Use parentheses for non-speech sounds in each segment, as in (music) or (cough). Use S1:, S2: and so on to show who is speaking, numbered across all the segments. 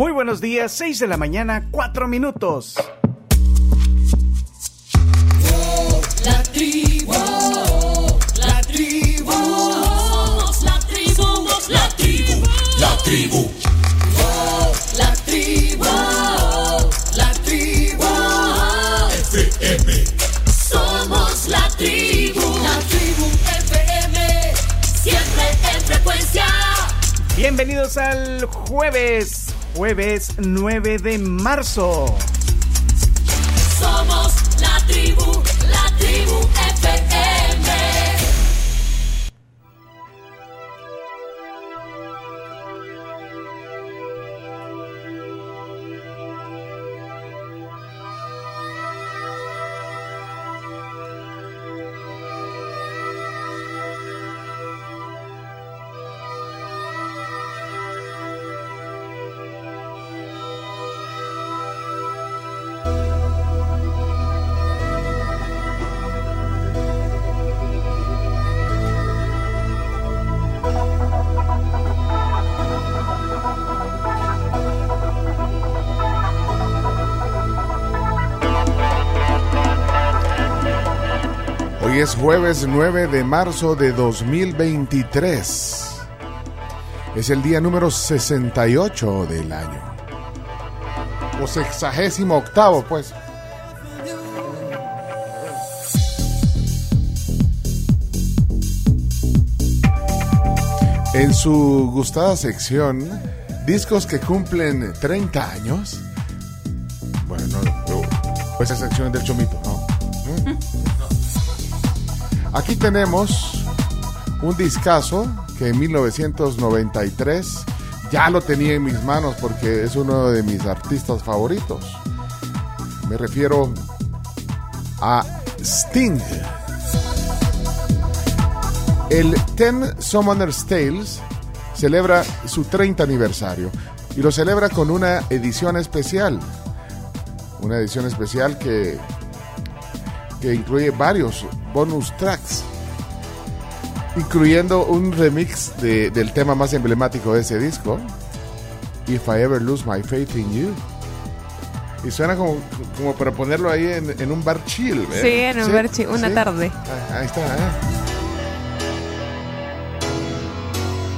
S1: Muy buenos días, 6 de la mañana, 4 minutos.
S2: La tribu, la tribu, somos la tribu, somos la tribu, la tribu. La tribu, la tribu, FM. Somos la tribu, la tribu FM, siempre en frecuencia.
S1: Bienvenidos al jueves, jueves 9 de marzo.
S2: Somos la tribu,
S3: jueves 9 de marzo de 2023. Es el día número 68 del año. O sexagésimo octavo, pues. En su gustada sección, discos que cumplen 30 años. Bueno, no, no, pues esa sección es del chomito. Aquí tenemos un discazo que en 1993 ya lo tenía en mis manos porque es uno de mis artistas favoritos. Me refiero a Sting. El Ten Summoner's Tales celebra su 30 aniversario y lo celebra con una edición especial. Una edición especial que que incluye varios bonus tracks, incluyendo un remix de- del tema más emblemático de ese disco, If I Ever Lose My Faith in You. Y suena como, como para ponerlo ahí en, en un bar chill. ¿eh?
S4: Sí, en un bar chill, una tarde.
S3: Ah, Ahí está. ¿eh?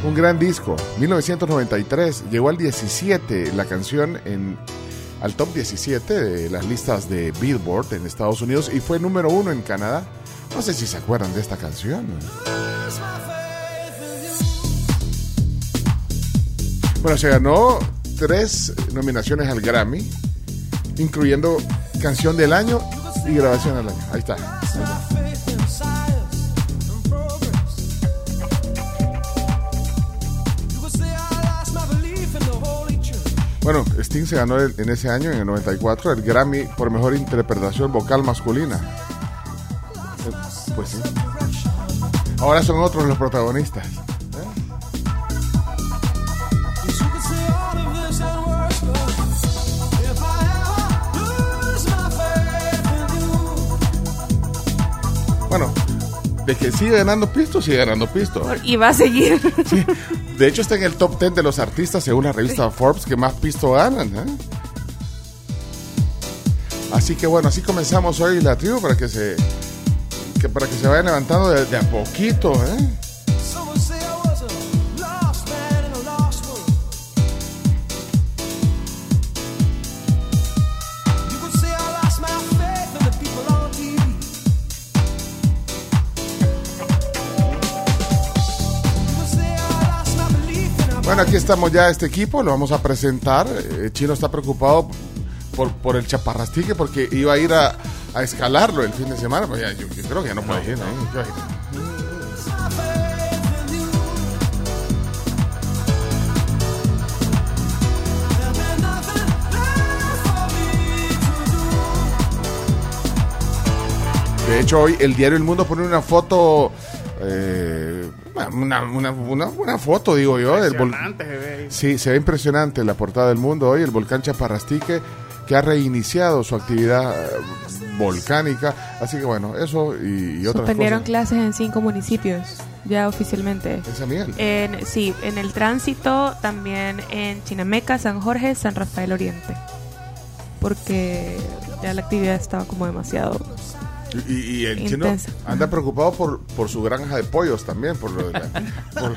S3: Un gran disco. 1993. Llegó al 17 la canción en al top 17 de las listas de Billboard en Estados Unidos y fue número uno en Canadá. No sé si se acuerdan de esta canción. Bueno, se ganó tres nominaciones al Grammy, incluyendo canción del año y grabación del año. Ahí está. Bueno, Sting se ganó en ese año, en el 94, el Grammy por mejor interpretación vocal masculina. Pues sí. Ahora son otros los protagonistas. Bueno, de que sigue ganando pisto, sigue ganando pisto.
S4: Y va a seguir.
S3: De hecho, está en el top 10 de los artistas según la revista Forbes que más pisto ganan. ¿eh? Así que bueno, así comenzamos hoy la tribu para que se que para que se vayan levantando de, de a poquito. ¿eh? Bueno, aquí estamos ya este equipo, lo vamos a presentar. Eh, Chino está preocupado por, por el chaparrastique porque iba a ir a, a escalarlo el fin de semana. Pues ya, yo, yo creo que ya no puede ir. Yo- De hecho, hoy el diario El Mundo pone una foto, eh, una, una, una, una foto, digo yo, del
S1: se.
S3: Sí, se ve impresionante la portada del mundo hoy, el volcán Chaparrastique, que ha reiniciado su actividad eh, volcánica. Así que bueno, eso y, y otras
S4: Suspendieron
S3: cosas.
S4: clases en cinco municipios. ya oficialmente.
S3: En San Miguel.
S4: En, sí, en el tránsito, también en Chinameca, San Jorge, San Rafael Oriente. Porque ya la actividad estaba como demasiado.
S3: Y, y el chino anda preocupado por, por su granja de pollos también, por lo de la, por,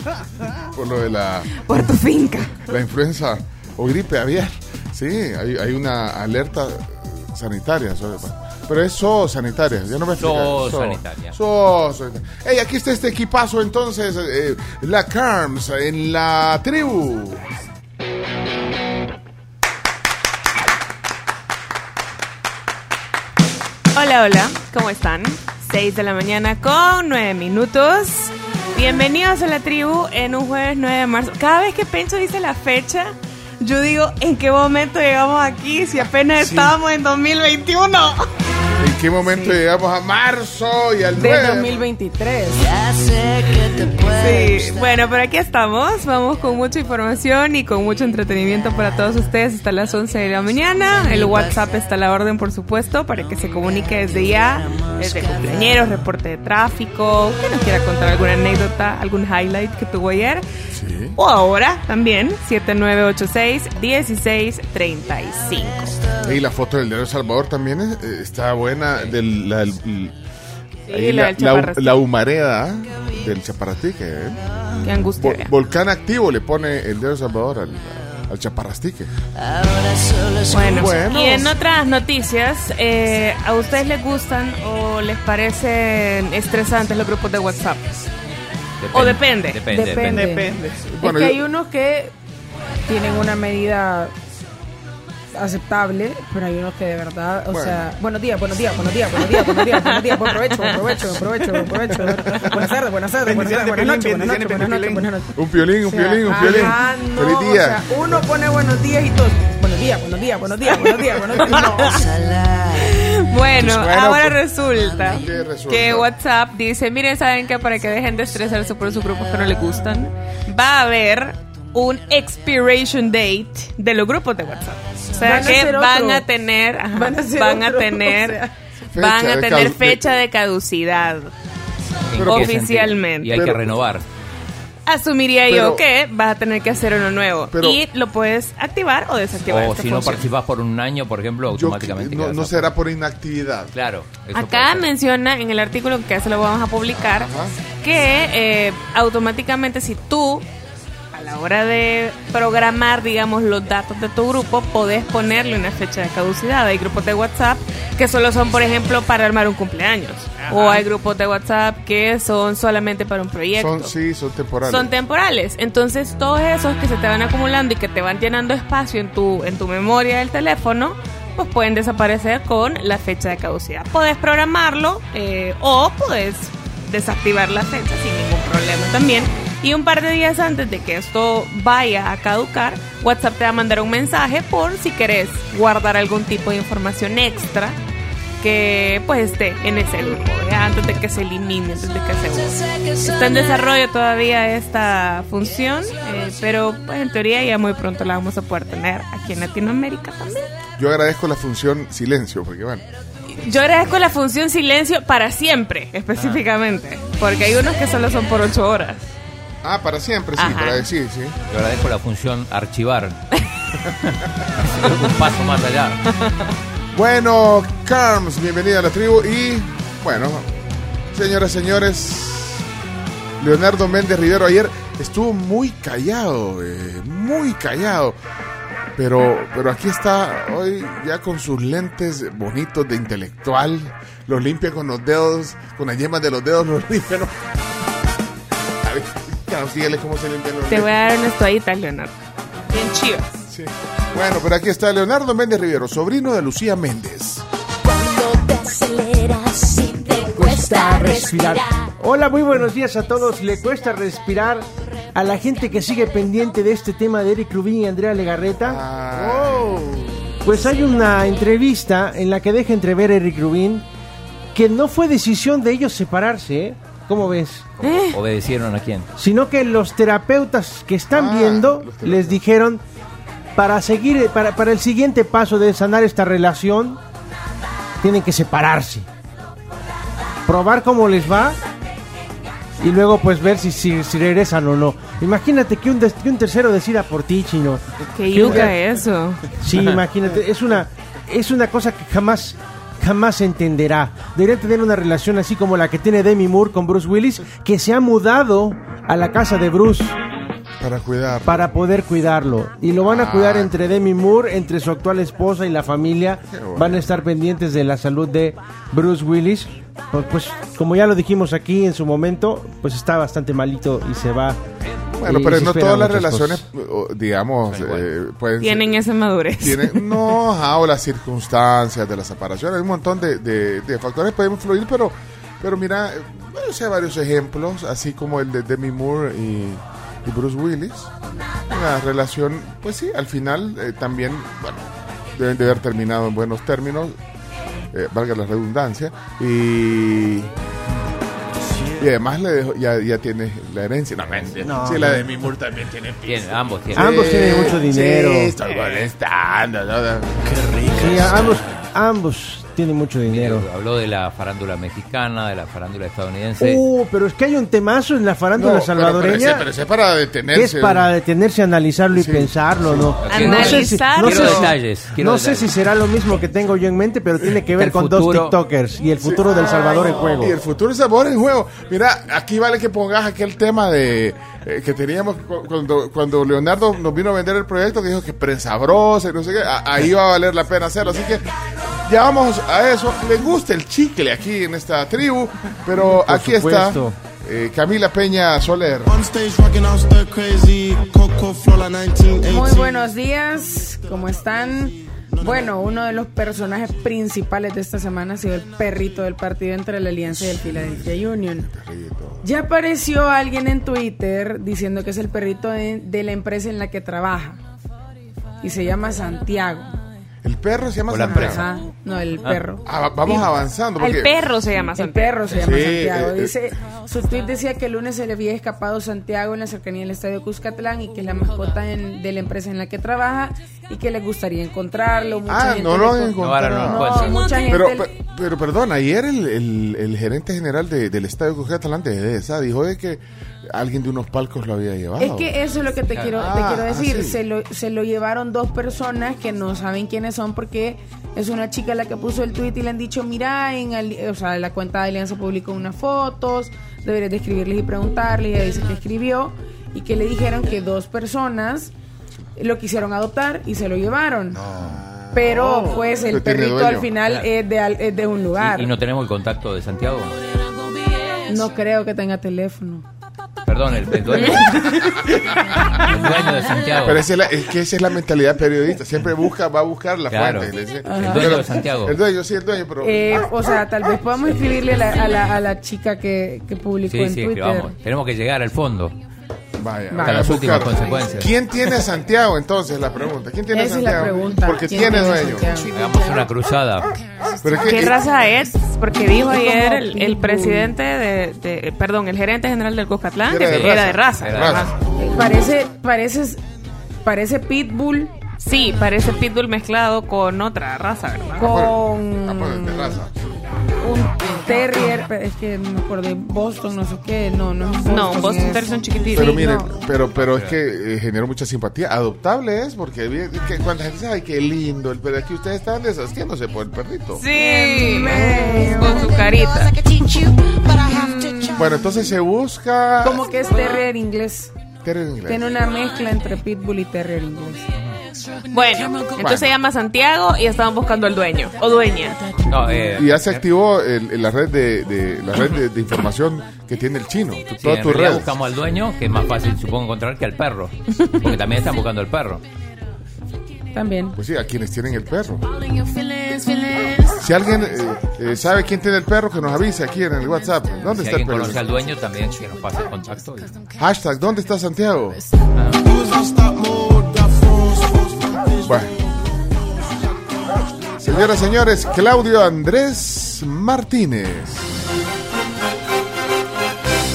S3: por lo de la,
S4: Por tu finca.
S3: la influenza o gripe aviar. Sí, hay, hay una alerta sanitaria. sobre- pero es sanitaria, ya no me explica.
S5: Zoosanitaria.
S3: Zoosanitaria. Hey, aquí está este equipazo entonces, eh, la CARMS en la tribu.
S4: Hola, hola, ¿cómo están? 6 de la mañana con 9 minutos. Bienvenidos a la tribu en un jueves 9 de marzo. Cada vez que Pencho dice la fecha, yo digo, ¿en qué momento llegamos aquí si apenas
S3: Sí.
S4: estábamos en 2021?
S3: ¿En qué momento llegamos a marzo y al
S6: de
S3: 9?
S6: 2023.
S4: Sí, bueno, pero aquí estamos. Vamos con mucha información y con mucho entretenimiento para todos ustedes hasta las 11 de la mañana. El WhatsApp está a la orden, por supuesto, para que se comunique desde ya, desde cumpleaños, reporte de tráfico, que nos quiera contar alguna anécdota, algún highlight que tuvo ayer.
S3: Sí.
S4: O ahora también, 7986-1635.
S3: Y la foto del de El Salvador también eh, está buena. Del, la, del- ahí
S4: la
S3: la,
S4: del
S3: la, la humareda del Chaparrastique. ¿eh?
S4: Qué angustia.
S3: Vol- volcán activo le pone el de El Salvador al, al Chaparrastique.
S4: Bueno,
S3: Bueno.
S4: y en otras noticias, eh, ¿a ustedes les gustan o les parecen estresantes los grupos de WhatsApp? O depende.
S5: Depende, depende.
S1: Depende.
S3: Bueno,
S6: es que
S3: yo-
S6: hay unos que tienen una medida aceptable, pero hay unos que de verdad, o
S3: Bueno.
S6: sea, buenos días, buenos días, buenos días, buenos días, buenos días, buenos días, buen provecho, buen provecho, buen provecho, buen provecho, buenas tardes, buenas tardes, buenas tardes, buenas noches, buenas noches, buenas noches, buenas noches.
S3: Un piolín, un
S6: O sea,
S3: piolín, un
S6: no,
S3: Feliz
S6: o
S3: día.
S6: sea, uno pone buenos días y todos, buenos días, buenos días, buenos días, buenos días, buenos días. No.
S4: Bueno,
S3: Bueno,
S4: ahora
S3: pues,
S4: resulta
S3: ¿qué resulta?
S4: que WhatsApp dice, miren, ¿saben que Para que dejen de estresarse por sus grupos que no les gustan, va a haber un expiration date de los grupos de WhatsApp. O sea
S6: Van
S4: que van
S6: otro.
S4: a tener, ajá,
S6: Van a hacer
S4: van a
S6: otro,
S4: tener,
S6: o sea.
S4: van
S3: Fecha
S4: a
S3: de
S4: tener fecha de caducidad. Oficialmente.
S5: Y hay
S3: Pero-
S5: que renovar.
S4: Asumiría
S3: Pero-
S4: yo que vas a tener que hacer uno nuevo
S3: Pero-
S4: y lo puedes activar o desactivar.
S5: O
S4: esta
S5: si no participas por un año, por ejemplo,
S3: Yo-
S5: automáticamente.
S3: no, será por inactividad.
S5: Claro.
S4: Acá menciona en el artículo que se lo vamos a publicar
S3: Ajá.
S4: que eh, automáticamente si tú la hora de programar, digamos, los datos de tu grupo, podés ponerle una fecha de caducidad. Hay grupos de WhatsApp que solo son, por ejemplo, para armar un cumpleaños. O hay grupos de WhatsApp que son solamente para un proyecto.
S3: Son, sí, son temporales.
S4: Son temporales. Entonces, todos esos que se te van acumulando y que te van llenando espacio en tu, en tu memoria del teléfono, pues pueden desaparecer con la fecha de caducidad. Puedes programarlo eh, o puedes desactivar la fecha sin ningún problema también. Y un par de días antes de que esto vaya a caducar, WhatsApp te va a mandar un mensaje por si querés guardar algún tipo de información extra que pues esté en ese grupo, ¿ya? antes de que se elimine, antes de que se borre. Está en desarrollo todavía esta función, eh, pero pues, en teoría ya muy pronto la vamos a poder tener aquí en Latinoamérica también.
S3: Yo agradezco la función silencio, porque bueno.
S4: Yo agradezco la función silencio para siempre, específicamente, porque hay unos que solo son por ocho horas.
S3: Ah, para siempre, sí,
S4: Ajá.
S3: para decir, sí.
S5: Yo agradezco la función archivar. (laughs) un paso más allá.
S3: Bueno, Carms, bienvenida a la tribu y bueno, señoras, señores, Leonardo Méndez Rivero ayer estuvo muy callado, eh, muy callado. Pero, pero aquí está hoy ya con sus lentes bonitos de intelectual, los limpia con los dedos, con las yemas de los dedos, los limpia. ¿no? Dígale cómo se limpian los
S4: Te voy a dar unas toallitas, Leonardo. Bien chivas.
S3: Sí. Bueno, pero aquí está Leonardo Méndez Rivero, sobrino de Lucía Méndez.
S2: Cuando te aceleras y te cuesta respirar.
S7: Hola, muy buenos días a todos. Le cuesta respirar a la gente que sigue pendiente de este tema de Eric Rubín y Andrea Legarreta.
S3: Ah,
S7: Pues hay una entrevista en la que deja entrever Eric Rubín que no fue decisión de ellos separarse, ¿eh? ¿Cómo ves?
S5: ¿Cómo ¿Obedecieron a quién?
S7: Sino que los terapeutas que están
S3: Ah,
S7: viendo les dijeron para seguir, para, para el siguiente paso de sanar esta relación, tienen que separarse. Probar cómo les va y luego pues ver si, si, si regresan o no. Imagínate que un, des- que un tercero decida por ti, chino.
S4: Qué yuca eso.
S7: Sí, imagínate, es una, es una cosa que jamás, jamás se entenderá. Deberían tener una relación así como la que tiene Demi Moore con Bruce Willis, que se ha mudado a la casa de Bruce
S3: Para cuidar.
S7: para poder cuidarlo. Y lo van a cuidar entre Demi Moore, entre su actual esposa y la familia. Van a estar pendientes de la salud de Bruce Willis. Pues, pues, como ya lo dijimos aquí en su momento, pues está bastante malito y se va.
S3: Bueno, pero no todas las relaciones,
S7: cosas.
S3: digamos, eh, pueden ser-
S4: Tienen esa madurez.
S3: tienen- (laughs) no, ajá, o las circunstancias de la separación. Hay un montón de, de- de factores que pueden influir, pero, pero mira, bueno, sé varios ejemplos, así como el de Demi Moore y, y Bruce Willis. Una relación, pues sí, al final eh, también, bueno, deben de haber terminado en buenos términos, eh, valga la redundancia, y... Y además le dejó- ya, ya tiene la herencia. No.
S7: No,
S3: sí, la de Demi Moore también tiene
S5: Tiene, ambos tienen.
S7: Ambos tienen mucho dinero.
S3: Sí, estoy molestando. ¿no?
S7: Sí, ambos, ambos tienen mucho dinero.
S5: Habló de la farándula mexicana, de la farándula estadounidense.
S7: Uh, pero es que hay un temazo en la farándula
S3: No,
S7: salvadoreña
S3: Pero, pero, para
S7: que
S3: detenerse.
S7: es para detenerse, analizarlo y
S3: Sí,
S7: pensarlo, ¿no?
S5: sí.
S7: No sé si, no sé
S5: detalles,
S7: no sé si será lo mismo que tengo yo en mente, pero tiene que ver
S5: El
S7: con dos TikTokers y el futuro del Salvador en juego.
S3: Y el futuro es sabor en juego. Mira, aquí vale que pongas aquel tema de eh, que teníamos cu- cuando, cuando Leonardo nos vino a vender el proyecto, que dijo que prensa brosa y no sé qué. a- ahí va a valer la pena hacerlo. Así que ya vamos a eso. Le gusta el chicle aquí en esta tribu, pero
S7: Por
S3: aquí
S7: supuesto.
S3: está eh, Camila Peña Soler.
S8: On stage rocking out stir crazy. Coco flow like 1980.
S6: Muy buenos días, ¿cómo están? Bueno, uno de los personajes principales de esta semana ha sido el perrito del partido entre la Alianza y el Philadelphia Union. Ya apareció alguien en Twitter diciendo que es el perrito de, de la empresa en la que trabaja y se llama Santiago.
S3: El perro se llama
S5: O la
S3: Santiago.
S6: Ajá, no, el perro.
S3: Ah, va- vamos avanzando. Porque
S4: El perro se llama
S6: El
S4: Santiago.
S6: perro se llama
S3: Sí,
S6: Santiago.
S3: eh, eh.
S6: Dice, su tweet decía que el lunes se le había escapado Santiago en la cercanía del estadio Cuscatlán y que es la mascota en- de la empresa en la que trabaja y que le gustaría encontrarlo. Mucha
S3: Ah,
S6: gente
S3: no lo han
S5: No, ahora no lo
S3: encontrado.
S6: No, mucha gente
S3: Pero,
S6: le-
S3: pe- pero, perdón, ayer el, el- el gerente general de- del estadio Cuscatlán de ESA dijo de que alguien de unos palcos lo había llevado.
S6: Es que eso es lo que te quiero, te quiero
S3: ah,
S6: decir.
S3: sí.
S6: se, lo, se lo llevaron dos personas que no saben quiénes son porque es una chica la que puso el tweet y le han dicho, mira, en Ali- o sea, la cuenta de Alianza publicó unas fotos, deberías de escribirles y preguntarles. Y ella dice que escribió y que le dijeron que dos personas lo quisieron adoptar y se lo llevaron. Pero pues el perrito al final es de, al- es de un lugar.
S5: Y, y no tenemos el contacto de Santiago.
S6: no creo que tenga teléfono.
S5: Perdón, el, el dueño. el dueño de Santiago.
S3: Pero esa es, la- es que esa es la mentalidad periodista. Siempre busca, va a buscar la
S5: Claro.
S3: fuente.
S5: El dueño de Santiago.
S3: El dueño, sí, el dueño, pero.
S6: Eh, o sea, tal vez podamos escribirle a la, a la, a la chica que, que publicó
S5: Sí,
S6: en
S5: sí,
S6: Twitter.
S5: escribamos. Tenemos que llegar al fondo.
S3: Vaya,
S6: hasta
S5: las últimas consecuencias.
S3: ¿Quién tiene a Santiago entonces? La pregunta. ¿Quién tiene a
S6: Esa es la
S3: Santiago?
S6: pregunta.
S3: Porque
S6: ¿Quién
S3: tiene dueño.
S6: Santiago?
S5: Hagamos una cruzada.
S3: Pero
S4: ¿Qué raza es? Porque dijo ayer el, presidente de, de- perdón, el gerente general del Cuscatlán
S3: Era
S4: que era de raza.
S5: Era de
S3: raza.
S4: Ajá.
S6: Parece, parece, parece pitbull
S4: Sí, parece pitbull mezclado con otra raza, ¿verdad?
S6: con
S3: Ah, pues, de raza.
S6: Un terrier, pero es que no me de Boston, no sé qué, no, no es
S4: No, Boston Terrier son chiquititos.
S3: Pero miren,
S6: no.
S3: pero, pero es que eh, generó mucha simpatía. Adoptable es, porque que cuando la gente dice, ay, qué lindo, el pero aquí ustedes están deshaciéndose por el perrito.
S4: Sí, con su carita.
S3: Bueno, entonces se busca.
S6: Como que es terrier inglés.
S3: Terrier inglés.
S6: Tiene una mezcla entre pitbull y terrier inglés.
S4: Bueno, entonces se llama Santiago y estaban buscando al dueño o dueña.
S5: No, eh,
S3: Y ya se activó el- el- la red de, de- la red de, de información que tiene el chino. Tu-
S5: sí,
S3: toda
S5: en
S3: tu
S5: realidad
S3: red.
S5: buscamos al dueño, que es más fácil, supongo, encontrar que al perro. Porque también están buscando al perro.
S6: También.
S3: Pues sí, a quienes tienen el perro. Si alguien eh, eh, sabe quién tiene el perro, que nos avise aquí en el WhatsApp. ¿Dónde
S5: Si
S3: está el
S5: alguien
S3: perro?
S5: conoce al dueño, también que nos pase el contacto. y-
S3: Hashtag, ¿dónde está Santiago?
S8: Who's
S3: Bueno. Señoras, señores, Claudio Andrés Martínez.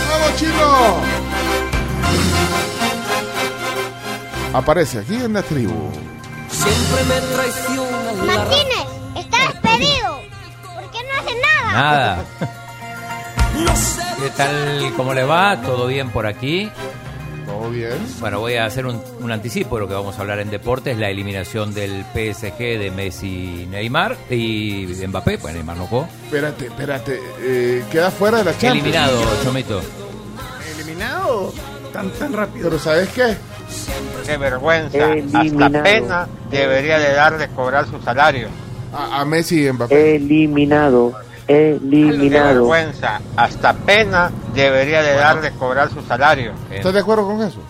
S3: ¡Vamos, chino! Aparece aquí en la tribu.
S9: Martínez, está despedido. ¿Por qué no hace nada?
S5: Nada. (laughs) ¿Qué tal? ¿Cómo le va? ¿Todo bien por aquí?
S3: ¿Todo bien?
S5: Bueno, voy a hacer un, un anticipo de lo que vamos a hablar en deportes, la eliminación del PSG de Messi, Neymar y Mbappé, pues Neymar no jugó.
S3: Espérate, espérate. eh, queda fuera de la Champions.
S5: Eliminado, Chomito.
S1: ¿Eliminado? Tan, tan rápido.
S3: Pero ¿sabes qué?
S9: Qué vergüenza. Hasta pena debería de dar de cobrar su salario.
S3: A, a Messi y Mbappé.
S10: Eliminado.
S9: Qué
S10: Eliminado.
S9: vergüenza. Hasta pena debería de dar de cobrar su salario.
S3: ¿Estás de acuerdo con eso?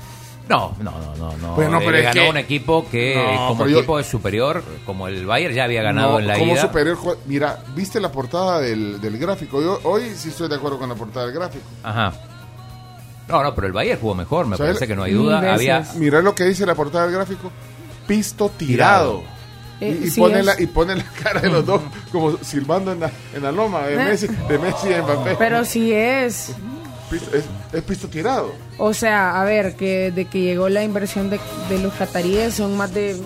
S5: No, no, no, no. no.
S3: Bueno,
S5: Eh,
S3: pero es
S5: ganó
S3: que-
S5: un equipo que
S3: No,
S5: como
S3: yo-
S5: equipo es superior, como el Bayern ya había ganado
S3: No,
S5: en la
S3: como
S5: ida.
S3: superior. Mira, ¿viste la portada del, del gráfico? Yo hoy sí estoy de acuerdo con la portada del gráfico.
S5: Ajá. No, no, pero el Bayern jugó mejor, me parece que no hay duda. Había.
S3: Mira lo que dice la portada del gráfico. Pisto tirado.
S6: Eh,
S3: y, y
S6: sí
S3: pone la, y pone la cara de los dos como silbando en la, en la loma de
S6: Eh.
S3: Messi, de Messi y Mbappé.
S6: Pero sí es.
S3: Pisto- es, es pisto tirado.
S6: O sea, a ver, que de que llegó la inversión de, de los cataríes son más de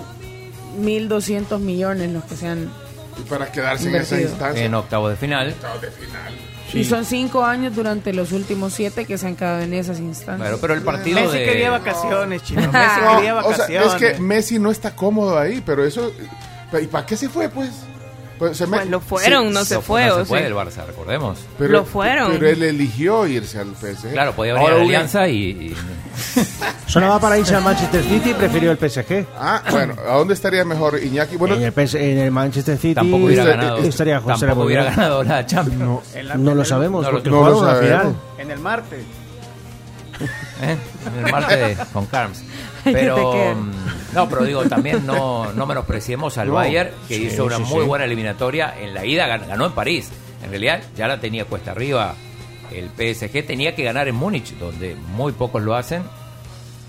S6: 1.200 millones los que se han...
S3: Y para quedarse en esa instancia.
S5: en octavos de final.
S6: Y son cinco años durante los últimos siete que se han quedado en esas instancias.
S5: Bueno, pero el partido
S1: Messi
S5: de
S1: quería vacaciones, chino. (laughs) Messi
S6: No,
S1: quería
S3: o sea,
S1: vacaciones.
S3: es que Messi no está cómodo ahí, pero eso. ¿Y para qué se fue, pues? Pues, se me-
S4: Pues lo fueron,
S3: sí,
S4: no se
S5: no,
S4: fue,
S5: no se fue
S4: sea.
S5: del Barça, recordemos.
S3: pero,
S4: lo fueron.
S3: Pero él eligió irse al PSG.
S5: Claro, podía venir
S3: Ahora
S5: a la Alianza y, y- (laughs)
S7: Sonaba para irse al Manchester City y prefirió el PSG.
S3: Ah, bueno, ¿a dónde estaría mejor Iñaki? Bueno,
S7: en, el PS en el Manchester City
S5: tampoco hubiera ganado.
S7: estaría José
S5: tampoco
S7: Ramón.
S5: hubiera ganado la Champions.
S3: no,
S1: la-
S7: No lo sabemos
S5: no lo-
S7: porque
S3: no lo
S7: la
S3: sabemos.
S7: final.
S1: En el martes. (laughs)
S5: ¿eh? En el martes con Carms. (laughs) Pero mm, no, pero digo también no, no menospreciemos al
S3: No.
S5: Bayern que
S7: Sí,
S5: hizo una
S7: sí,
S5: muy
S7: sí.
S5: buena eliminatoria en la ida, gan- ganó en París. En realidad ya la tenía cuesta arriba. El PSG tenía que ganar en Múnich, donde muy pocos lo hacen,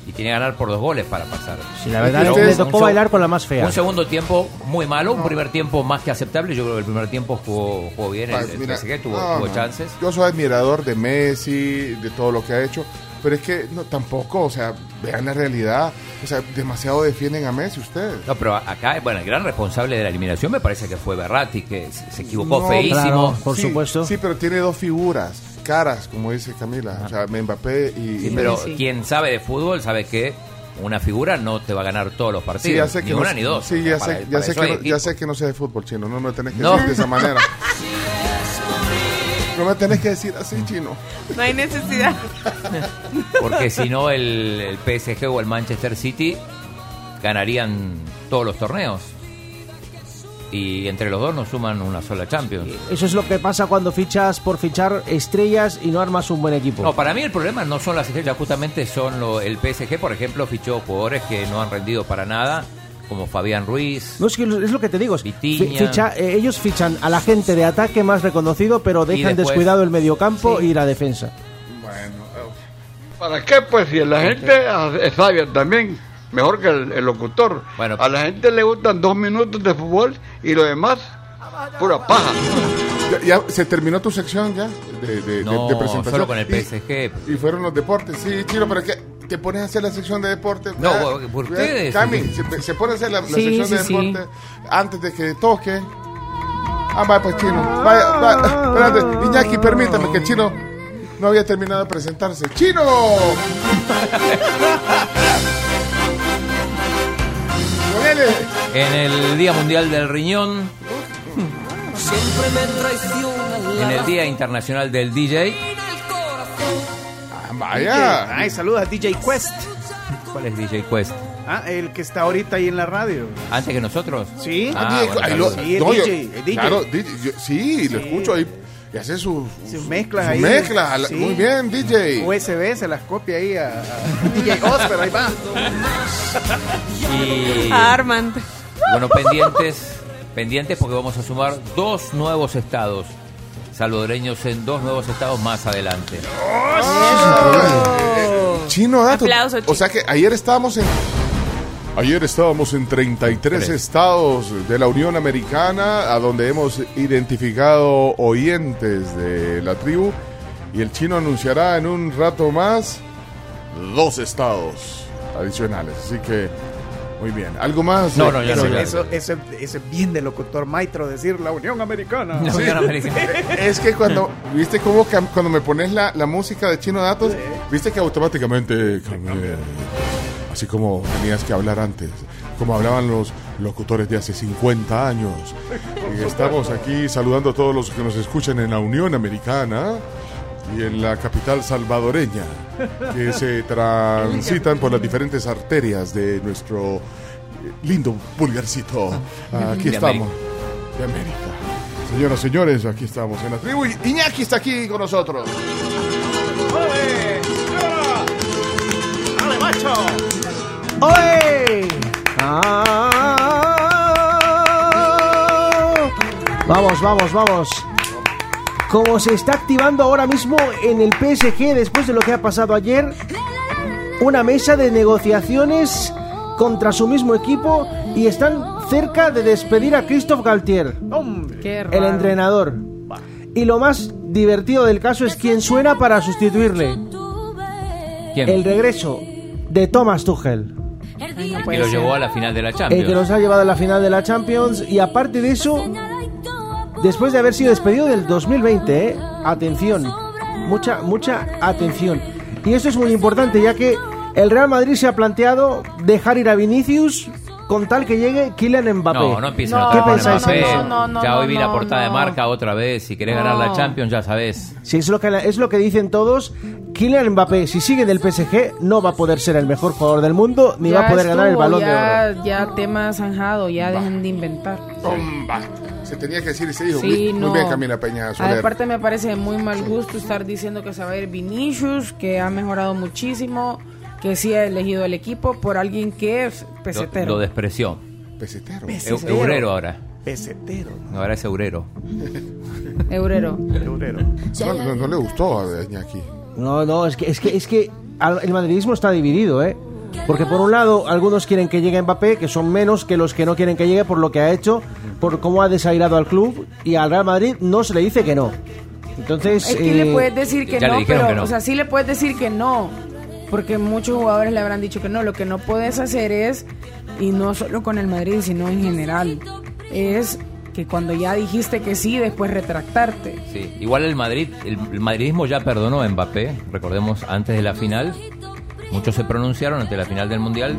S5: y tenía que ganar por dos goles para pasar.
S7: Sí, la verdad
S3: Pero
S7: le
S3: un
S7: tocó bailar con la más fea.
S5: Un segundo tiempo muy malo, un primer tiempo más que aceptable. Yo creo que el primer tiempo jugó, jugó bien el,
S3: pa-
S5: el
S3: mira,
S5: PSG, tuvo,
S3: no,
S5: tuvo
S3: no.
S5: chances.
S3: Yo soy admirador de Messi, de todo lo que ha hecho, pero es que no, tampoco, o sea, vean la realidad. O sea, demasiado defienden a Messi ustedes.
S5: No, pero acá, bueno, el gran responsable de la eliminación me parece que fue Berratti, que se equivocó
S3: No,
S5: feísimo.
S7: claro. Por
S3: Sí,
S7: supuesto.
S3: Sí, pero tiene dos figuras, caras, como dice Camila. O sea, Mbappé y,
S5: Sí,
S3: y
S5: pero
S6: Sí.
S5: quien sabe de fútbol sabe que una figura no te va a ganar todos los partidos.
S3: Sí, ya sé
S5: ni
S3: que
S5: una
S3: no,
S5: ni dos.
S3: Sí, ya
S5: Para-
S3: sé, ya
S5: para
S3: sé que no, ya sé que no sé de fútbol chino, no me lo tenés que
S5: No.
S3: decir de esa manera. (laughs) No me tenés que decir así, chino.
S4: No hay necesidad.
S5: Porque si no, el, el PSG o el Manchester City ganarían todos los torneos. Y entre los dos nos suman una sola Champions.
S7: Eso es lo que pasa cuando fichas por fichar estrellas y no armas un buen equipo.
S5: No, para mí el problema no son las estrellas, justamente son lo- el PSG, por ejemplo, fichó jugadores que no han rendido para nada, como Fabián Ruiz.
S7: No, es que es lo que te digo. Ficha- eh, ellos fichan a la gente de ataque más reconocido, pero dejan
S5: después-
S7: descuidado el mediocampo
S5: Sí.
S7: y la defensa.
S3: Bueno,
S11: ¿Para qué? Pues si la gente es sabia también, mejor que el, el locutor.
S5: Bueno.
S11: a la gente le gustan dos minutos de fútbol y lo demás, pura paja.
S3: ya, ya se terminó tu sección ya de, de-
S5: No,
S3: de presentación.
S5: solo con el
S3: Y-
S5: PSG.
S3: Y, fueron los deportes. Sí, chino, pero que te pones a hacer la sección de deportes.
S5: No,
S3: Ah,
S5: por- ustedes.
S3: Cami, se, se pone a hacer la, la
S6: Sí,
S3: sección de
S6: sí.
S3: deportes antes de que toque. Ah, vaya pues chino. Vaya, vaya, espérate, Iñaki, permítame que el chino no había terminado de presentarse. ¡Chino!
S5: En el Día Mundial del Riñón, en el Día Internacional del DJ,
S3: Ah, vaya.
S1: Ay, saludos a DJ Quest.
S5: ¿cuál es DJ Quest?
S1: Ah, el que está ahorita ahí en la radio.
S5: ¿Antes que nosotros?
S1: Sí.
S5: Ah,
S3: DJ,
S5: bueno,
S3: ahí lo-
S5: saludos.
S1: Sí, el
S3: no, yo-
S1: DJ, el DJ.
S3: Claro, DJ, yo- sí, lo escucho ahí. Y hace su,
S1: Sus mezclas
S3: su
S1: ahí.
S3: mezcla. la-
S1: Sí.
S3: Muy bien, DJ.
S1: USB se las copia ahí a, a DJ Oscar, ahí va.
S5: Y
S4: Armand.
S5: bueno, pendientes, pendientes porque vamos a sumar dos nuevos estados salvadoreños en dos nuevos estados más adelante.
S3: Chino dato.
S4: Aplauso,
S3: O sea que ayer estábamos en. Ayer estábamos en 33
S5: Tres.
S3: estados de la Unión Americana, a donde hemos identificado oyentes de la tribu. Y el chino anunciará en un rato más dos estados adicionales. Así que Muy bien. ¿Algo más?
S5: No, no, ya
S1: Eso,
S5: no, ya.
S1: eso, eso, eso es bien del locutor Maitro decir la Unión Americana.
S5: La Unión Americana. (laughs)
S3: Es que cuando, viste cómo cuando me pones la, la música de Chino Datos, viste que automáticamente cambié. Así como tenías que hablar antes, como hablaban los locutores de hace 50 años. (laughs) Y estamos aquí saludando a todos los que nos escuchan en la Unión Americana y en la capital salvadoreña, que se transitan por las diferentes arterias de nuestro eh, lindo pulgarcito. Aquí
S5: De
S3: estamos, de América. Señoras y señores, aquí estamos en la tribu. y Iñaki está aquí con nosotros.
S1: ¡Dale, macho!
S7: ¡Oye! Ah. Vamos, vamos, vamos. Como se está activando ahora mismo en el PSG después de lo que ha pasado ayer, una mesa de negociaciones contra su mismo equipo y están cerca de despedir a Christophe Galtier, el entrenador. Y lo más divertido del caso es quién suena para sustituirle.
S5: ¿Quién?
S7: El regreso de Thomas Tuchel.
S5: que lo llevó a la final de la
S7: el
S5: Champions.
S7: que nos ha llevado a la final de la Champions y aparte de eso, después de haber sido despedido del 2020, ¿eh? atención, mucha, mucha atención. Y esto es muy importante ya que el Real Madrid se ha planteado dejar ir a Vinicius con tal que llegue Kylian Mbappé.
S5: No, no empiecen
S6: No,
S7: ¿Qué pensáis?
S6: No, no,
S5: ya hoy vi la
S6: no,
S5: portada de marca otra vez. Si querés ganar la. Champions, ya sabes.
S7: Si es lo que es lo que dicen todos, Kylian Mbappé, si sigue en el PSG, no va a poder ser el mejor jugador del mundo ni
S6: Ya
S7: va a poder ganar el
S6: estuvo,
S7: balón de
S6: ya,
S7: oro.
S6: Ya tema zanjado, ya dejen de inventar.
S3: Bomba. Se tenía que decir y se dijo.
S6: Sí,
S3: muy,
S6: no.
S3: muy bien, Camila Peña Soler.
S6: Aparte me parece de muy mal gusto estar diciendo que se va a ir Vinicius, que ha mejorado muchísimo, que sí ha elegido el equipo por alguien que es
S5: Lo,
S6: pesetero.
S5: lo despreció.
S3: Pesetero.
S1: Pesetero.
S5: eurero ahora.
S1: Pesetero.
S5: Ahora es eurero. (laughs)
S6: Eurero.
S1: Eurero.
S3: No, no- no le gustó a Iñaki.
S7: No, no, es que es que es que al- el madridismo está dividido, ¿eh? Porque por un lado algunos quieren que llegue Mbappé, que son menos que los que no quieren que llegue por lo que ha hecho, por cómo ha desairado al club y al Real Madrid no se le dice que no. Entonces,
S6: Es que
S7: eh,
S6: le puedes decir que
S5: ya le
S6: no,
S5: dijeron
S6: pero,
S5: que no.
S6: o sea, sí le puedes decir que no, porque muchos jugadores le habrán dicho que no. Lo que no puedes hacer es, y no solo con el Madrid, sino en general, es que cuando ya dijiste que sí, después retractarte.
S5: Sí. Igual el Madrid, el, el madridismo ya perdonó a Mbappé. Recordemos antes de la final. Muchos se pronunciaron ante la final del Mundial.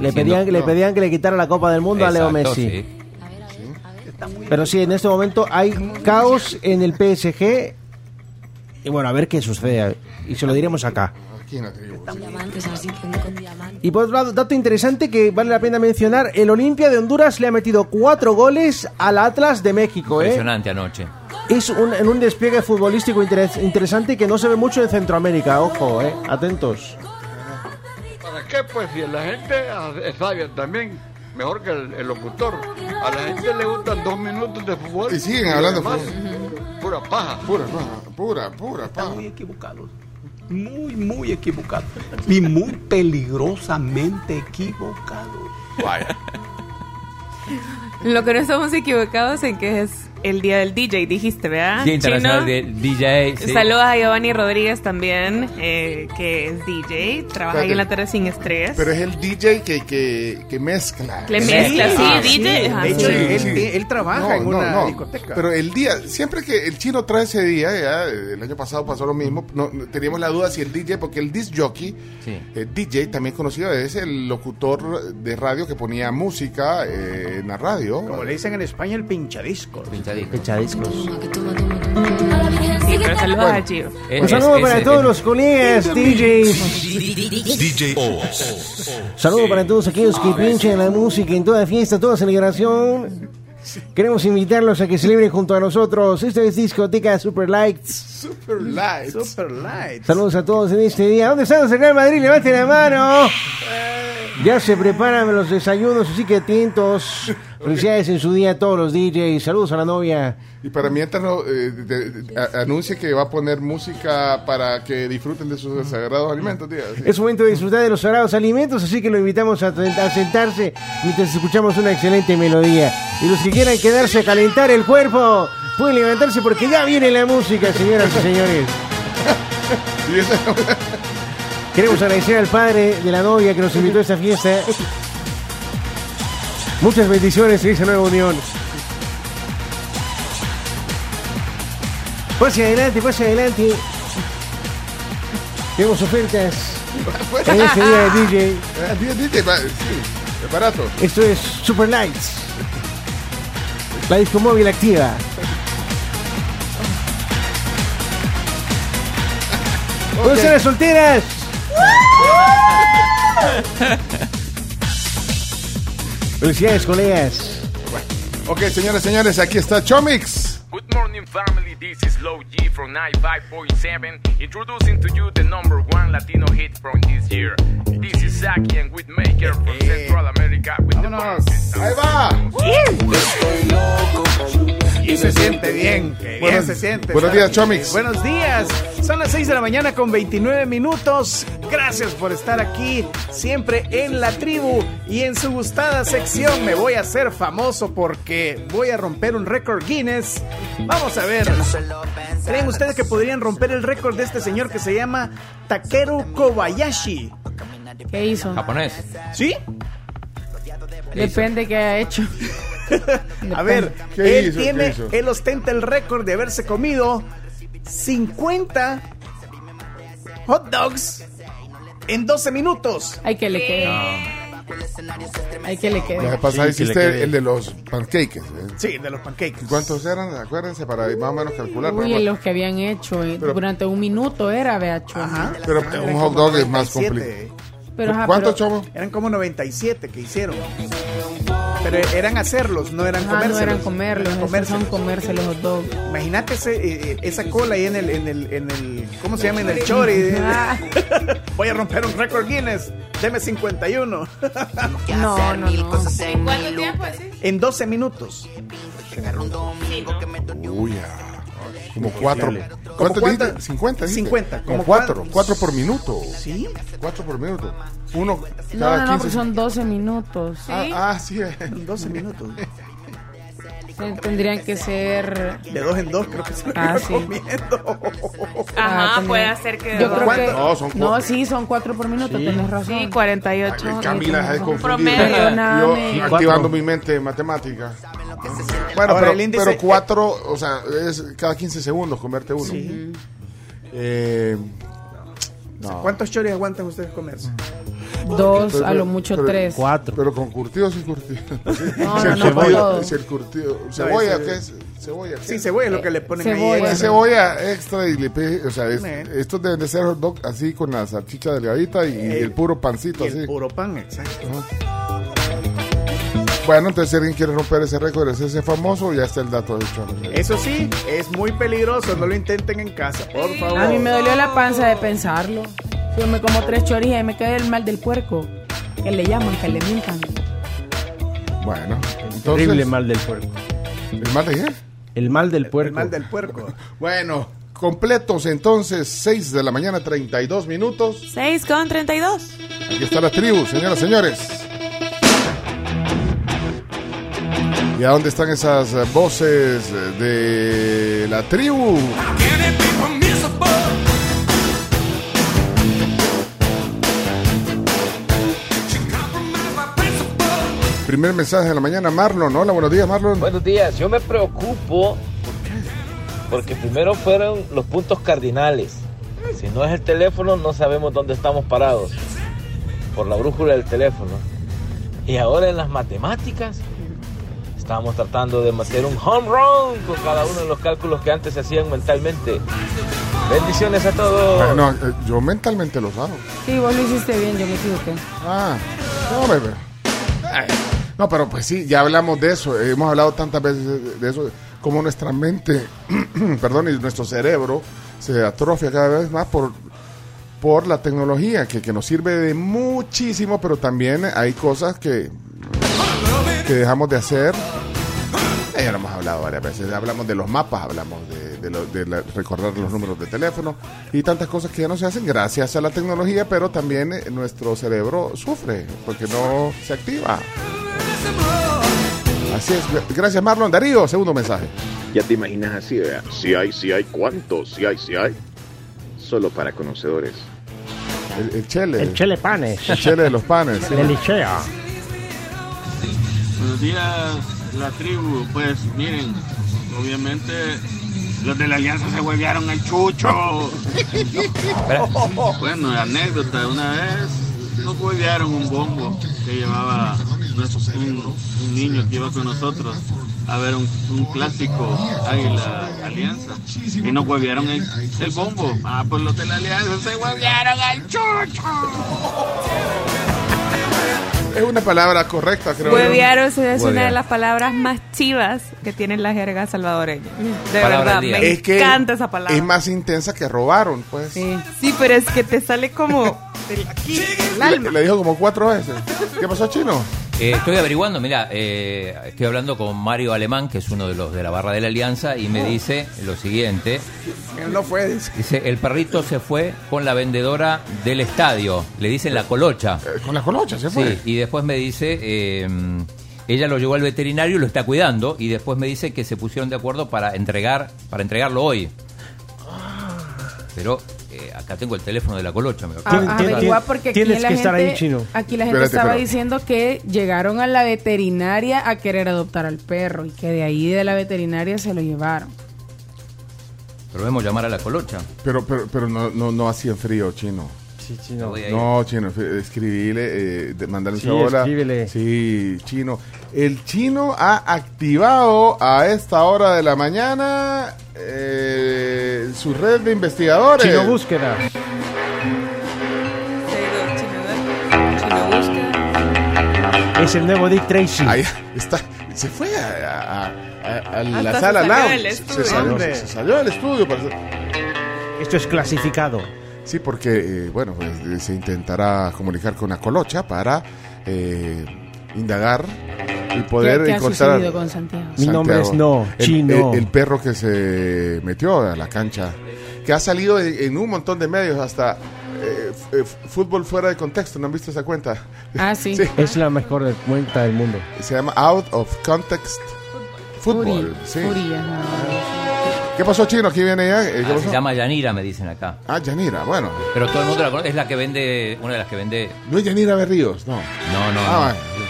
S7: le pedían, le
S3: no.
S7: pedían que le quitara la Copa del Mundo a Leo Messi.
S5: sí.
S7: Pero sí, en este momento hay caos en el PSG. Y bueno, a ver qué sucede. Y se lo diremos acá. Y por otro lado, dato interesante que vale la pena mencionar, el Olimpia de Honduras le ha metido cuatro goles al Atlas de México, ¿eh?
S5: Impresionante anoche.
S7: Es un, en un despliegue futbolístico interes- interesante que no se ve mucho en Centroamérica, ojo, ¿eh? Atentos.
S11: ¿Para qué? Pues si la gente es sabia también, mejor que el, el locutor. A la gente le gustan dos minutos de fútbol.
S3: Y siguen hablando
S11: además,
S3: fútbol.
S11: Pura paja.
S3: Pura, paja, pura, pura, paja.
S10: muy equivocados. Muy, muy equivocados. Y muy peligrosamente equivocados.
S3: Vaya.
S4: Lo que no estamos equivocados en que es el día del DJ, dijiste, ¿verdad?
S5: Día Internacional
S4: Chino?
S5: del DJ. sí.
S4: Saludos a Giovanni Rodríguez también, eh, que es DJ, trabaja ahí en la tarde sin estrés.
S3: Pero es el DJ que, que, que mezcla.
S4: Le mezcla, sí,
S3: Ah,
S4: DJ. ajá,
S1: De hecho,
S4: sí.
S1: él,
S3: sí.
S1: él- él trabaja
S3: No,
S1: en
S3: no,
S1: una
S3: no.
S1: discoteca.
S3: Pero el día, siempre que el chino trae ese día, ya, eh, el año pasado pasó lo mismo, teníamos la duda si el DJ, porque el disc jockey,
S5: Sí.
S3: el DJ también conocido, es el locutor de radio que ponía música eh, en la radio.
S1: Como le dicen en España, el pinchadisco.
S5: Pinchadito.
S7: Echadiscos.
S4: Sí, pero saludos a Gio.
S5: Es-
S7: Un saludo
S5: es-
S7: para
S5: es-
S7: todos los colegas DJs.
S8: DJ Oz.
S7: Saludo para todos aquellos que pinchan la música en toda fiesta, toda celebración. Queremos invitarlos a que celebren junto a nosotros. Esta es discoteca Super Lights.
S3: Super Lights.
S1: Super light.
S7: Saludos a todos en este día. ¿Dónde están los Real Madrid? Levanten la mano. Ya se preparan los desayunos, así que atentos. Felicidades en su día a todos los DJs. Saludos a la novia.
S3: Y para mientras no, eh, de- de- a- anuncia que va a poner música para que disfruten de sus sagrados alimentos, tía. Sí.
S7: Es momento de disfrutar de los sagrados alimentos, así que lo invitamos a, a sentarse mientras escuchamos una excelente melodía. Y los que quieran quedarse a calentar el cuerpo, pueden levantarse porque ya viene la música, señoras y señores. (laughs) Queremos agradecer al padre de la novia que nos invitó a esta fiesta. Muchas bendiciones en esa nueva unión. Pase adelante, pase adelante. Tenemos ofertas en este día de DJ.
S3: Día de DJ, sí, es barato.
S7: Esto es Super Lights. La disco móvil activa. ¿Dónde están las solteras? (laughs) (laughs) Felicidades, colegas.
S3: Ok, señores, señores, aquí está Chomix.
S12: Good morning, family. This is Low G from 95.7, introducing to you the number one Latino hit from this year. This is Saki and Whitmaker from Central America with the.
S3: Ahí va.
S13: Y se siente bien,
S3: Buenos-
S13: se siente.
S3: buenos
S13: ¿sabes?
S3: días, Chomix.
S13: Buenos días. Son las 6 de la mañana con 29 minutos. Gracias por estar aquí, siempre en la tribu y en su gustada sección. Me voy a hacer famoso porque voy a romper un récord Guinness. Vamos a ver. ¿Creen ustedes que podrían romper el récord de este señor que se llama Takeru Kobayashi?
S6: ¿Qué hizo?
S5: Japonés.
S13: ¿Sí?
S6: Depende qué haya hecho. (laughs)
S13: A ver,
S3: ¿Qué
S13: él
S3: hizo? ¿Qué
S13: tiene,
S3: hizo?
S13: él ostenta el récord de haberse comido 50 hot dogs en 12 minutos.
S6: Hay que le quede. Hay que le quede.
S7: Sí, que le
S3: hiciste
S7: quede.
S3: el de los pancakes. ¿eh?
S13: Sí, de los pancakes.
S3: ¿Y ¿Cuántos eran? Acuérdense para más o menos calcular.
S6: Uy,
S3: pero-
S6: los que habían hecho eh,
S3: Pero-
S6: durante un minuto era, vea.
S13: Ajá.
S3: Pero un
S13: como
S3: hot dog es más
S13: 97.
S3: complicado.
S6: Pero, ajá,
S3: ¿Cuántos,
S6: pero-
S3: Chomo?
S13: Eran como 97 que hicieron. Pero eran hacerlos, no eran comérselos.
S6: no eran comerlos,
S13: Eran
S6: esos son comerse los hot dogs.
S13: Imagínate ese, eh, eh, esa cola ahí en el, en el, en el, ¿cómo se llama? En el chori.
S6: Ah. (laughs)
S13: Voy a romper un récord Guinness. Deme 51. (laughs)
S6: No, no, no.
S4: ¿En cuánto tiempo así?
S13: en 12 minutos.
S3: Uy, ah, como cuatro.
S13: ¿Como
S3: ¿Cuánto dijiste? 50. dijiste.
S13: 50,
S3: Como
S13: ¿como
S3: cuatro. Cuatro por minuto.
S13: ¿Sí?
S3: Cuatro por minuto. Uno
S6: No,
S3: cada
S6: no, no,
S3: 15.
S6: porque son 12 minutos.
S3: Ah, ah, sí. eh.
S13: 12 minutos. (laughs)
S6: Ten- Tendrían que ser.
S13: De dos en dos creo que se lo
S6: Ah, sí.
S13: comiendo.
S4: Ajá,
S6: tendría-
S4: puede ser que.
S6: Yo creo que.
S3: No, son
S6: No,
S3: cuatro.
S6: sí, son 4 por minuto, tenés razón.
S4: Sí, 48.
S3: Ay, Camila
S6: Un
S3: confundido.
S4: promedio.
S6: Perdóname.
S3: Yo activando mi mente en matemática. Bueno,
S13: Ahora,
S3: pero, pero cuatro, o sea, es cada 15 segundos comerte uno. Eh, no.
S13: ¿Cuántos choris aguantan ustedes comerse?
S6: Dos,
S3: Pero-
S6: a lo mucho
S3: pero-
S6: tres.
S7: Cuatro.
S3: Pero con curtido sin curtido.
S6: No, (laughs) no, no, todo.
S3: si el curtido. Cebolla, ¿qué es? Cebolla. ¿qué
S13: Sí,
S3: es?
S13: cebolla es lo que le ponen
S6: Cebolla.
S13: ahí. Extra.
S3: cebolla extra y le pe- o sea, es- estos deben de ser hot dog así con la salchicha delgadita y
S13: Eh,
S3: el puro pancito
S13: Y
S3: así.
S13: el puro pan, exacto.
S3: Bueno, entonces si alguien quiere romper ese récord, es ese famoso, ya está el dato de hecho.
S13: Eso sí, es muy peligroso, no lo intenten en casa, por favor.
S6: A mí me dolió la panza de pensarlo. Yo me como tres choris y me cae el mal del puerco. Que le llaman, que le mientan.
S3: Bueno, entonces.
S7: Terrible mal del puerco.
S3: ¿El mal de qué?
S7: El mal del
S13: El
S7: puerco.
S13: mal del puerco. (laughs)
S3: Bueno, completos entonces, 6 de la mañana, 32 minutos.
S4: 6 con 32.
S3: Aquí está la tribu, señoras, señores. ¿Y a dónde están esas voces de la tribu? Primer mensaje de la mañana, Marlon. Hola, buenos días, Marlon.
S14: Buenos días, yo me preocupo porque primero fueron los puntos cardinales. Si no es el teléfono, no sabemos dónde estamos parados por la brújula del teléfono. Y ahora en las matemáticas estamos tratando de hacer un home run con cada uno de los cálculos que antes se hacían mentalmente. Bendiciones a todos.
S3: Bueno, eh, yo mentalmente los hago.
S6: Sí, vos lo hiciste bien, yo me equivoqué.
S3: Ah, no, bebé. Ay, No, pero pues sí, ya hablamos de eso. Hemos hablado tantas veces de, eso, como nuestra mente, (clears throat) perdón, y nuestro cerebro se atrofia cada vez más por, por la tecnología, que, que nos sirve de muchísimo, pero también hay cosas que, que dejamos de hacer. Eh, Ya lo hemos hablado varias veces. Hablamos de los mapas, hablamos de, de recordar los números de teléfono y tantas cosas que ya no se hacen gracias a la tecnología, pero también nuestro cerebro sufre porque no se activa. Así es. Gracias, Marlon. Darío, segundo mensaje.
S15: Ya te imaginas así, vea. Si hay, si hay, ¿cuántos? Si hay, si hay. Solo para conocedores.
S3: El, el chele.
S7: El chele panes.
S3: El chele de los panes. sí.
S7: El Licea.
S16: Buenos días, la tribu. Pues miren, obviamente los de la alianza se huevearon al chucho. (laughs) bueno, anécdota, una vez nos huevearon un bombo que llevaba nuestro- un, un niño que iba con nosotros a ver un, un clásico Águila Alianza y nos huevearon el, el bombo. Ah, pues los de la alianza se huevearon al chucho.
S3: Es una palabra correcta, creo. yo.
S4: Hueviaros es una de las palabras más chivas que tiene la jerga salvadoreña. De
S3: Palabra
S4: verdad, me
S3: Es que
S4: encanta esa palabra.
S3: Es más intensa que robaron, pues.
S4: Sí. Sí, pero es que te sale como del aquí, del alma.
S3: Le, le dijo como cuatro veces. ¿Qué pasó, Chino?
S5: Eh, estoy averiguando, mira, eh, estoy hablando con Mario Alemán, que es uno de los de la barra de la Alianza, y me dice lo siguiente.
S13: Él no fue, dice.
S5: Dice, el perrito se fue con la vendedora del estadio, le dicen la colocha.
S3: con la colocha se fue.
S5: Sí, y después me dice, eh, ella lo llevó al veterinario y lo está cuidando, y después me dice que se pusieron de acuerdo para entregar, para entregarlo hoy. Pero eh, acá tengo el teléfono de la colocha. me
S6: A- porque aquí la gente, Aquí la gente
S5: Espérate,
S6: estaba
S5: pero-
S6: diciendo que llegaron a la veterinaria a querer adoptar al perro y que de ahí de la veterinaria se lo llevaron.
S5: Pero debemos llamar a la colocha.
S3: Pero, pero, pero no, no, no hacía frío, Chino.
S7: Sí, Chino.
S3: No, Chino, escribile, eh, mandale
S7: Sí, escríbele.
S3: Sí, Chino. El Chino ha activado a esta hora de la mañana eh, su red de investigadores.
S7: Chino búsqueda. Es el nuevo Dick Tracy.
S3: Ahí está. Se fue a, a- a- a la
S7: Hasta
S3: sala
S7: se salió
S3: lounge.
S7: del
S3: Se
S7: estudio.
S3: salió, se salió del estudio. para
S7: Esto es clasificado.
S3: Sí, porque, eh, bueno, pues, se intentará comunicar con la colocha para eh, indagar y poder
S6: ¿Qué, qué ha
S3: encontrar.
S6: sucedido con Santiago?
S7: Mi nombre es No,
S3: el,
S7: Chino.
S3: El, el perro que se metió a la cancha, que ha salido en, en un montón de medios, hasta eh, f- eh, fútbol fuera de contexto. ¿No han visto esa cuenta?
S6: Ah, (laughs) sí.
S7: Es la mejor de- cuenta del mundo.
S3: Se llama Out of Context Football.
S6: Furi-
S3: sí. ¿Qué pasó, Chino? ¿Aquí viene ya? ¿Qué
S5: Ah,
S3: pasó?
S5: se llama Yanira, me dicen acá.
S3: Ah, Yanira, bueno.
S5: Pero todo el mundo la conoce, es la que vende, una de las que vende...
S3: No es Yanira Berríos, no.
S5: No, no,
S3: Ah,
S5: no.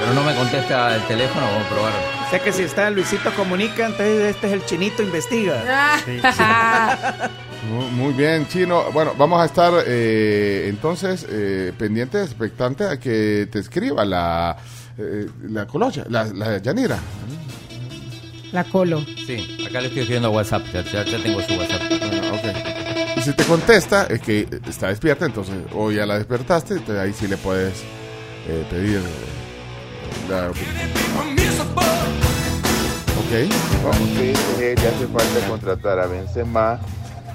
S5: Pero no me contesta el teléfono, vamos a probar.
S13: Sé que si está Luisito Comunica, entonces este es el chinito investiga. (laughs)
S3: Muy, muy bien, Chino. Bueno, vamos a estar eh, entonces eh, pendientes, expectantes a que te escriba la, eh, la colocha, la, la Yanira.
S6: La colo.
S5: Sí, acá le estoy escribiendo WhatsApp, ya, ya- ya tengo su WhatsApp.
S3: Bueno, ok. Y si te contesta, es que está despierta, entonces, o ya la despertaste, entonces ahí sí le puedes eh, pedir la Ok.
S17: Vamos que eh, ya hace falta contratar a Benzema,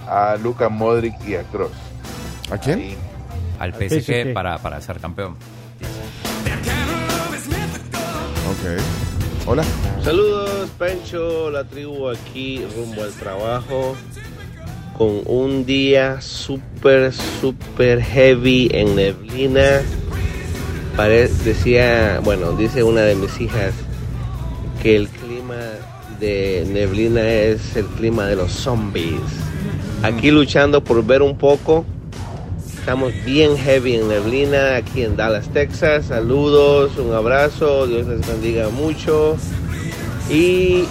S17: a Luka Modric y a Kroos.
S3: ¿A quién?
S5: Al
S17: Al
S5: PSG,
S17: PSG.
S5: Para, para ser campeón.
S3: Ok. Hola.
S18: Saludos, Pancho, la tribu aquí rumbo al trabajo con un día súper, súper heavy en neblina. Decía, bueno, dice una de mis hijas que el clima de neblina es el clima de los zombies. Aquí luchando por ver un poco. Estamos bien heavy en neblina aquí en Dallas, Texas. Saludos, un abrazo, Dios les bendiga mucho. Y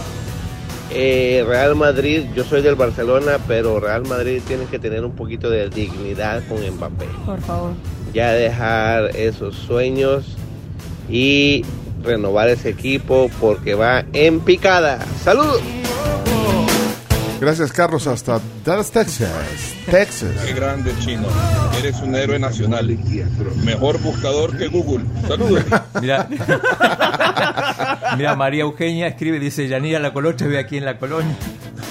S18: eh, Real Madrid, yo soy del Barcelona, pero Real Madrid tiene que tener un poquito de dignidad con Mbappé.
S6: Por favor.
S18: Ya dejar esos sueños y renovar ese equipo porque va en picada. Saludos.
S3: Gracias, Carlos, hasta Dallas, Texas. Texas.
S19: Qué grande chino. Eres un héroe nacional. Mejor buscador que Google. Saludos. (laughs)
S5: Mira, mira, María Eugenia escribe, dice, Yanira la colocha vive aquí en la colonia.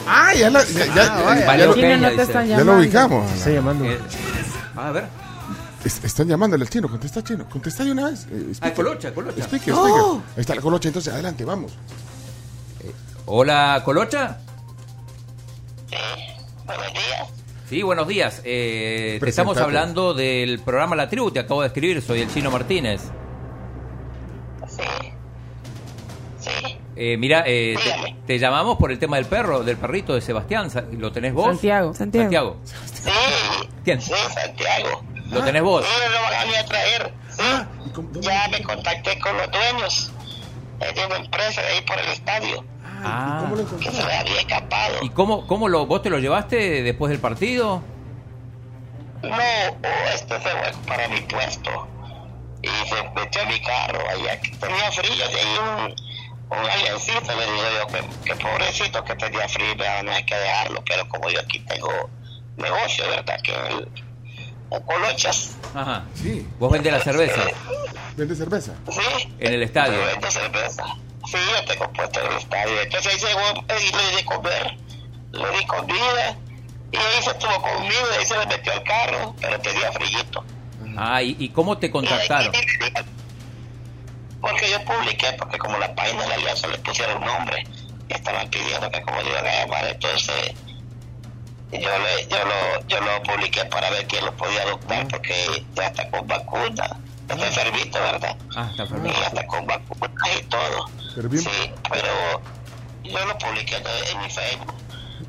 S3: Ah, ya, la, ya, ya-
S5: Ah, vaya.
S3: ya
S5: María
S3: lo-
S5: Eugenia no te dice. están
S3: ya lo
S5: llamando.
S3: ubicamos.
S7: Está llamando.
S5: Eh, a ver.
S3: Es- están llamándole al chino, contesta chino, contesta de una vez. Eh,
S5: Ah, colocha, colocha.
S3: Explique,
S5: Oh.
S3: Ahí está la colocha, entonces adelante, vamos.
S5: Hola, Colocha. Sí, buenos días. Eh, te estamos hablando del programa La Tribu, te acabo de escribir, soy el Chino Martínez. Eh, mira, eh, te, te llamamos por el tema del perro, del perrito de Sebastián. ¿Lo tenés vos?
S6: Santiago.
S5: Santiago. ¿Quién?
S20: Sí, Santiago.
S5: ¿Lo tenés vos?
S20: Sí, lo van a a traer. Sí. Ya me contacté con los dueños de una empresa de ahí por el estadio.
S5: Ah.
S20: Que se le había escapado.
S5: ¿Y cómo, cómo lo, vos te lo llevaste después del partido?
S20: No, este se fue para mi puesto. Y se metió en mi carro allá. que Tenía frío y ahí un, un aliencito le digo yo que, que pobrecito que tenía frío, no hay que dejarlo. Pero como yo aquí tengo negocio, ¿verdad? Que el, el Colochas.
S5: Ajá. Sí. ¿Vos vendés la cerveza
S3: ¿Vende cerveza?
S20: Sí.
S5: en el estadio?
S20: Yo vendo cerveza. Sí, yo tengo puesto en el estadio. Entonces ahí llegó y le di de comer. Le di comida. Y ahí se estuvo conmigo y ahí se le metió al carro, pero tenía frillito.
S5: Ah, ¿y, y cómo te contactaron?
S20: Porque yo publiqué, porque como la página de la alianza le pusieron nombre, y estaban pidiendo que como le iban a llamar, entonces yo, le, yo, lo, yo lo publiqué para ver quién lo podía adoptar, porque ya está con vacuna, está enfermito, ¿verdad?
S5: Ah, está
S20: Y ya está con vacunas y todo. Sí, pero yo lo publiqué en, en mi Facebook,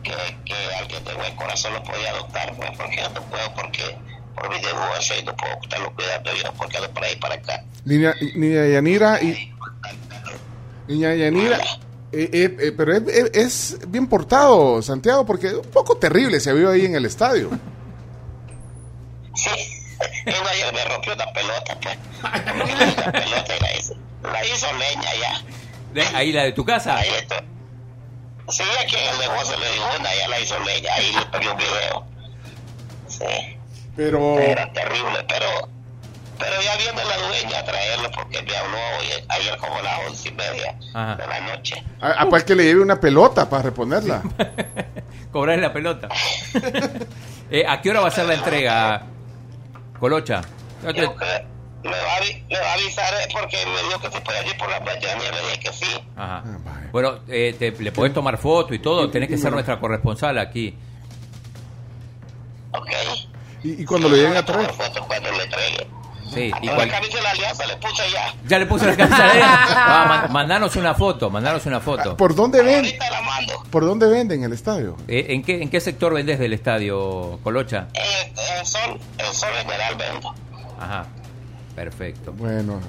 S20: que, que alguien de buen corazón lo podía adoptar, porque yo no puedo, porque por mi divorcio y no puedo estarlo cuidando yo, porque ando por ahí para acá.
S3: Niña, niña Yanira y. Niña Yanira. Eh, eh, eh, pero es, es- es bien portado, Santiago, porque un poco terrible se vio ahí en el estadio.
S20: Sí, (laughs) ayer me rompió una pelota, pues. Una pelota y la hizo, la hizo leña ya.
S5: ¿De- ¿Ahí la de tu casa?
S20: Ahí. Sí, aquí en el negocio le dio una, ya la hizo leña, ahí le tomé un video. Sí,
S3: Pero.
S20: era terrible, pero pero ya viene la dueña a traerlo porque me habló hoy- ayer como a las once y media
S5: Ajá.
S20: de la noche.
S3: A, a pues que le lleve una pelota para reponerla. (laughs)
S5: Cobrar la pelota. (laughs) Eh, ¿A qué hora va a ser la entrega, Colocha? Yo te-
S20: me va, a, me va a avisar eh, porque me dijo que se puede ir por la mañana y le dije que sí.
S5: Ajá. Bueno, eh, te- le podés tomar foto y todo, tenés que ser nuestra corresponsal aquí.
S20: Ok.
S3: Y, y cuando lo lleguen a traer.
S20: Foto cuando.
S5: Sí, y cual-
S20: la camisa de la alianza le puse ya.
S5: ya le puse la camisa de ah, (laughs) man- mandanos una foto, mandanos una foto.
S3: ¿Por dónde venden? ¿Por dónde venden el estadio?
S5: Eh, ¿en, qué, ¿En qué sector vendés del estadio, Colocha?
S20: Eh, el sol, el sol general vendo.
S5: Ajá, perfecto.
S3: Bueno.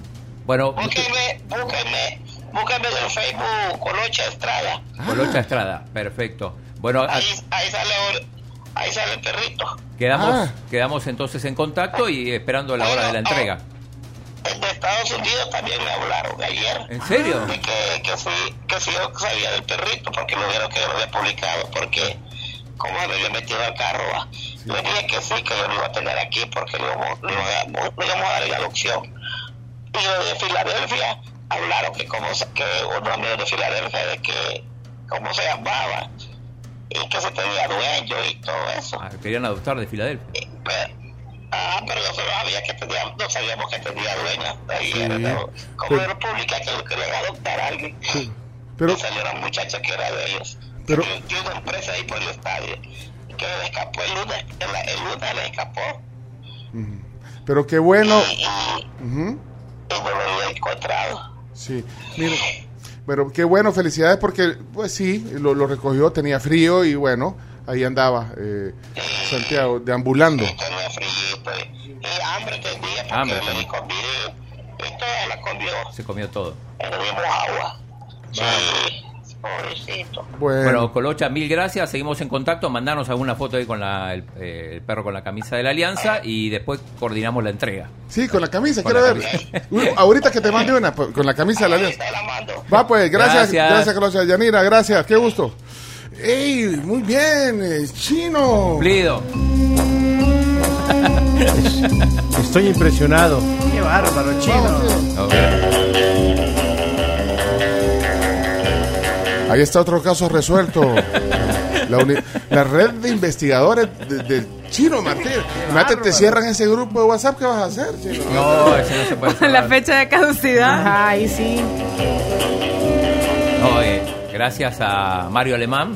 S5: Bueno,
S20: Búsquenme, búsquenme, búsquenme del Facebook Colocha Estrada.
S5: Colocha Estrada, perfecto. Bueno, a-
S20: Ahí, ahí sale ahí sale el perrito.
S5: quedamos,
S3: Ah.
S5: quedamos entonces en contacto y esperando la hora de la entrega.
S20: El de Estados Unidos también me hablaron ayer.
S5: ¿En serio?
S20: De que, que sí, que sí yo sabía del perrito porque lo vieron que yo lo había publicado porque como me había metido al carro, va. le dije que sí, que yo lo iba a tener aquí porque lo íbamos, lo íbamos- lo íbamos a dar en adopción. Y los de Filadelfia hablaron que como se- que unos amigos de Filadelfia de que cómo se llamaba y que se tenía dueño y todo eso.
S5: Ah, querían adoptar de Filadelfia.
S20: Ah, pero nosotros sabía que tenía, no sabíamos que tenía dueña. Ahí
S3: Sí.
S20: era, ¿no? Como
S3: Pero-
S20: era pública que lo querían adoptar a alguien.
S3: Pero-
S20: Y salió una muchacha que era de ellos.
S3: Pero-
S20: Que tiene una empresa ahí por el estadio. Que le escapó el lunes, el, el lunes le escapó.
S3: Pero qué bueno.
S20: Y,
S3: Ujú.
S20: y no lo había encontrado.
S3: Sí, mira, pero qué bueno, felicidades porque, pues sí, lo, lo recogió, tenía frío y bueno, ahí andaba eh, Santiago, deambulando.
S20: Tenía frío y hambre tenía porque
S5: Hambre también.
S20: comida y toda la comió.
S5: Se comió todo.
S20: Le dimos agua. Sí, pobrecito.
S3: Bueno,
S5: Bueno, Colocha, mil gracias. Seguimos en contacto. Mandanos alguna foto ahí con la, el, eh, el perro con la camisa de la Alianza y después coordinamos la entrega.
S3: sí, con la camisa,
S5: Con
S3: quiero
S5: la
S3: ver. (laughs) Uy, ahorita que te mande una, pues, con la camisa de la alianza. Va pues, gracias,
S5: Gracias.
S3: gracias, gracias, Yanira, gracias, qué gusto. ¡Ey, muy bien, eh, chino!
S5: Cumplido.
S7: Estoy impresionado.
S13: Qué bárbaro, chino.
S3: Ahí está otro caso resuelto. La, uni- la red de investigadores de- del chino, Martín. Imagínate, te cierran ese grupo de WhatsApp, ¿qué vas a hacer, chino?
S5: No, ese no se puede
S4: Con (laughs) la fecha de caducidad.
S6: Ay, sí.
S5: No, eh, gracias a Mario Alemán,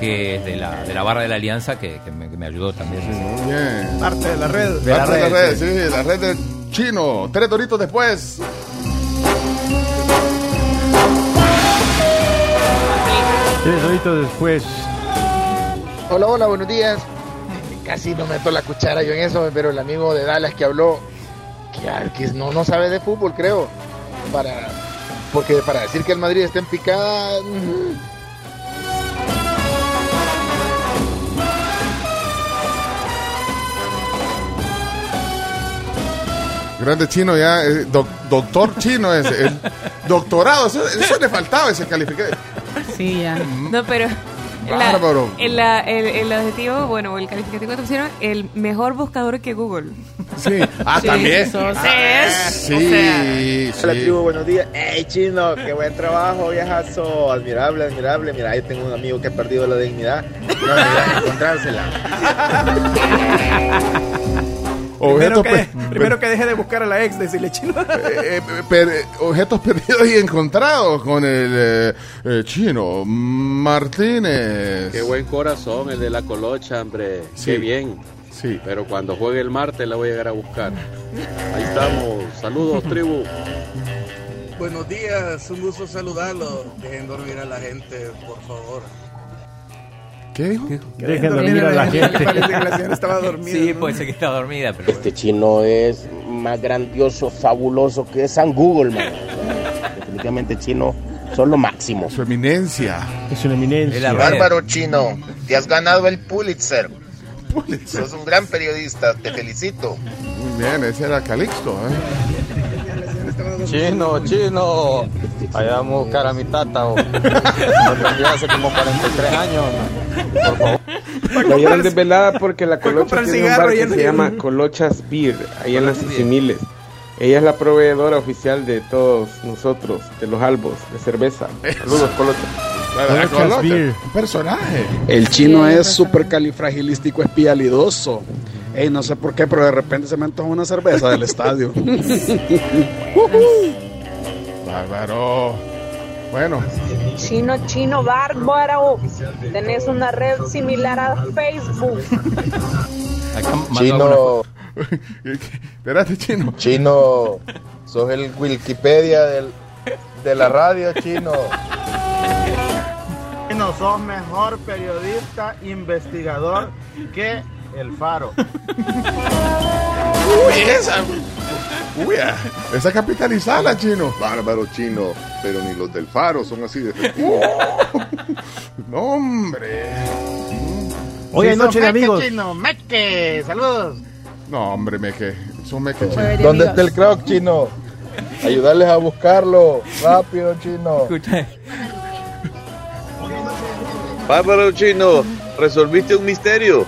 S5: que es de la, de la barra de la Alianza, que, que me, que me ayudó también.
S3: Muy bien.
S13: Parte de la red.
S3: De la red, sí, la red del chino. Tres doritos después.
S7: Tres horitos después.
S1: Hola, hola, buenos días. casi no meto la cuchara yo en eso, pero el amigo de Dallas que habló, que, que no, no sabe de fútbol, creo. Para, porque para decir que el Madrid está en picada.
S3: Grande chino ya, eh, doc- doctor chino es el doctorado, eso, eso le faltaba ese calificado.
S6: Sí, ya.
S4: No, pero. la-
S3: Bárbaro.
S4: el, la- el, el adjetivo, bueno, el calificativo que te pusieron, el mejor buscador que Google.
S3: Sí. (laughs) Ah,
S4: Sí,
S3: también.
S4: eso sí
S3: Ah,
S4: es.
S3: Sí,
S4: O sea,
S3: sí.
S20: Hola tribu, buenos días. Hey chino, qué buen trabajo, viejazo. Admirable, admirable. Mira, ahí tengo un amigo que ha perdido la dignidad. No, mira, encontrársela. (laughs)
S13: Primero
S3: Objetos,
S13: que, primero que deje de buscar a la ex, decirle chino. (laughs)
S3: eh, eh, per- objetos perdidos y encontrados con el eh, eh, chino Martínez.
S21: Qué buen corazón el de la colocha, hombre.
S3: Sí.
S21: Qué bien.
S3: Sí.
S21: Pero cuando juegue el martes la voy a llegar a buscar. Ahí estamos. Saludos, (laughs) tribu.
S22: Buenos días, un gusto saludarlo. Dejen dormir a la gente, por favor.
S3: ¿Qué dijo?
S7: Dejen dormir a la gente. (laughs)
S13: Parece que la señora estaba dormida.
S5: Sí,
S13: ¿no?
S5: puede ser que está dormida, pero.
S20: Este chino es más grandioso, fabuloso que San Google, man. Definitivamente chino son lo máximo.
S3: Su eminencia.
S7: Es una eminencia.
S5: Es la
S23: Bárbaro chino, te has ganado el Pulitzer. Sos un gran periodista, te felicito.
S3: Muy bien, ese era Calixto. ¿eh?
S24: Chino, chino. Allá vamos a buscar a mi tata. o- (laughs) hace como 43 años. Por favor.
S25: La llevan desvelada porque la Colocha tiene un bar que se llama Colochas Beer, ahí en las Sisimiles. Ella es la proveedora oficial de todos nosotros, de los albos, de cerveza. (laughs) Saludos, Colocha.
S3: Un personaje.
S26: El chino es súper califragilístico espialidoso. Ey, no sé por qué, pero de repente se me antoja una cerveza del estadio. (laughs)
S3: Bárbaro. Bueno,
S27: Chino, chino, bárbaro. Tenés una red similar a Facebook.
S23: Chino, (laughs)
S3: espérate, chino.
S23: chino, sos el Wikipedia del, de la radio, chino. (laughs)
S28: Chino, sos mejor periodista, investigador que el Faro.
S3: Uy, esa. Uy, ah, esa capitalizada, chino.
S29: Bárbaro chino, pero ni los del faro son así de efectivos. (laughs)
S3: No, hombre.
S7: Hoy
S28: Sí,
S7: noche de
S28: meque,
S7: amigos.
S28: Chino, meque, saludos.
S3: No, hombre, me que. Son me que chino.
S23: ¿Dónde está el croc, chino? Ayudarles a buscarlo. Rápido, chino.
S5: Escucha,
S14: Bárbaro chino, resolviste un misterio.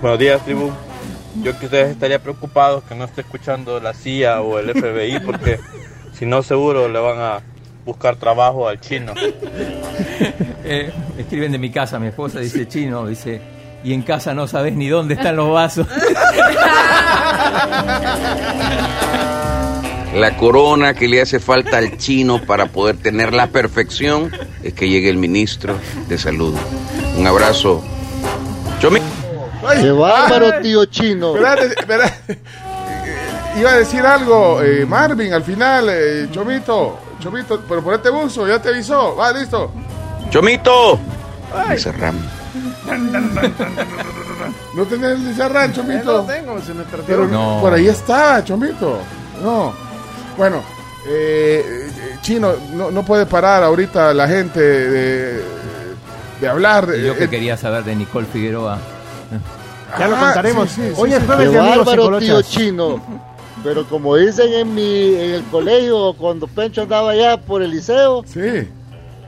S14: Buenos días, tribu. Yo que ustedes estaría preocupados que no esté escuchando la CIA o el FBI porque (laughs) si no seguro le van a buscar trabajo al chino. (laughs)
S5: eh, escriben de mi casa, mi esposa dice chino, dice, y en casa no sabes ni dónde están los vasos. (laughs)
S30: La corona que le hace falta al chino para poder tener la perfección es que llegue el ministro de salud. Un abrazo. Chomi.
S3: Ay,
S23: bárbaro, tío chino.
S3: Espérate, espérate. Eh, Iba a decir algo, eh, Marvin, al final, eh, Chomito, Chomito, pero ponete buzo, ya te avisó. Va, listo.
S30: Chomito. Dice Ram.
S3: No tenés el Chomito.
S13: no lo tengo, se me perdió.
S3: Pero
S5: No.
S3: por ahí estaba, Chomito. No. Bueno, eh, Chino, no, no puede parar ahorita la gente de, de hablar.
S5: Y yo que
S3: Eh,
S5: quería saber de Nicole Figueroa.
S7: Ya lo
S3: Ah,
S7: contaremos.
S3: sí, sí,
S7: Hoy
S3: sí,
S7: es
S3: sí.
S7: jueves
S23: Qué
S7: de amigos en
S23: bárbaro, tío chino. Pero como dicen en mi en el colegio, cuando Pencho andaba allá por el liceo,
S3: Sí.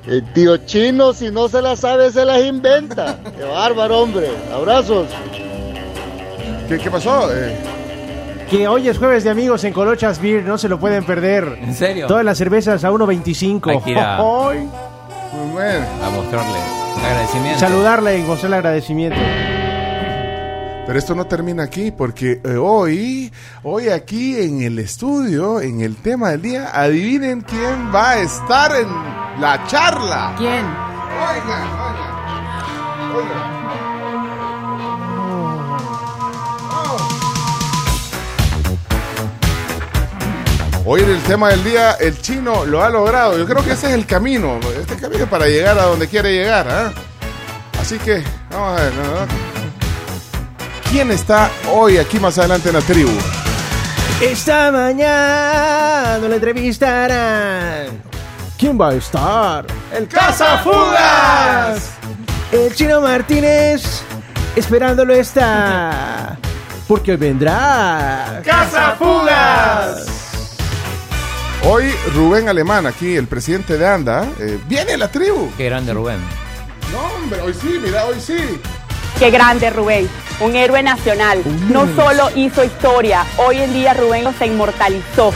S23: el tío chino, si no se las sabe, se las inventa. Qué bárbaro, hombre. Abrazos.
S3: ¿Qué, qué pasó? Eh,
S7: Que hoy es jueves de amigos en Colochas Beer, no se lo pueden perder.
S5: ¿En serio?
S7: Todas las cervezas a 1.25.
S5: Hay que ir a- (laughs)
S7: Hoy,
S3: muy bueno.
S5: A mostrarle agradecimiento.
S7: Saludarle y mostrar el agradecimiento.
S3: Pero esto no termina aquí porque eh, hoy, hoy aquí en el estudio, en el tema del día, adivinen quién va a estar en la charla.
S6: ¿Quién?
S3: Oigan, oigan, oigan. Hoy en el tema del día, el chino lo ha logrado. Yo creo que ese es el camino. Este camino es para llegar a donde quiere llegar. ¿ah? Así que Vamos a ver, no. ¿Quién está hoy aquí más adelante en la tribu?
S7: Esta mañana lo entrevistarán. ¿Quién va a estar? ¡El
S13: Cazafugas!
S7: El Chino Martínez esperándolo está. Porque hoy vendrá.
S13: ¡Cazafugas!
S3: Hoy Rubén Alemán, aquí el presidente de ANDA, eh, viene a la tribu.
S5: Qué grande Rubén.
S3: No, hombre, hoy sí, mira, hoy sí.
S31: Qué grande Rubén, un héroe nacional. No solo hizo historia, hoy en día Rubén lo se inmortalizó.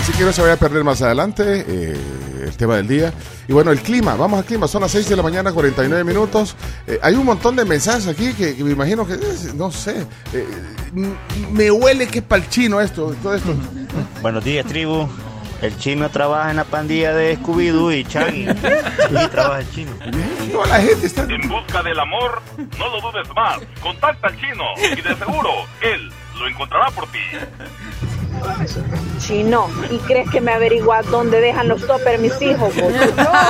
S3: Así que no se vaya a perder más adelante eh, el tema del día. Y bueno, el clima, vamos al clima, son las 6 de la mañana, 49 minutos. Eh, hay un montón de mensajes aquí que, que me imagino que, eh, no sé, eh, me huele que es para el chino esto, todo esto.
S32: Buenos días, tribu. El chino trabaja en la pandilla de Scooby-Doo y Chaggy. Y trabaja el chino.
S3: No, la gente está...
S33: En busca del amor, no lo dudes más. Contacta al chino y de seguro él lo encontrará por ti.
S27: Chino, ¿y crees que me averiguas dónde dejan los toppers mis hijos?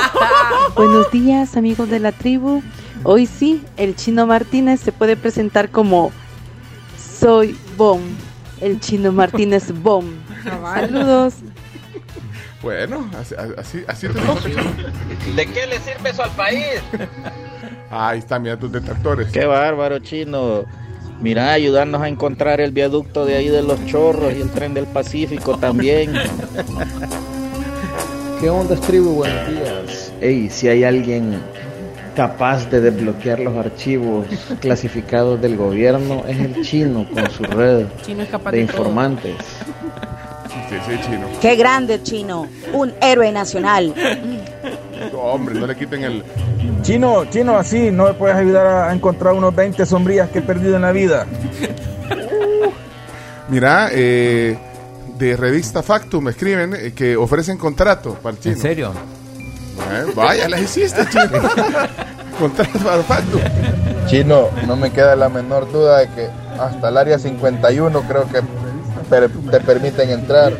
S27: (laughs)
S34: Buenos días amigos de la tribu. Hoy sí, el chino Martínez se puede presentar como Soy Bom. El chino Martínez Bom. Saludos.
S3: Bueno, así, así, así tenemos.
S23: ¿De qué le sirve eso al país?
S3: Ahí están, mira tus detractores.
S35: Qué bárbaro, chino. Mira, ayudarnos a encontrar el viaducto de ahí de los chorros y el tren del Pacífico también. (laughs)
S36: ¿Qué onda, tribu? Buenos días. Ey, si hay alguien capaz de desbloquear los archivos clasificados del gobierno, es el chino con su red
S6: Chino es capaz
S36: de
S6: de
S36: informantes.
S3: Sí, sí, chino.
S37: Qué grande chino, un héroe nacional. (laughs)
S3: Hombre, no le quiten el...
S38: Chino, chino, así no me puedes ayudar a encontrar unos 20 sombrillas que he perdido en la vida. (laughs)
S3: Mira, eh, de revista Factum me escriben eh, que ofrecen contrato para el chino.
S5: ¿En serio?
S3: Eh, vaya, las hiciste, chino. (laughs) contrato para Factum.
S39: Chino, no me queda la menor duda de que hasta el área 51 creo que per- te permiten entrar.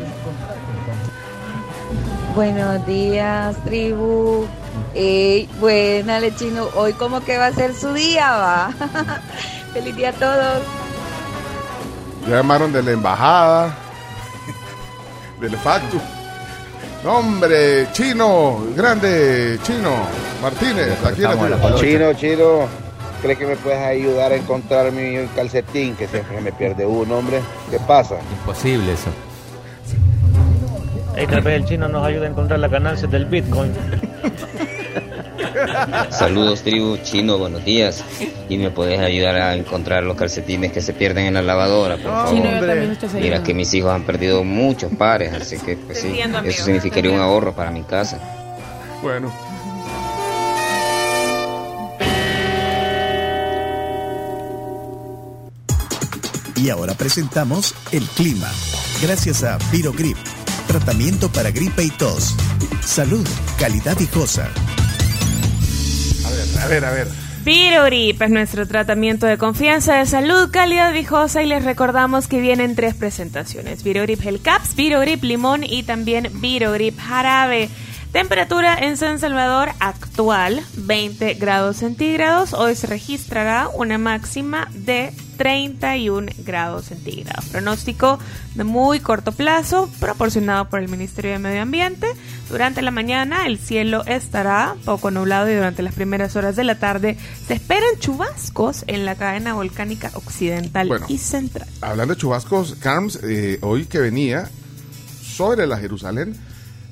S40: Buenos días, tribu. Ey, buena, chino. Hoy como que va a ser su día, va. (laughs) Feliz día a todos.
S3: Ya llamaron de la embajada, del Factum. No, hombre, chino, grande, chino, Martínez, aquí en la.
S23: Chino, chino, ¿crees que me puedes ayudar a encontrar mi calcetín? Que siempre me pierde uno, hombre. ¿Qué pasa?
S5: Imposible eso.
S32: Ey, tal vez el chino nos ayude a encontrar la ganancia del Bitcoin. (laughs)
S41: Saludos tribu chino, buenos días. Y me puedes ayudar a encontrar los calcetines que se pierden en la lavadora, por favor.
S6: Chino,
S41: Mira que mis hijos han perdido muchos pares, así que pues sí,
S6: Entiendo, amigo,
S41: eso significaría un ahorro para mi casa.
S3: Bueno.
S42: Y ahora presentamos el clima. Gracias a Virogrip, tratamiento para gripe y tos. Salud, calidad viejosa.
S3: A ver, a ver, a ver.
S4: Virogrip es nuestro tratamiento de confianza de salud, calidad viejosa y les recordamos que vienen tres presentaciones. Virogrip Gel Caps, Virogrip Limón y también Virogrip Jarabe. Temperatura en San Salvador actual 20 grados centígrados. Hoy se registrará una máxima de 31 grados centígrados. Pronóstico de muy corto plazo proporcionado por el Ministerio de Medio Ambiente. Durante la mañana el cielo estará poco nublado y durante las primeras horas de la tarde se esperan chubascos en la cadena volcánica occidental
S3: Bueno.
S4: y central.
S3: Hablando de chubascos, Carms, eh, hoy que venía sobre la Jerusalén,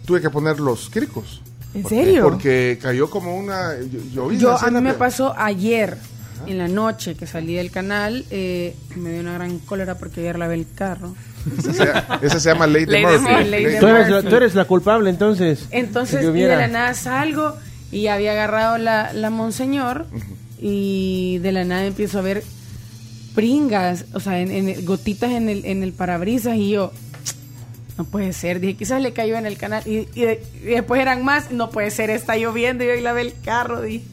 S3: tuve que poner los cricos.
S6: ¿En serio?
S3: Porque cayó como una
S6: Yo,
S3: así
S6: a mí me pasó ayer, en la noche que salí del canal, eh, me dio una gran cólera porque ayer lavé el carro.
S3: Esa se, esa se llama Lady,
S6: Lady
S3: Murphy.
S7: Tú eres, la,
S6: Murphy.
S7: tú eres la culpable entonces.
S6: Entonces,
S7: Si
S6: y de la nada salgo y había agarrado la, la Monseñor y de la nada empiezo a ver pringas, o sea, en, en- gotitas en el, en el parabrisas y yo, no puede ser, dije, quizás le cayó en el canal y, y de- y después eran más, no puede ser, está lloviendo y hoy lavé el carro, dije.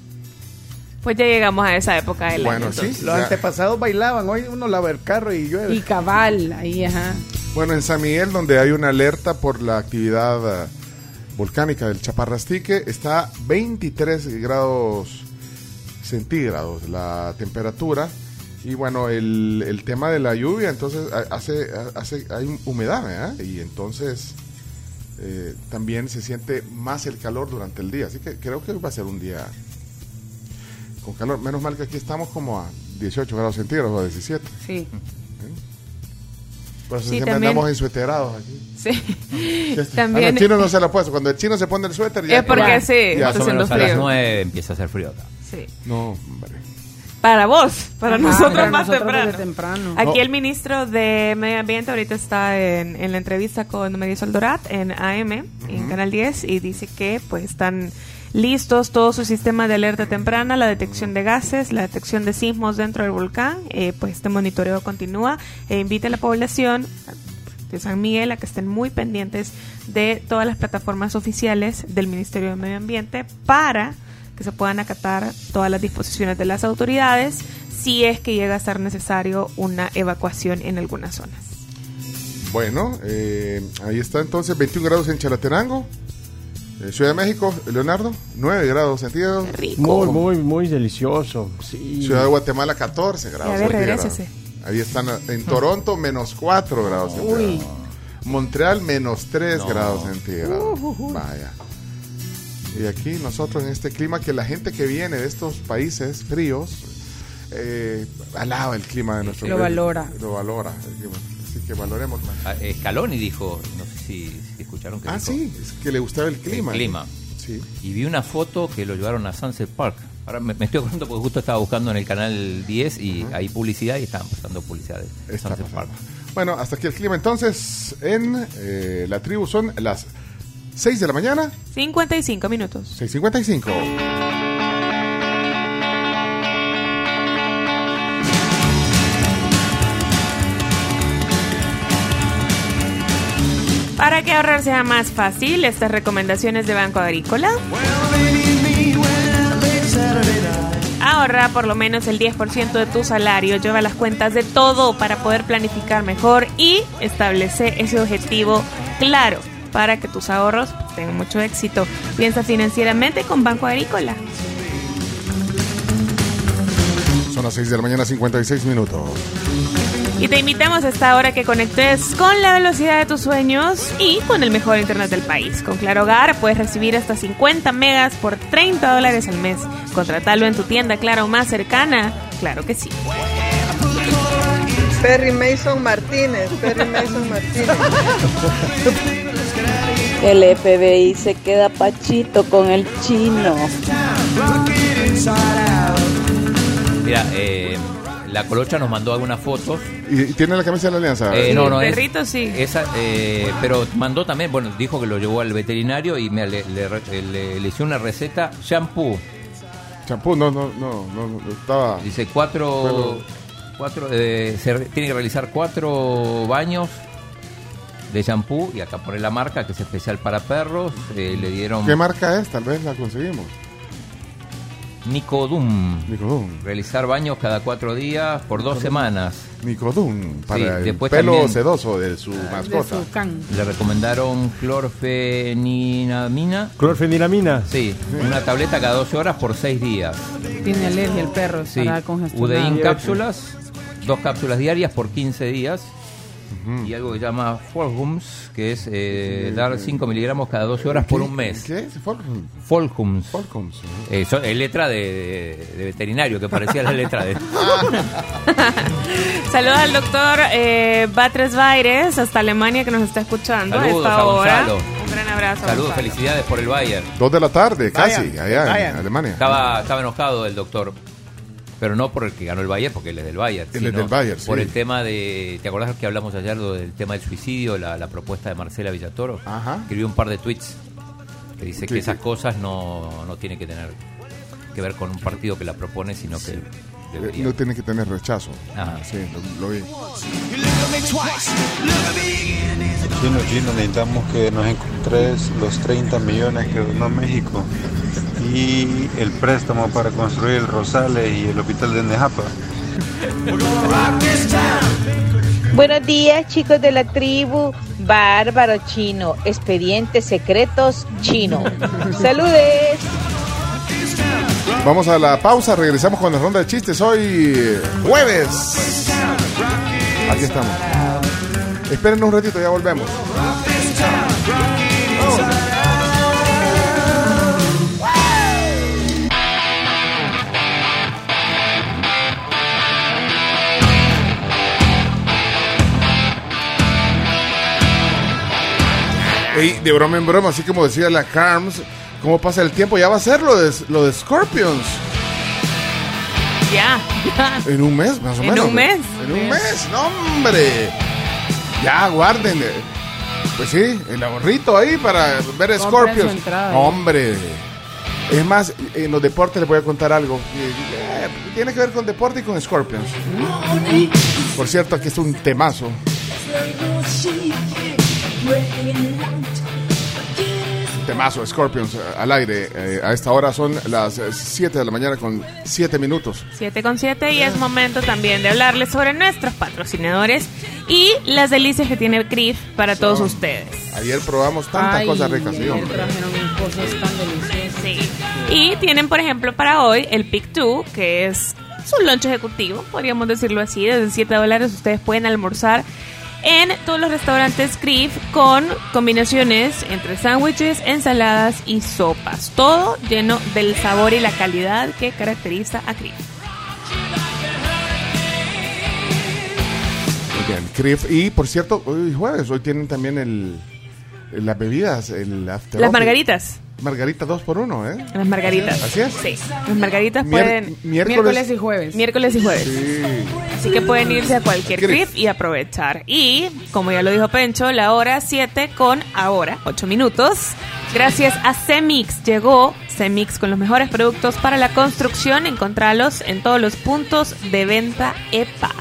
S4: Pues ya llegamos a esa época del
S3: Bueno,
S4: año.
S3: sí.
S13: Los
S3: Ya.
S13: antepasados bailaban, hoy uno lava el carro y llueve.
S6: Y cabal, ahí, ajá.
S3: Bueno, en San Miguel, donde hay una alerta por la actividad eh, volcánica del Chaparrastique, está 23 grados centígrados la temperatura. Y bueno, el, el tema de la lluvia, entonces ha- hace, hace hay humedad, ¿verdad? Y entonces eh, también se siente más el calor durante el día. Así que creo que va a ser un día con calor. Menos mal que aquí estamos como a 18 grados centígrados o a 17.
S6: Sí.
S3: Por eso
S6: Sí,
S3: siempre
S6: también-
S3: andamos ensueterados aquí.
S4: Sí.
S3: Ah, (laughs) no,
S4: También.
S3: el chino no se lo ha puesto. Cuando el chino se pone el suéter ya...
S4: Es porque sí,
S3: ya
S4: está
S5: Más o
S4: haciendo
S5: menos a las
S4: frío.
S5: 9 empieza a hacer frío acá.
S4: Sí.
S3: No, hombre.
S4: Para vos, para
S6: Ajá,
S4: nosotros
S6: para
S4: más
S6: nosotros
S4: temprano. Aquí
S6: No.
S4: el ministro de Medio Ambiente ahorita está en, en la entrevista con Marisol Dorat en AM, en Canal 10, y dice que pues están listos todo su sistema de alerta temprana, la detección de gases, la detección de sismos dentro del volcán, eh, pues este monitoreo continúa e invita a la población de San Miguel a que estén muy pendientes de todas las plataformas oficiales del Ministerio de Medio Ambiente para que se puedan acatar todas las disposiciones de las autoridades si es que llega a ser necesario una evacuación en algunas zonas.
S3: Bueno, eh, ahí está entonces 21 grados en Chalatenango. Eh, Ciudad de México, Leonardo, 9 grados centígrados.
S7: Muy, muy, muy delicioso. Sí.
S3: Ciudad de Guatemala, 14 grados
S4: Ya ve,
S3: centígrados.
S4: regrésese.
S3: Ahí están en Toronto, menos 4 grados centígrados. Montreal, menos 3 grados centígrados. Vaya. Y aquí nosotros en este clima, que la gente que viene de estos países fríos, eh, alaba el clima de nuestro
S6: Lo
S3: país.
S6: valora.
S3: Lo valora. Así que- valoremos más.
S5: Ah, eh, Scaloni dijo, no sé si, si escucharon que
S3: Ah,
S5: dijo.
S3: sí, es que le gustaba el clima.
S5: El clima.
S3: Sí.
S5: Y vi una foto que lo llevaron a Sunset Park. Ahora me, me estoy acordando porque justo estaba buscando en el canal 10 y hay publicidad y estaban pasando publicidad de
S3: Está
S5: Sunset
S3: pasando.
S5: Park.
S3: Bueno, hasta aquí el clima. Entonces, en eh, la tribu son las 6 de la mañana,
S4: 55 minutos.
S3: 6.55.
S4: Para que ahorrar sea más fácil, estas recomendaciones de Banco Agrícola. Ahorra por lo menos el 10% de tu salario, lleva las cuentas de todo para poder planificar mejor y establece ese objetivo claro para que tus ahorros tengan mucho éxito. Piensa financieramente con Banco Agrícola.
S3: Son las 6 de la mañana, 56 minutos.
S4: Y te invitamos a esta hora que conectes con la velocidad de tus sueños y con el mejor internet del país. Con Claro Hogar puedes recibir hasta 50 megas por 30 dólares al mes. Contratalo en tu tienda Claro más cercana. Claro que sí.
S43: Perry Mason Martínez, Perry Mason Martínez.
S34: El FBI se queda pachito con el chino.
S5: Mira, eh, la colocha nos mandó algunas fotos.
S3: ¿Y tiene la camisa de la alianza?
S5: Eh, no, no, es-
S4: perrito sí.
S5: Esa, eh, pero mandó también, bueno, dijo que lo llevó al veterinario y me, le, le, le- le hizo una receta, shampoo.
S3: Champú, no, no, no, no, no, estaba...
S5: Dice cuatro, cuatro eh, se re- tiene que realizar cuatro baños de shampoo y acá pone la marca que es especial para perros. eh, le dieron
S3: ¿Qué marca es? Tal vez la conseguimos.
S5: Nicodum.
S3: Nicodum.
S5: Realizar baños cada cuatro días por dos semanas.
S3: Nicodum, para
S5: Sí,
S3: el
S5: después
S3: pelo
S5: también-
S3: sedoso de su mascota.
S5: Le recomendaron clorfenidamina.
S7: ¿Clorfeniramina?
S5: Sí, una tableta cada 12 horas por 6 días.
S6: Tiene alergia el perro,
S5: Sí,
S6: congestionado.
S5: Udein cápsulas, dos cápsulas diarias por 15 días. Y algo que se llama Folhums, que es eh, dar 5 miligramos cada 12 horas por un mes.
S3: ¿Qué es? Folhums.
S5: Folhums.
S3: Folhums.
S5: Eh, so- es letra de, de- de veterinario, que parecía la letra de... (laughs)
S4: Saludos al doctor eh, Batres Baires hasta Alemania que nos está escuchando
S5: Saludos
S4: a esta
S5: a
S4: hora. Un gran abrazo.
S5: Saludos, felicidades por el Bayern.
S3: Dos de la tarde, casi,
S5: Bayern,
S3: allá en. Alemania.
S5: Estaba, estaba enojado el doctor. Pero no por el que ganó el Bayern, porque él es del Bayern.
S3: Él es del Bayern,
S5: Por
S3: sí.
S5: el tema de. ¿Te acordás que hablamos ayer del tema del suicidio, la, la propuesta de Marcela Villatoro? Escribió un par de tweets que dice
S3: ¿Qué-
S5: que esas cosas no, no tienen que tener que ver con un partido que la propone, sino que debería.
S3: No tiene que tener rechazo.
S5: Ajá.
S3: Sí, lo, lo vi.
S44: Chino, chino, necesitamos que nos encontres los 30 millones que donó México y el préstamo para construir el Rosales y el hospital de Nejapa.
S40: Buenos días, chicos de la tribu. Bárbaro chino. Expedientes secretos chino. (laughs) Saludes.
S3: Vamos a la pausa, regresamos con la ronda de chistes hoy jueves. Aquí estamos. Esperen un ratito, ya volvemos. Ey, de broma en broma, así como decía la Carms, ¿cómo pasa el tiempo? Ya va a ser lo de, lo de Scorpions.
S4: Ya, ya.
S3: En un mes, más o
S4: En
S3: menos.
S4: un mes.
S3: En un mes, no, hombre. Ya, guarden. Pues sí, el ahorrito ahí para ver Scorpions.
S6: entrada.
S3: Hombre. Es más, en los deportes les voy a contar algo. Eh, eh, Tiene que ver con deporte y con Scorpions. Por cierto, aquí es un temazo. Temazo, Scorpions eh, al aire. Eh, a esta hora son las 7 de la mañana con 7 minutos.
S4: 7 con 7 y es momento también de hablarles sobre nuestros patrocinadores y las delicias que tiene Grif para todos ustedes.
S3: Ayer probamos tantas
S6: Ay,
S3: cosas ricas, sí, hombre.
S6: cosas tan deliciosas.
S4: Sí. Y tienen, por ejemplo, para hoy el Pick 2, que es su lunch ejecutivo, podríamos decirlo así. Desde 7 dólares ustedes pueden almorzar en todos los restaurantes Grif con combinaciones entre sándwiches, ensaladas y sopas. Todo lleno del sabor y la calidad que caracteriza a.
S3: Muy bien, Crif. Y por cierto, hoy jueves, hoy tienen también el, las bebidas, el after
S4: Las
S3: office.
S4: Margaritas.
S3: Margarita 2 por 1 ¿eh?
S4: Las margaritas.
S3: Así es.
S4: Sí. Las margaritas
S3: Mier-
S4: pueden.
S3: miércoles-
S6: y jueves.
S4: Miércoles y jueves.
S3: Sí.
S4: Así que pueden irse a cualquier grip y aprovechar. Y, como ya lo dijo Pencho, la hora 7 con ahora 8 minutos. Gracias a Cemix llegó Cemix con los mejores productos para la construcción. Encontralos en todos los puntos de venta EPA.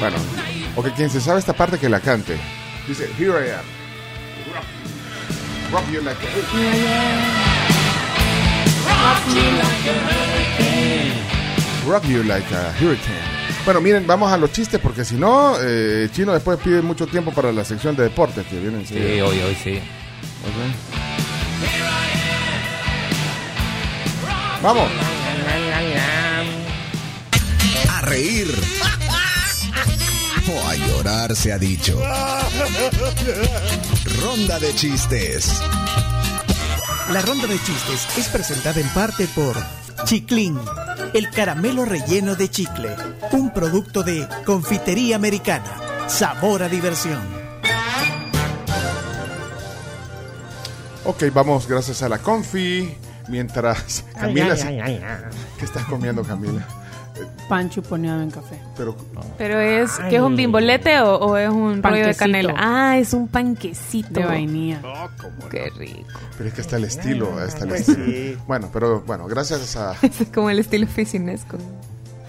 S3: Bueno, ok, quien se sabe esta parte que la cante. Dice, here I am. Rock, rock you like a... Rock you like a hurricane. Bueno, miren, vamos a los chistes porque si no, eh, Chino después pide mucho tiempo para la sección de deportes que viene
S5: Sí, hoy, hoy sí.
S3: Ok. Vamos.
S42: A reír. O a llorar se ha dicho. Ronda de chistes.
S45: La ronda de chistes es presentada en parte por Chiclin, el caramelo relleno de chicle, un producto de confitería americana. Sabor a diversión.
S3: Ok, vamos gracias a la Confi. Mientras Camila... se- ¿Qué estás comiendo, Camila?
S6: Pan chuponeado en café.
S3: Pero
S4: Pero es, ¿qué es un bimbolete o, o es un rollo de
S6: Panquecito.
S4: canela? Ah, es un panquecito.
S6: De vainilla.
S4: Qué rico.
S3: Pero es que está el estilo, está el
S6: Pues
S3: estilo.
S6: sí.
S3: Bueno, pero bueno, gracias a (laughs)
S4: Es como el estilo oficinesco.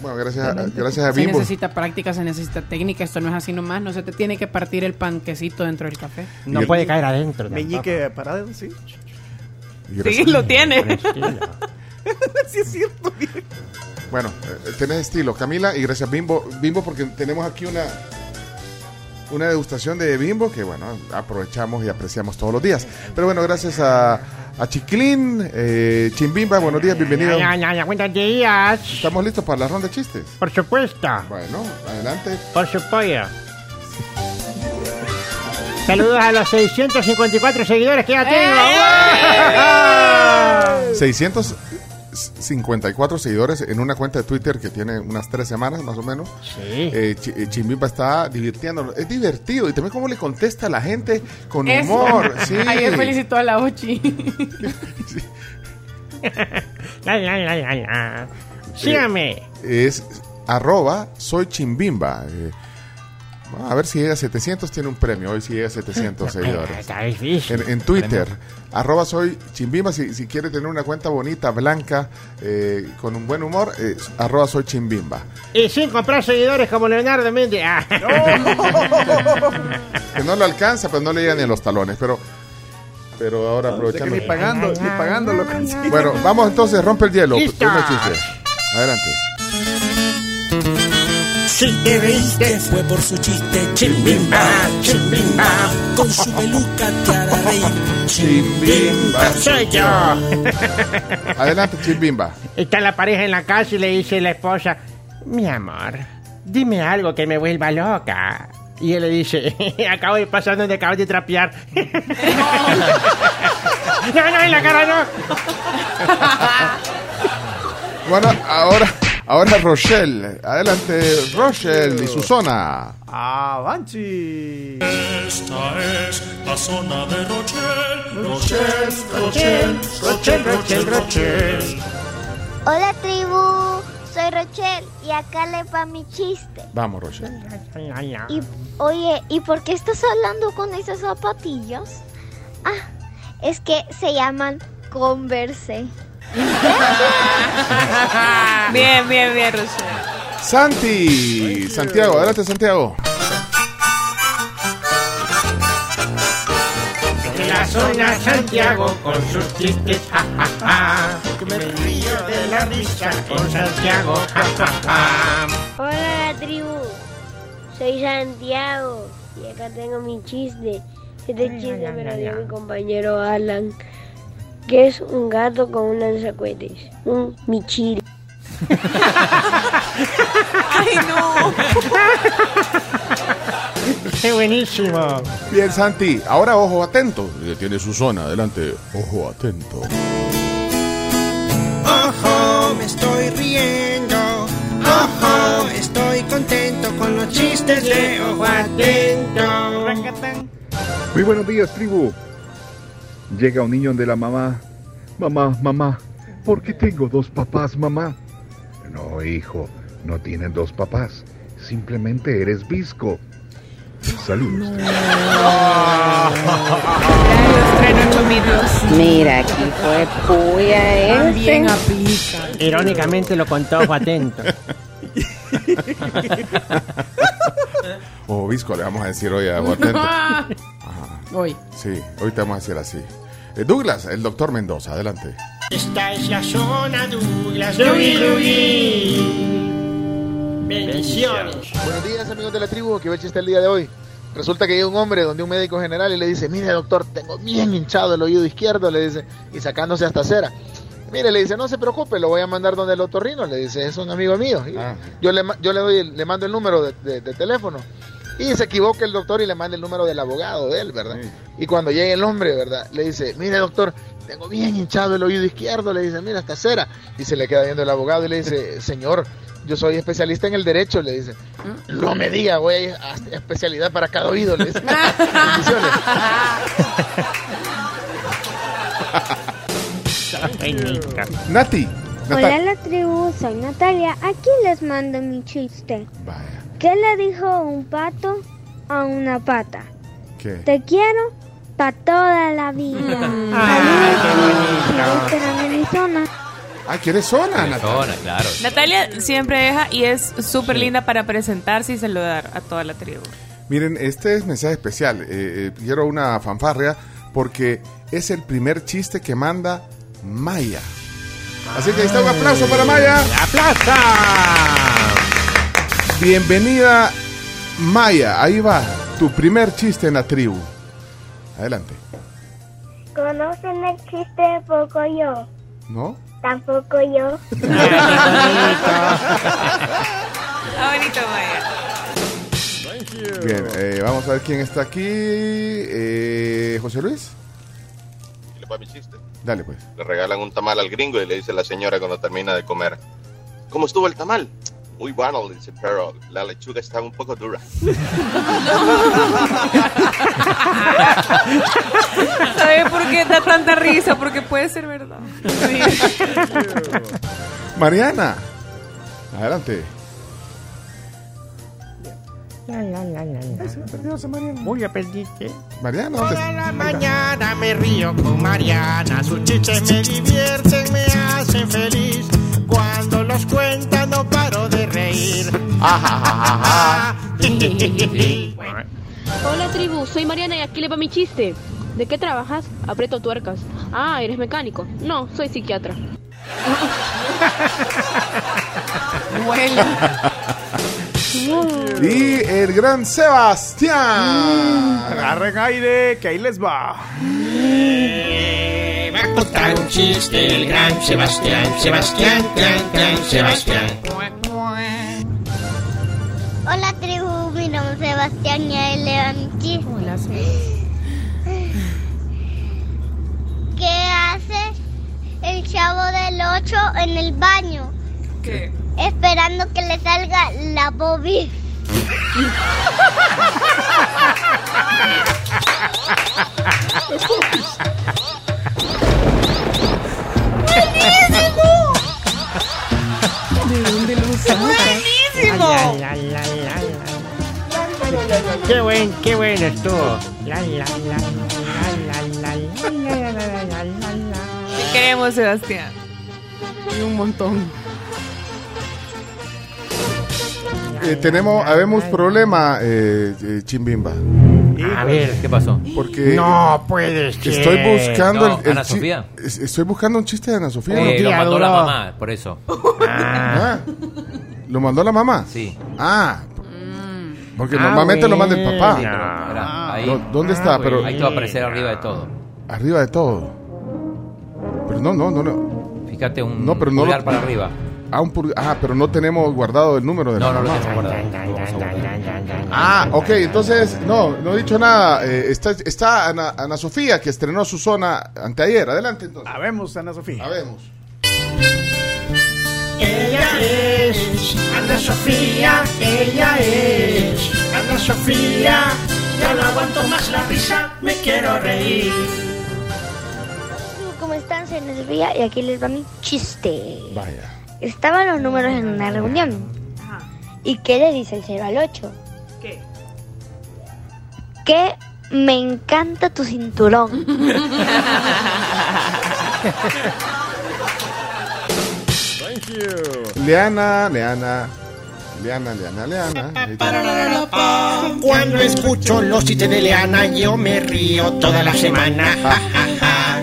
S3: bueno, gracias a, gracias a
S6: Se
S3: Bimbo.
S6: necesita práctica, se necesita técnica. Esto no es así nomás. No se te tiene que partir el panquecito dentro del café.
S7: No puede caer adentro.
S13: Meñique parado, sí.
S3: Y gracias-
S4: Sí, lo tiene. (laughs)
S13: sí es cierto.
S3: Bueno, eh, tenés estilo, Camila, y gracias Bimbo, Bimbo porque tenemos aquí una una degustación de Bimbo que bueno, aprovechamos y apreciamos todos los días. Pero bueno, gracias a, a Chiquilín, eh, Chimbimba, buenos días, bienvenido.
S7: Ya, ya, ya, buenos días.
S3: Estamos listos para la ronda de chistes.
S7: Por supuesto.
S3: Bueno, adelante.
S7: Por su pollo. Saludos a los 654 seguidores que ya tengo.
S3: 654 seguidores en una cuenta de Twitter que tiene unas tres semanas más o menos.
S7: Sí.
S3: Eh, eh, Chimbimba está divirtiéndolo. Es divertido. Y también cómo le contesta a la gente con
S6: Eso.
S3: humor. (laughs) Sí.
S6: Ayer felicitó a la Ochi.
S7: La, la, la, la, la. Sígame.
S3: Eh, es arroba soy chimbimba. Eh, a ver si llega a 700, tiene un premio. Hoy si llega a 700 (laughs) seguidores.
S7: Está difícil.
S3: En, en Twitter, arroba soy chimbimba. Si, si quiere tener una cuenta bonita, blanca, eh, con un buen humor, eh, arroba soy chimbimba.
S7: Y sin comprar seguidores como Leonardo Méndez. Ah. (laughs)
S3: Que no lo alcanza, pues no le llegan ni a los talones. Pero, pero ahora aprovechando.
S13: ni pagando, ni pagando lo consigue.
S3: Bueno, vamos entonces, rompe el hielo. Adelante.
S46: Si te reíste fue por su chiste. Chimbimba, chimbimba. Con su peluca te hará reír. Chimbimba soy yo. (laughs)
S3: Adelante, Chimbimba.
S47: Está la pareja en la casa y le dice la esposa, mi amor, dime algo que me vuelva loca. Y él le dice, (laughs) acabo de pasar donde acabas de trapear. (laughs) no, no, en la cara no.
S3: Bueno, ahora, ahora Rochelle. Adelante, Rochelle y su zona.
S13: Avanti.
S46: Esta es la zona de Rochelle.
S47: Rochelle, Rochelle, Rochelle, Rochelle, Rochelle.
S48: Hola tribu, soy Rochelle y acá le va mi chiste.
S3: Vamos, Rochelle.
S48: Y, oye, ¿y por qué estás hablando con esos zapatillos? Ah, es que se llaman Converse. (laughs)
S4: bien, bien, bien, Rochelle.
S3: Santi. Santiago, adelante, Santiago.
S47: En la zona Santiago con sus chistes, ja, ja, ja. Que me río de la risa con Santiago, ja, ja, ja.
S48: Hola tribu, soy Santiago y acá tengo mi chiste. Este chiste me lo dio mi compañero Alan, que es un gato con un lanzacuetes, un michiri. (laughs)
S4: ¡Ay, no! (laughs)
S47: ¡Qué buenísimo!
S3: Bien, Santi. Ahora, ojo atento. Tiene su zona. Adelante, ojo atento.
S46: Ojo, me estoy riendo. Ojo, estoy contento con los chistes de Ojo Atento.
S49: Muy buenos días, tribu. Llega un niño de la mamá. Mamá, mamá, ¿por qué tengo dos papás, mamá? No, hijo, no tienen dos papás. Simplemente eres visco. Saludos.
S47: Mira, aquí fue puya También aplica. Irónicamente lo contó Atento.
S3: Ojo visco, le vamos a decir hoy a ojo atento. (laughs)
S47: Hoy.
S3: Sí, hoy te vamos a decir así. Eh, Douglas, el doctor Mendoza, adelante.
S46: Esta es la zona Douglas. Dugui, Dugui. Bendiciones.
S23: Buenos días amigos de la tribu, que ve el chiste el día de hoy. Resulta que llega un hombre donde un médico general y le dice, mire doctor, tengo bien hinchado el oído izquierdo, le dice, y sacándose hasta cera. Mire, le dice, no se preocupe, lo voy a mandar donde el otorrino, le dice, es un amigo mío. Y Yo, le, yo le doy, el- le mando el número de, de- de teléfono. Y se equivoca el doctor y le manda el número del abogado de él, ¿verdad? Y cuando llega el hombre, ¿verdad? Le dice, mire doctor, tengo bien hinchado el oído izquierdo, le dice, mira, hasta cera. Y se le queda viendo el abogado y le dice, señor, yo soy especialista en el derecho, le dice. No me diga, güey, especialidad para cada oído, le dice. (laughs)
S3: Nati.
S48: Hola la tribu, soy Natalia. Aquí les mando mi chiste. ¿Qué le dijo un pato a una pata?
S3: ¿Qué?
S48: Te quiero para toda la vida. (laughs) Zona.
S3: Ah, ¿quieres zona, Natalia?
S5: Zona, claro.
S4: Natalia siempre deja y es súper linda para presentarse y saludar a toda la tribu.
S3: Miren, este es mensaje especial. Eh, eh, quiero una fanfarria porque es el primer chiste que manda Maya. Así que ahí está un aplauso para Maya.
S47: ¡Aplauso!
S3: Bienvenida, Maya. Ahí va tu primer chiste en la tribu. Adelante.
S48: ¿Conocen el chiste de Pocoyo?
S3: ¿No?
S48: Tampoco yo. (laughs)
S4: Ah, bonito, Maya.
S3: Bien, eh, vamos a ver quién está aquí. Eh, José Luis.
S50: Y le va mi chiste.
S3: Dale, pues.
S50: Le regalan un tamal al gringo y le dice la señora cuando termina de comer. ¿Cómo estuvo el tamal? Muy bueno, dice, pero la lechuga está un poco dura. (laughs)
S4: ¿Sabes por qué da tanta risa? Porque puede ser verdad.
S3: Mariana. Adelante.
S47: La, la, la, la, la. Uy, ya perdiste.
S3: Mariana, ¿dónde
S46: Toda la mañana me río con Mariana. Sus chistes me divierten, me hacen feliz. Cuando los cuenta no paro de reír. (laughs)
S51: Hola tribu, soy Mariana y aquí le va mi chiste. ¿De qué trabajas? Aprieto tuercas. Ah, ¿eres mecánico? No, soy psiquiatra.
S3: Y el gran Sebastián.
S13: Agarren aire, que ahí les va.
S46: Va a contar un chiste el gran Sebastián, Sebastián, gran, gran Sebastián.
S48: Hola tribu, mi nombre es Sebastián y a él le va mi chiste.
S6: Hola,
S48: ¿Qué hace el chavo del 8 en el baño?
S4: ¿Qué?
S48: Esperando que le salga la bobi.
S6: ¿De dónde lo saca?
S48: ¡Buenísimo!
S7: Ay, ay, ay, ay, ay. Qué buen, qué bueno estuvo. La, la, la, la, la, la, la, la, la, la, la, la.
S4: Te queremos, Sebastián.
S6: Y un montón.
S3: Eh, tenemos, habemos problema, eh, eh, Chimbimba.
S7: A ver,
S5: ¿Qué pasó?
S3: Porque
S7: No puede ser.
S3: estoy buscando
S5: No,
S3: el, el
S5: Ana Sofía.
S3: es- Estoy buscando un chiste de Ana Sofía.
S5: Eh, lo mandó la mamá, por eso.
S3: Ah, ¿Lo mandó la mamá?
S5: Sí.
S3: Ah,
S6: Mm.
S3: porque
S7: Ah,
S3: normalmente lo manda el papá.
S5: Ahí,
S3: ¿Dónde está? Pero
S5: ahí te va a aparecer arriba de todo.
S3: arriba de todo. Pero no, no, no, no.
S5: Fíjate un
S3: No, pero no lo-
S5: para arriba.
S3: Ah, un ah, pero no tenemos guardado el número de la
S5: No, no lo
S3: mamá.
S5: tengo guardado.
S3: Ah, ok, entonces, no, no he dicho nada. Eh, está está Ana, Ana Sofía, que estrenó su zona anteayer. Adelante, entonces.
S13: Habemos, Ana Sofía.
S3: Habemos.
S46: Ella es Ana Sofía, ella es Ana Sofía. Ya no aguanto más la risa, me quiero reír.
S48: ¿Cómo están? Soy Ana Sofía y aquí les va mi chiste.
S3: Vaya.
S48: Estaban los números en una reunión. ¿Y qué le dice el 0 al 8?
S4: ¿Qué?
S48: Que me encanta tu cinturón.
S3: Leana, Leana, Leana, Leana, Leana.
S46: Cuando escucho los chistes de Leana, yo me río toda la semana. Ja, ja, ja.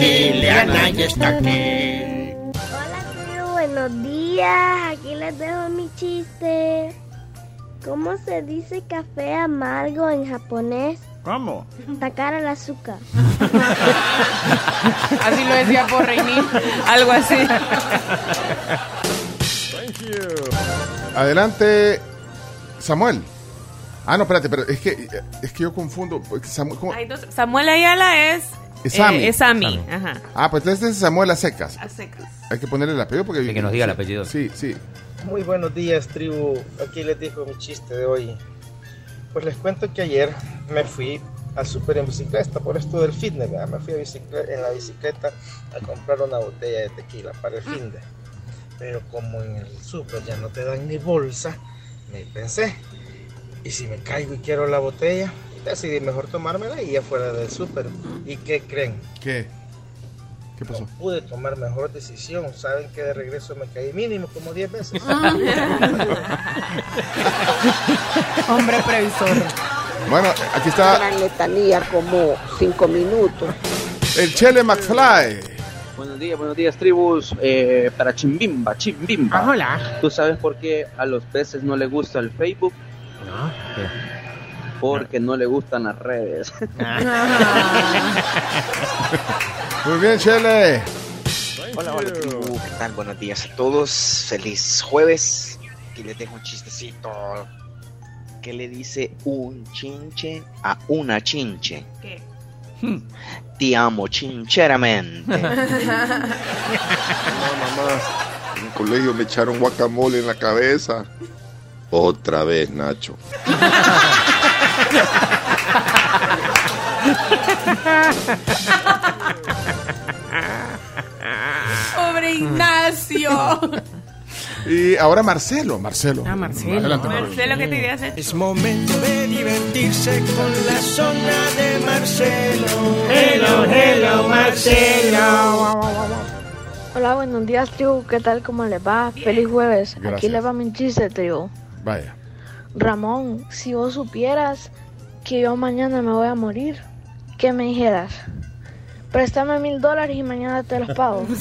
S46: Leana ya está aquí.
S48: Días. Aquí les dejo mi chiste. ¿Cómo se dice café amargo en japonés?
S13: ¿Cómo?
S48: Sacar el azúcar. (laughs)
S4: Así lo decía por Reinín. Algo así.
S3: Adelante, Samuel. Ah, no, espérate, pero es que, es que yo confundo. Samuel-
S4: Samuel Ayala es.
S3: Es Sammy.
S4: eh, es Sammy.
S5: Sammy.
S4: Ajá.
S3: Ah, pues este es Samuel a secas.
S4: A secas.
S3: Hay que ponerle el apellido porque.
S5: Que nos diga el apellido.
S3: Sí, sí.
S18: Muy buenos días, tribu. Aquí les dejo mi chiste de hoy. Pues les cuento que ayer me fui al super en bicicleta por esto del fitness. ¿verdad? Me fui a bicicleta, en la bicicleta a comprar una botella de tequila para el fin de. Pero como en el super ya no te dan ni bolsa, me pensé. Y si me caigo y quiero la botella, decidí mejor tomármela y afuera del super. ¿Y qué creen?
S3: ¿Qué? ¿Qué pasó?
S18: pude tomar mejor decisión. Saben que de regreso me caí mínimo como 10 veces. (laughs)
S6: Hombre previsor.
S3: Bueno, aquí está
S52: Gran letanía como cinco minutos.
S3: el Chele McFly.
S53: Buenos días, buenos días, tribus. Eh, para Chimbimba, Chimbimba.
S7: Ah, hola.
S53: ¿Tú sabes por qué a los peces no les gusta el Facebook?
S7: No.
S53: Porque no les gustan las redes. (laughs)
S3: Muy bien, Chele.
S54: Hola, hola, tribu. ¿Qué tal? Buenos días a todos. Feliz jueves. Aquí les dejo un chistecito. ¿Qué le dice un chinche a una chinche?
S4: ¿Qué?
S54: Te amo chincheramente. (laughs)
S55: No, mamá. En el colegio me echaron guacamole en la cabeza. Otra vez, Nacho. (laughs) (laughs)
S4: Pobre Ignacio.
S3: Y ahora Marcelo, Marcelo.
S4: Ah, Marcelo.
S3: Adelante,
S4: Marcelo, ¿qué te hacer?
S46: Es momento de divertirse con la zona de Marcelo.
S7: Hello, hello, Marcelo.
S56: Hola, buenos días, tribu. ¿Qué tal? ¿Cómo les va? Feliz jueves. Aquí les va mi chiste, tribu.
S3: Vaya.
S56: Ramón, si vos supieras que yo mañana me voy a morir, ¿qué me dijeras? Préstame mil dólares y mañana te los pago. (laughs)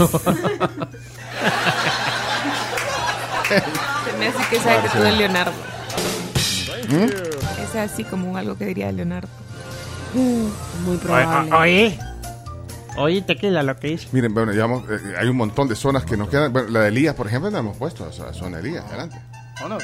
S4: me hace que esa actitud de Leonardo.
S3: ¿Mm?
S4: Es así como algo que diría Leonardo.
S6: Muy
S47: O- o- Oye, oye, tequila lo que hice.
S3: Miren, bueno, digamos, eh, hay un montón de zonas que nos quedan. Bueno, la de Elías, por ejemplo, la hemos puesto, o sea, zona Elías, adelante.
S13: ¿O no?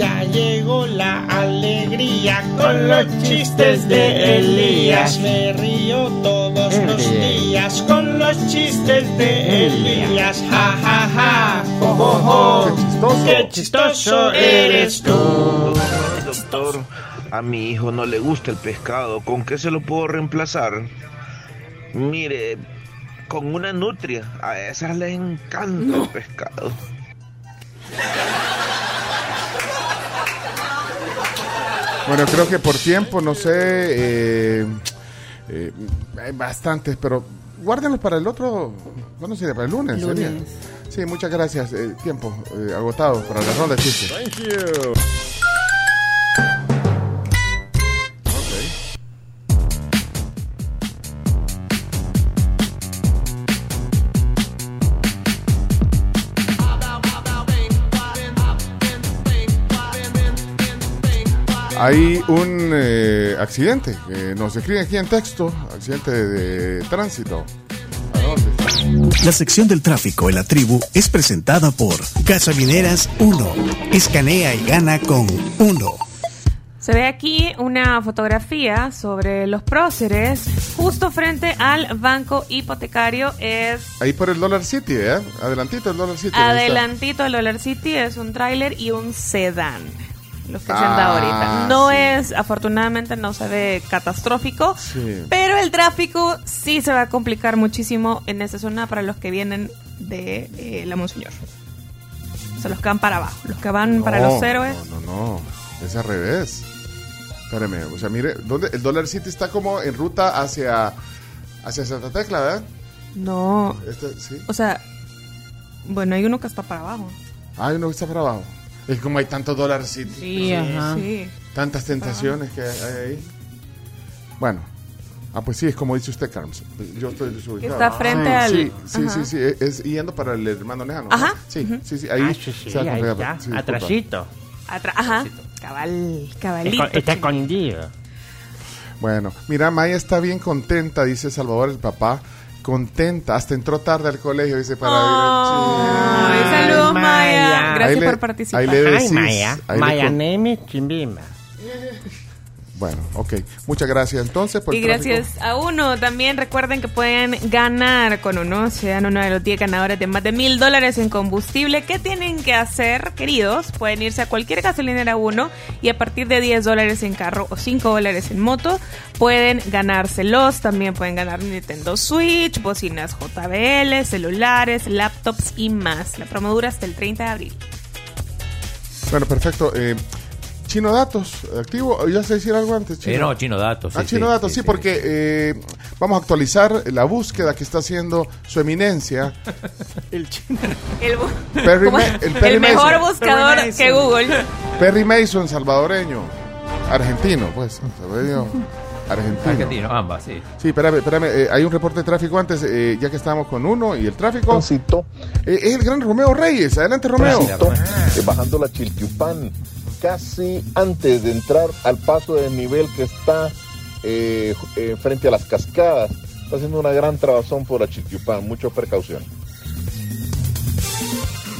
S46: Ya llegó la alegría con los chistes de Elías. Me río todos los días con los chistes de Elías. Ja, ja, ja. Jo, jo, jo. Qué chistoso eres tú.
S57: Doctor, a mi hijo no le gusta el pescado. ¿Con qué se lo puedo reemplazar? Mire, con una nutria. A esas les encanta el pescado.
S3: Bueno, creo que por tiempo, no sé, eh, eh, hay bastantes, pero guárdenlos para el otro, ¿cuándo sería? Para el lunes.
S6: Lunes.
S3: sería. Sí, muchas gracias. eh, tiempo eh, agotado para la ronda de chistes.
S13: Thank you.
S3: Hay un eh, accidente que nos escribe aquí en texto, accidente de, tránsito.
S58: La sección del tráfico en la tribu es presentada por Gasolineras 1. Escanea y gana con 1.
S4: Se ve aquí una fotografía sobre los próceres justo frente al banco hipotecario. Es
S3: Ahí por el Dollar City, ¿eh? Adelantito el Dollar City.
S4: adelantito del Dollar City, es un tráiler y un sedán. Los que se han
S3: Ah,
S4: dado ahorita. No
S3: sí.
S4: es, afortunadamente no se ve catastrófico,
S3: Sí.
S4: pero el tráfico sí se va a complicar muchísimo en esa zona para los que vienen de eh, la Monseñor. O sea, los que van para abajo, los que van para
S3: No,
S4: los héroes.
S3: No, no, no. Es al revés. Espérame, o sea, mire, ¿dónde? El Dollar City está como en ruta hacia, hacia Santa Tecla, ¿verdad?
S4: No.
S3: Este, sí.
S4: O sea, bueno, hay uno que está para abajo.
S3: Ah, uno que está para abajo. Es como hay tantos City.
S6: Sí, ajá.
S4: Sí.
S3: Tantas tentaciones que hay ahí. Bueno. Ah, pues sí, es como dice usted, Carms. Yo estoy desubicado.
S4: Está frente
S3: Ah,
S4: al-
S3: Sí, sí, sí, sí. Es yendo para el hermano lejano. ¿no?
S4: Ajá.
S3: Sí, sí, sí. Ahí,
S47: Ah, sí, sí,
S3: se va a
S47: ahí
S3: disculpa.
S47: atrasito.
S4: Atra- Ajá. Cabal, cabalito.
S47: Está escondido.
S3: Bueno, mira, Maya está bien contenta, dice Salvador, el papá. Contenta, hasta entró tarde al colegio, dice, para
S4: Ay,
S3: ir al chiste.
S4: saludos, Maya. Gracias
S3: le-
S4: por participar.
S3: ahí le
S47: Ay,
S3: decís,
S47: Maya.
S3: ahí le
S47: Maya Neme Chimbimba.
S3: Bueno, ok. Muchas gracias entonces por
S4: Y
S3: el tráfico.
S4: gracias a uno. También recuerden que pueden ganar con uno. Sean uno de los 10 ganadores de más de mil dólares en combustible. ¿Qué tienen que hacer, queridos? Pueden irse a cualquier gasolinera uno y a partir de 10 dólares en carro o 5 dólares en moto pueden ganárselos. También pueden ganar Nintendo Switch, bocinas JBL, celulares, laptops y más. La promo dura hasta el 30 de abril.
S3: Bueno, perfecto. Eh, Chino Datos, activo. ¿Ya se decir algo antes?
S5: Eh, no, Chino Datos.
S3: Ah,
S5: sí,
S3: Chino
S5: sí,
S3: Datos, sí, porque eh, vamos a actualizar la búsqueda que está haciendo su eminencia. (laughs)
S13: El chino.
S4: El, bu-
S3: Perry
S4: ¿cómo?
S3: Ma- el Perry
S4: El mejor
S3: Mason.
S4: buscador
S13: Perry
S4: que. Google.
S3: Perry Mason, salvadoreño. Argentino, pues. salvadoreño, Argentino.
S5: Argentino, ambas, sí.
S3: Sí, espérame, espérame. eh, hay un reporte de tráfico antes, eh, ya que estábamos con uno y el tráfico. Eh, es el gran Romeo Reyes. Adelante, Romeo.
S59: Eh, bajando la Chiltiupán, casi antes de entrar al paso de nivel que está eh, eh, frente a las cascadas. Está haciendo una gran trabazón por la Chiltiupán, mucha precaución.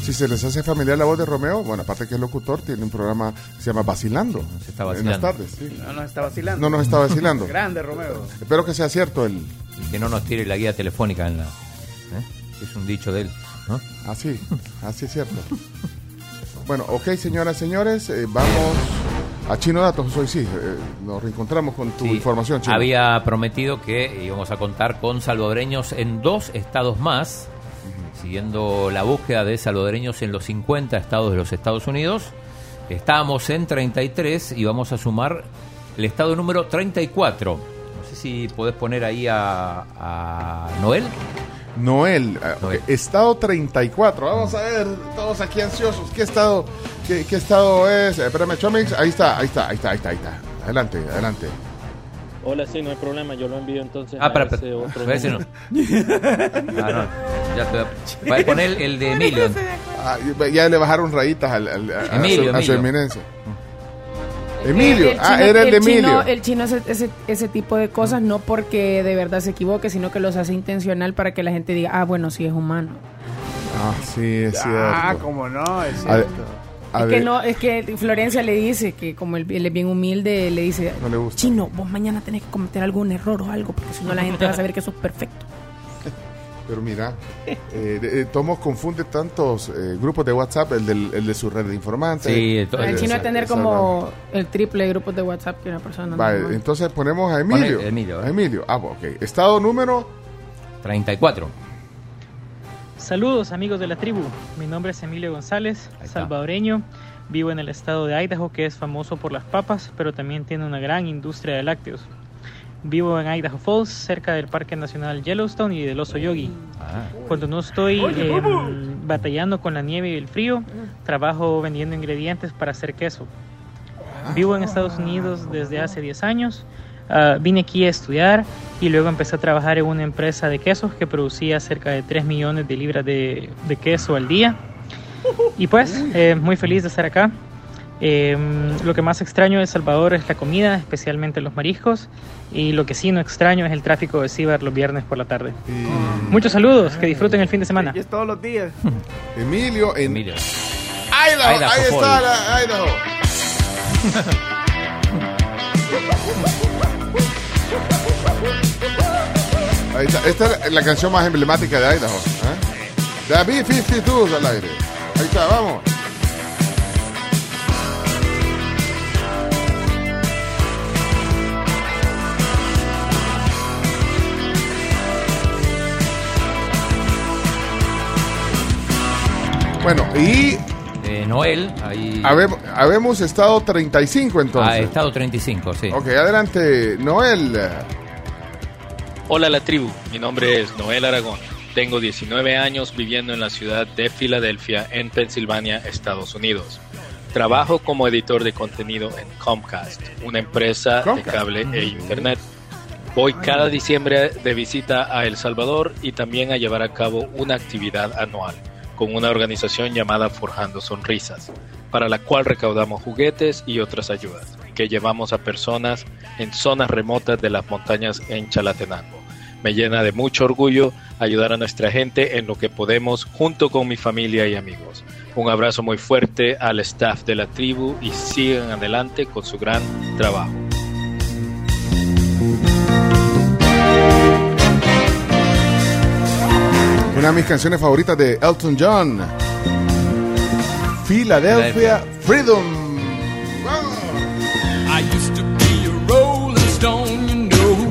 S3: Si se les hace familiar la voz de Romeo, bueno, aparte que es locutor, tiene un programa que se llama Vacilando.
S5: está
S3: En
S5: vacilando.
S3: las tardes, sí.
S13: No nos está vacilando.
S3: No nos está vacilando. (laughs)
S13: Grande, Romeo.
S3: Espero que sea cierto el...
S5: Y que no nos tire la guía telefónica en la. ¿eh? Es un dicho de él. ¿no?
S3: Así, así es cierto. Bueno, ok, señoras, señores, eh, vamos a Chino Datos. Hoy sí, eh, nos reencontramos con tu
S5: Sí,
S3: información, Chino.
S5: Había prometido que íbamos a contar con salvadoreños en dos estados más, siguiendo la búsqueda de salvadoreños en los 50 estados de los Estados Unidos. Estábamos en 33 y vamos a sumar el estado número 34. No sé si podés poner ahí a, a Noel.
S3: Noel, eh, estado 34. Vamos a ver, todos aquí ansiosos. ¿Qué estado, qué, qué estado es? Eh, espérame, Chomix. Ahí está, ahí está, ahí está, ahí está, ahí está. Adelante, adelante.
S60: Hola, sí, no hay problema, yo lo envío entonces
S5: Ah,
S60: a
S5: espera,
S60: ese
S5: espera.
S60: otro
S5: A ver si
S60: número. (laughs)
S5: Ah, no. Ya te voy a- poner el de Emilio.
S3: Ah, ya le bajaron rayitas al, al- a, a
S5: Emilio,
S3: su, a su
S5: Emilio.
S3: eminencia. Emilio, ah,
S6: chino-
S3: era el de
S6: chino-
S3: Emilio.
S6: el chino hace ese, ese tipo de cosas no porque de verdad se equivoque, sino que los hace intencional para que la gente diga, ah, bueno, sí es humano.
S3: Ah, sí, es
S13: Ah,
S3: cierto.
S13: cómo no, es
S3: A ver,
S13: cierto.
S3: a
S6: es
S3: ver,
S6: que no, es que Florencia le dice que como él, él es bien humilde, le dice,
S3: No le gusta.
S6: chino, vos mañana tenés que cometer algún error o algo, porque si no la gente va a saber que sos perfecto.
S3: Pero mira, eh, de- eh, Tomo confunde tantos eh, grupos de WhatsApp, el, del, el de su red de informantes.
S5: Sí,
S6: el chino tener como el triple de grupos de WhatsApp que una persona.
S3: Vale,
S6: normal.
S3: entonces ponemos a Emilio.
S5: Pone Emilio,
S3: A
S5: eh.
S3: Emilio. Ah, ok. Estado número
S5: 34.
S61: Saludos amigos de la tribu, mi nombre es Emilio González, salvadoreño, vivo en el estado de Idaho que es famoso por las papas, pero también tiene una gran industria de lácteos. Vivo en Idaho Falls, cerca del Parque Nacional Yellowstone y del Oso Yogi. Cuando no estoy em, batallando con la nieve y el frío, trabajo vendiendo ingredientes para hacer queso. Vivo en Estados Unidos desde hace 10 años. Ah, vine aquí a estudiar y luego empecé a trabajar en una empresa de quesos que producía cerca de 3 millones de libras de, de queso al día. Y pues, eh, muy feliz de estar acá. Eh, lo que más extraño de El Salvador es la comida, especialmente los mariscos. Y lo que sí no extraño es el tráfico de ciber los viernes por la tarde. Muchos saludos, que disfruten el fin de semana.
S13: Y es todos los días.
S3: Emilio en
S5: Emilio.
S3: Idaho.
S5: Idaho
S3: Ahí está la Idaho. Ahí está. Esta es la canción más emblemática de Idaho. ¿eh? The B-52 al aire. Ahí está, vamos. Bueno, y
S5: Eh, Noel, ahí.
S3: habemos, habemos estado 35 entonces.
S5: Ah, estado 35, sí.
S3: Ok, adelante, Noel.
S62: Hola la tribu, mi nombre es Noel Aragón. Tengo 19 años viviendo en la ciudad de Filadelfia, en Pensilvania, Estados Unidos. Trabajo como editor de contenido en Comcast, una empresa de cable e internet. Voy cada diciembre de visita a El Salvador y también a llevar a cabo una actividad anual con una organización llamada Forjando Sonrisas, para la cual recaudamos juguetes y otras ayudas que llevamos a personas en zonas remotas de las montañas en Chalatenango. Me llena de mucho orgullo ayudar a nuestra gente en lo que podemos junto con mi familia y amigos. Un abrazo muy fuerte al staff de la tribu y sigan adelante con su gran trabajo.
S3: Una de mis canciones favoritas de Elton John. Philadelphia Freedom.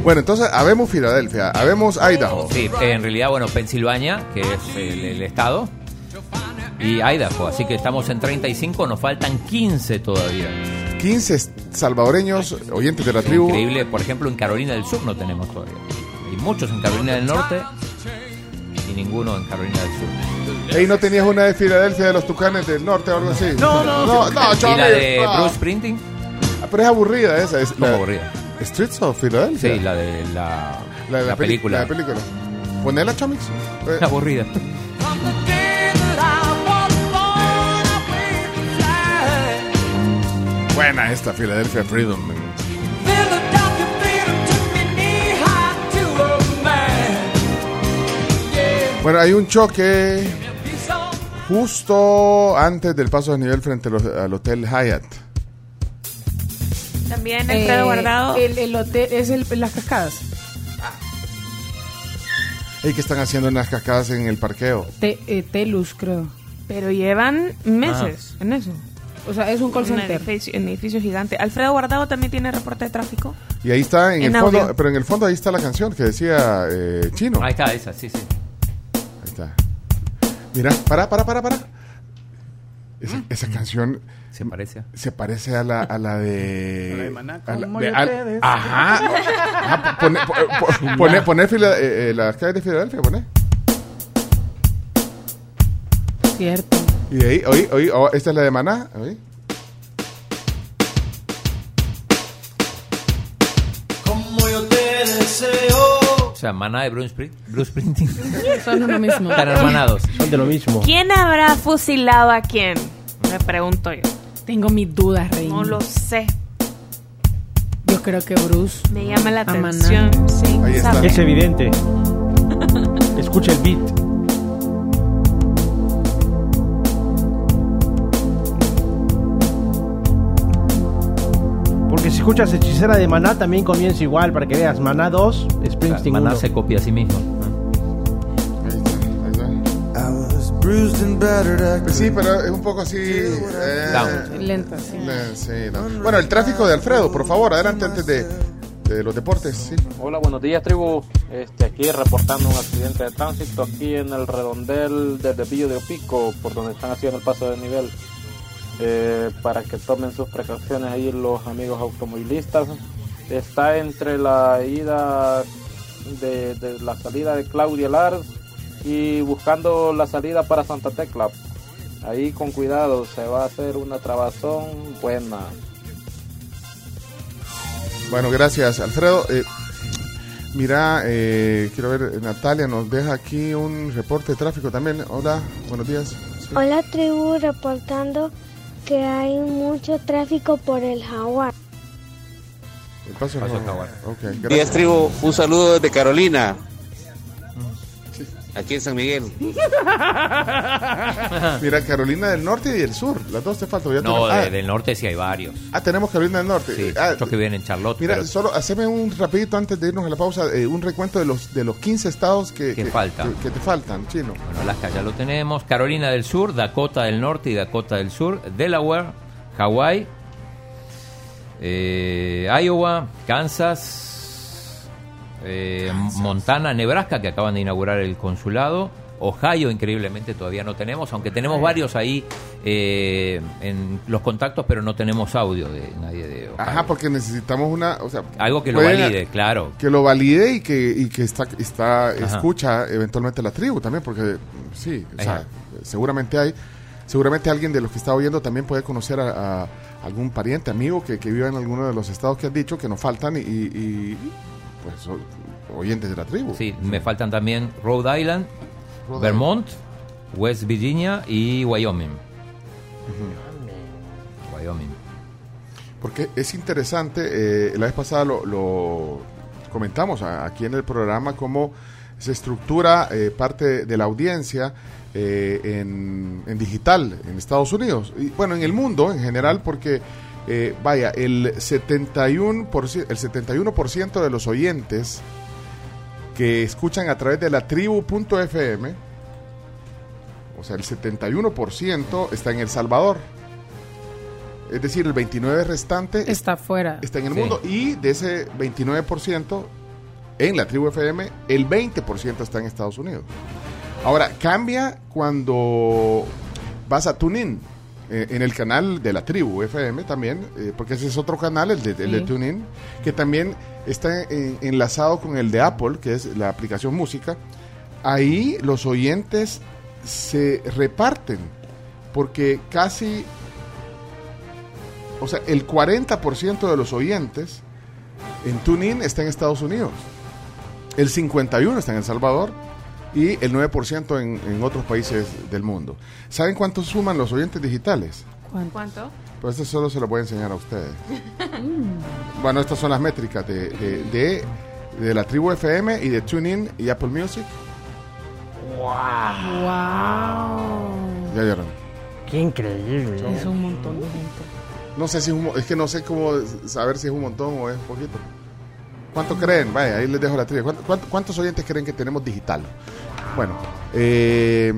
S3: Bueno, entonces habemos Filadelfia, habemos Idaho.
S5: Sí, en realidad, bueno, Pensilvania, que es el, el estado, y Idaho. Así que estamos en 35, nos faltan 15 todavía.
S3: 15 salvadoreños oyentes de la tribu.
S5: Increíble, por ejemplo, en Carolina del Sur no tenemos todavía. Hay muchos en Carolina del Norte y ninguno en Carolina del Sur.
S3: Ey, ¿no tenías una de Filadelfia de los Tucanes del Norte o algo así?
S5: No, no,
S3: no, no,
S5: ¿Y
S3: Chommy,
S5: la de
S3: no.
S5: Bruce Sprinting?
S3: Ah, Pero es aburrida esa. Es
S5: ¿Cómo
S3: la-
S5: aburrida?
S3: Streets of Philadelphia.
S5: Sí, la de la,
S3: La de la,
S5: la
S3: peli-
S5: película.
S3: La de película. Ponela, Chomix. (laughs) Eh,
S5: Aburrida. (laughs)
S3: Buena esta, Philadelphia Freedom. Bueno, hay un choque justo antes del paso de nivel frente al Hotel Hyatt.
S4: También Alfredo
S6: Eh,
S4: Guardado.
S6: El, el hotel es el, las cascadas.
S3: Ey, que están haciendo unas cascadas en el parqueo.
S6: Te- eh, Telus, creo.
S4: Pero llevan meses
S6: en eso. O sea, es un call
S4: Un
S6: center.
S4: edificio, un edificio gigante. Alfredo Guardado también tiene reporte de tráfico.
S3: Y ahí está, en,
S4: En
S3: el fondo, pero en el fondo ahí está la canción que decía eh, Chino.
S5: Ahí está, esa, sí, sí.
S3: Está. Mira, para, para, para, para. Esa, esa canción
S5: Se parece.
S3: se parece a la, a la de.
S13: La de Maná,
S3: a la-
S13: ¿cómo
S3: de- al- ajá. Ajá, Pone, po- po- pone, pone Fila- eh, eh, las calles de Filadelfia, pone.
S6: Cierto.
S3: Y de ahí, oí, oí, oh, esta es la de Maná. oí.
S5: Sea, Maná de Bruce, Spring- Bruce Springsteen. (laughs)
S6: Son lo mismo.
S5: Están hermanados.
S47: Son de lo mismo.
S4: ¿Quién habrá fusilado a quién? Me pregunto yo.
S6: Tengo mis dudas, Rey.
S4: No lo sé.
S6: Yo creo que Bruce.
S4: Me llama la atención. Sí,
S3: Ahí está.
S47: Es evidente. (laughs) Escucha el beat. Si escuchas Hechicera de Maná también comienza igual, para que veas. Maná 2, Springsteen
S5: Maná
S47: 1.
S5: se copia a sí mismo.
S3: Pues sí, pero es un poco así. eh,
S5: Down.
S6: Lenta, sí.
S3: le- sí, no. Bueno, el tráfico de Alfredo, por favor, adelante antes de, de los deportes. Sí.
S60: Hola, buenos días, tribu. Este, aquí reportando un accidente de tránsito aquí en el redondel del desvío de Opico, por donde están haciendo el paso de nivel. Eh, para que tomen sus precauciones ahí los amigos automovilistas. Está entre la ida de, de la salida de Claudia Lars y buscando la salida para Santa Tecla. Ahí con cuidado, se va a hacer una trabazón buena.
S3: Bueno, gracias, Alfredo. Eh, mira, eh, quiero ver, Natalia nos deja aquí un reporte de tráfico también. Hola, buenos días. Sí.
S63: Hola tribu, reportando que hay mucho tráfico por el jaguar.
S3: El paso,
S5: Paso
S3: no.
S5: Jaguar.
S3: Ok,
S64: Días
S3: gracias.
S64: tribu, un saludo desde Carolina. Aquí en San Miguel. (laughs)
S3: Mira, Carolina del Norte y del Sur, las dos te faltan. Ya
S5: No,
S3: tenemos-
S5: de-
S3: ah,
S5: del norte sí hay varios.
S3: ah, tenemos Carolina del Norte.
S5: Sí,
S3: Ah,
S5: muchos que vienen en Charlotte.
S3: Mira,
S5: pero
S3: solo haceme un rapidito antes de irnos a la pausa, eh, un recuento de los de los 15 estados que,
S5: Que faltan.
S3: que, que te faltan, chino.
S5: Bueno, Alaska ya lo tenemos. Carolina del Sur, Dakota del Norte y Dakota del Sur, Delaware, Hawái, eh, Iowa, Kansas, eh, Montana, Nebraska, que acaban de inaugurar el consulado. Ohio, increíblemente, todavía no tenemos, aunque tenemos varios ahí eh, en los contactos, pero no tenemos audio de nadie de Ohio.
S3: Ajá, porque necesitamos una, o sea,
S5: Algo que lo valide, claro.
S3: que lo valide y que y que está está
S5: Ajá.
S3: escucha eventualmente la tribu también, porque sí, o sea, seguramente hay seguramente alguien de los que está oyendo también puede conocer a, a algún pariente, amigo que, que viva en alguno de los estados que has dicho que nos faltan y, y- y, pues son oyentes de la tribu.
S5: Sí, me faltan también Rhode Island,
S3: Rhode
S5: Vermont, West Virginia y Wyoming. Wyoming.
S3: Porque es interesante, eh, la vez pasada lo, lo comentamos aquí en el programa, cómo se estructura eh, parte de la audiencia eh, en, en digital en Estados Unidos. Y bueno, en el mundo en general, porque eh, vaya, el 71%, el 71% de los oyentes que escuchan a través de la tribu.fm, o sea, el 71% está en El Salvador. Es decir, el 29% restante
S6: Está afuera.
S3: está en el
S5: Sí.
S3: mundo. Y de ese 29% en la tribu FM, el 20% está en Estados Unidos. Ahora, cambia cuando vas a TuneIn, eh, en el canal de la tribu FM también, eh, porque ese es otro canal, el de, el de
S6: Sí.
S3: TuneIn, que también está en- enlazado con el de Apple, que es la aplicación música. Ahí los oyentes se reparten, porque casi o sea, el 40% de los oyentes en TuneIn está en Estados Unidos. El 51% está en El Salvador y el 9% en, en otros países del mundo. ¿Saben cuánto suman los oyentes digitales?
S4: ¿Cuánto?
S3: Pues esto solo se lo voy a enseñar a ustedes. (laughs) Bueno, estas son las métricas de, de, de- de la tribu FM y de TuneIn y Apple Music.
S6: Wow.
S3: Ya vieron.
S47: Qué increíble.
S6: Es un montón de gente.
S3: No sé si es, un es que no sé cómo saber si es un montón o es poquito. ¿Cuánto creen? Vaya, ahí les dejo la trivia. ¿Cuánto- cuánto- ¿Cuántos oyentes creen que tenemos digital? Bueno, eh,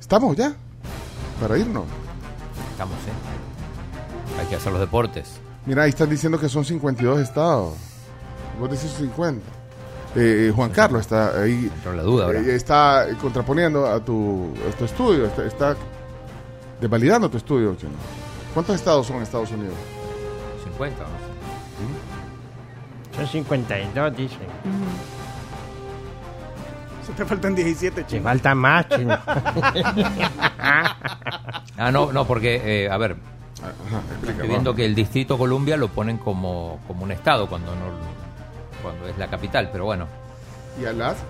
S3: estamos ya para irnos.
S5: Estamos, ¿eh? Hay que hacer los deportes.
S3: Mira, ahí están diciendo que son 52 estados. Vos decís 50. Eh, Juan Carlos está ahí.
S5: La duda
S3: eh, está contraponiendo a tu, a tu estudio. Está, está desvalidando tu estudio. Chino. ¿Cuántos estados son en Estados Unidos?
S5: 50, ¿no?
S47: Son 52, dicen.
S13: Se te faltan 17,
S47: Te falta más, chino. (laughs)
S5: Ah, no, no, porque, eh, a ver,
S3: Ajá, explica,
S5: estoy viendo que el Distrito Columbia lo ponen como, como un estado cuando no... cuando es la capital, pero bueno.
S3: ¿Y Alaska?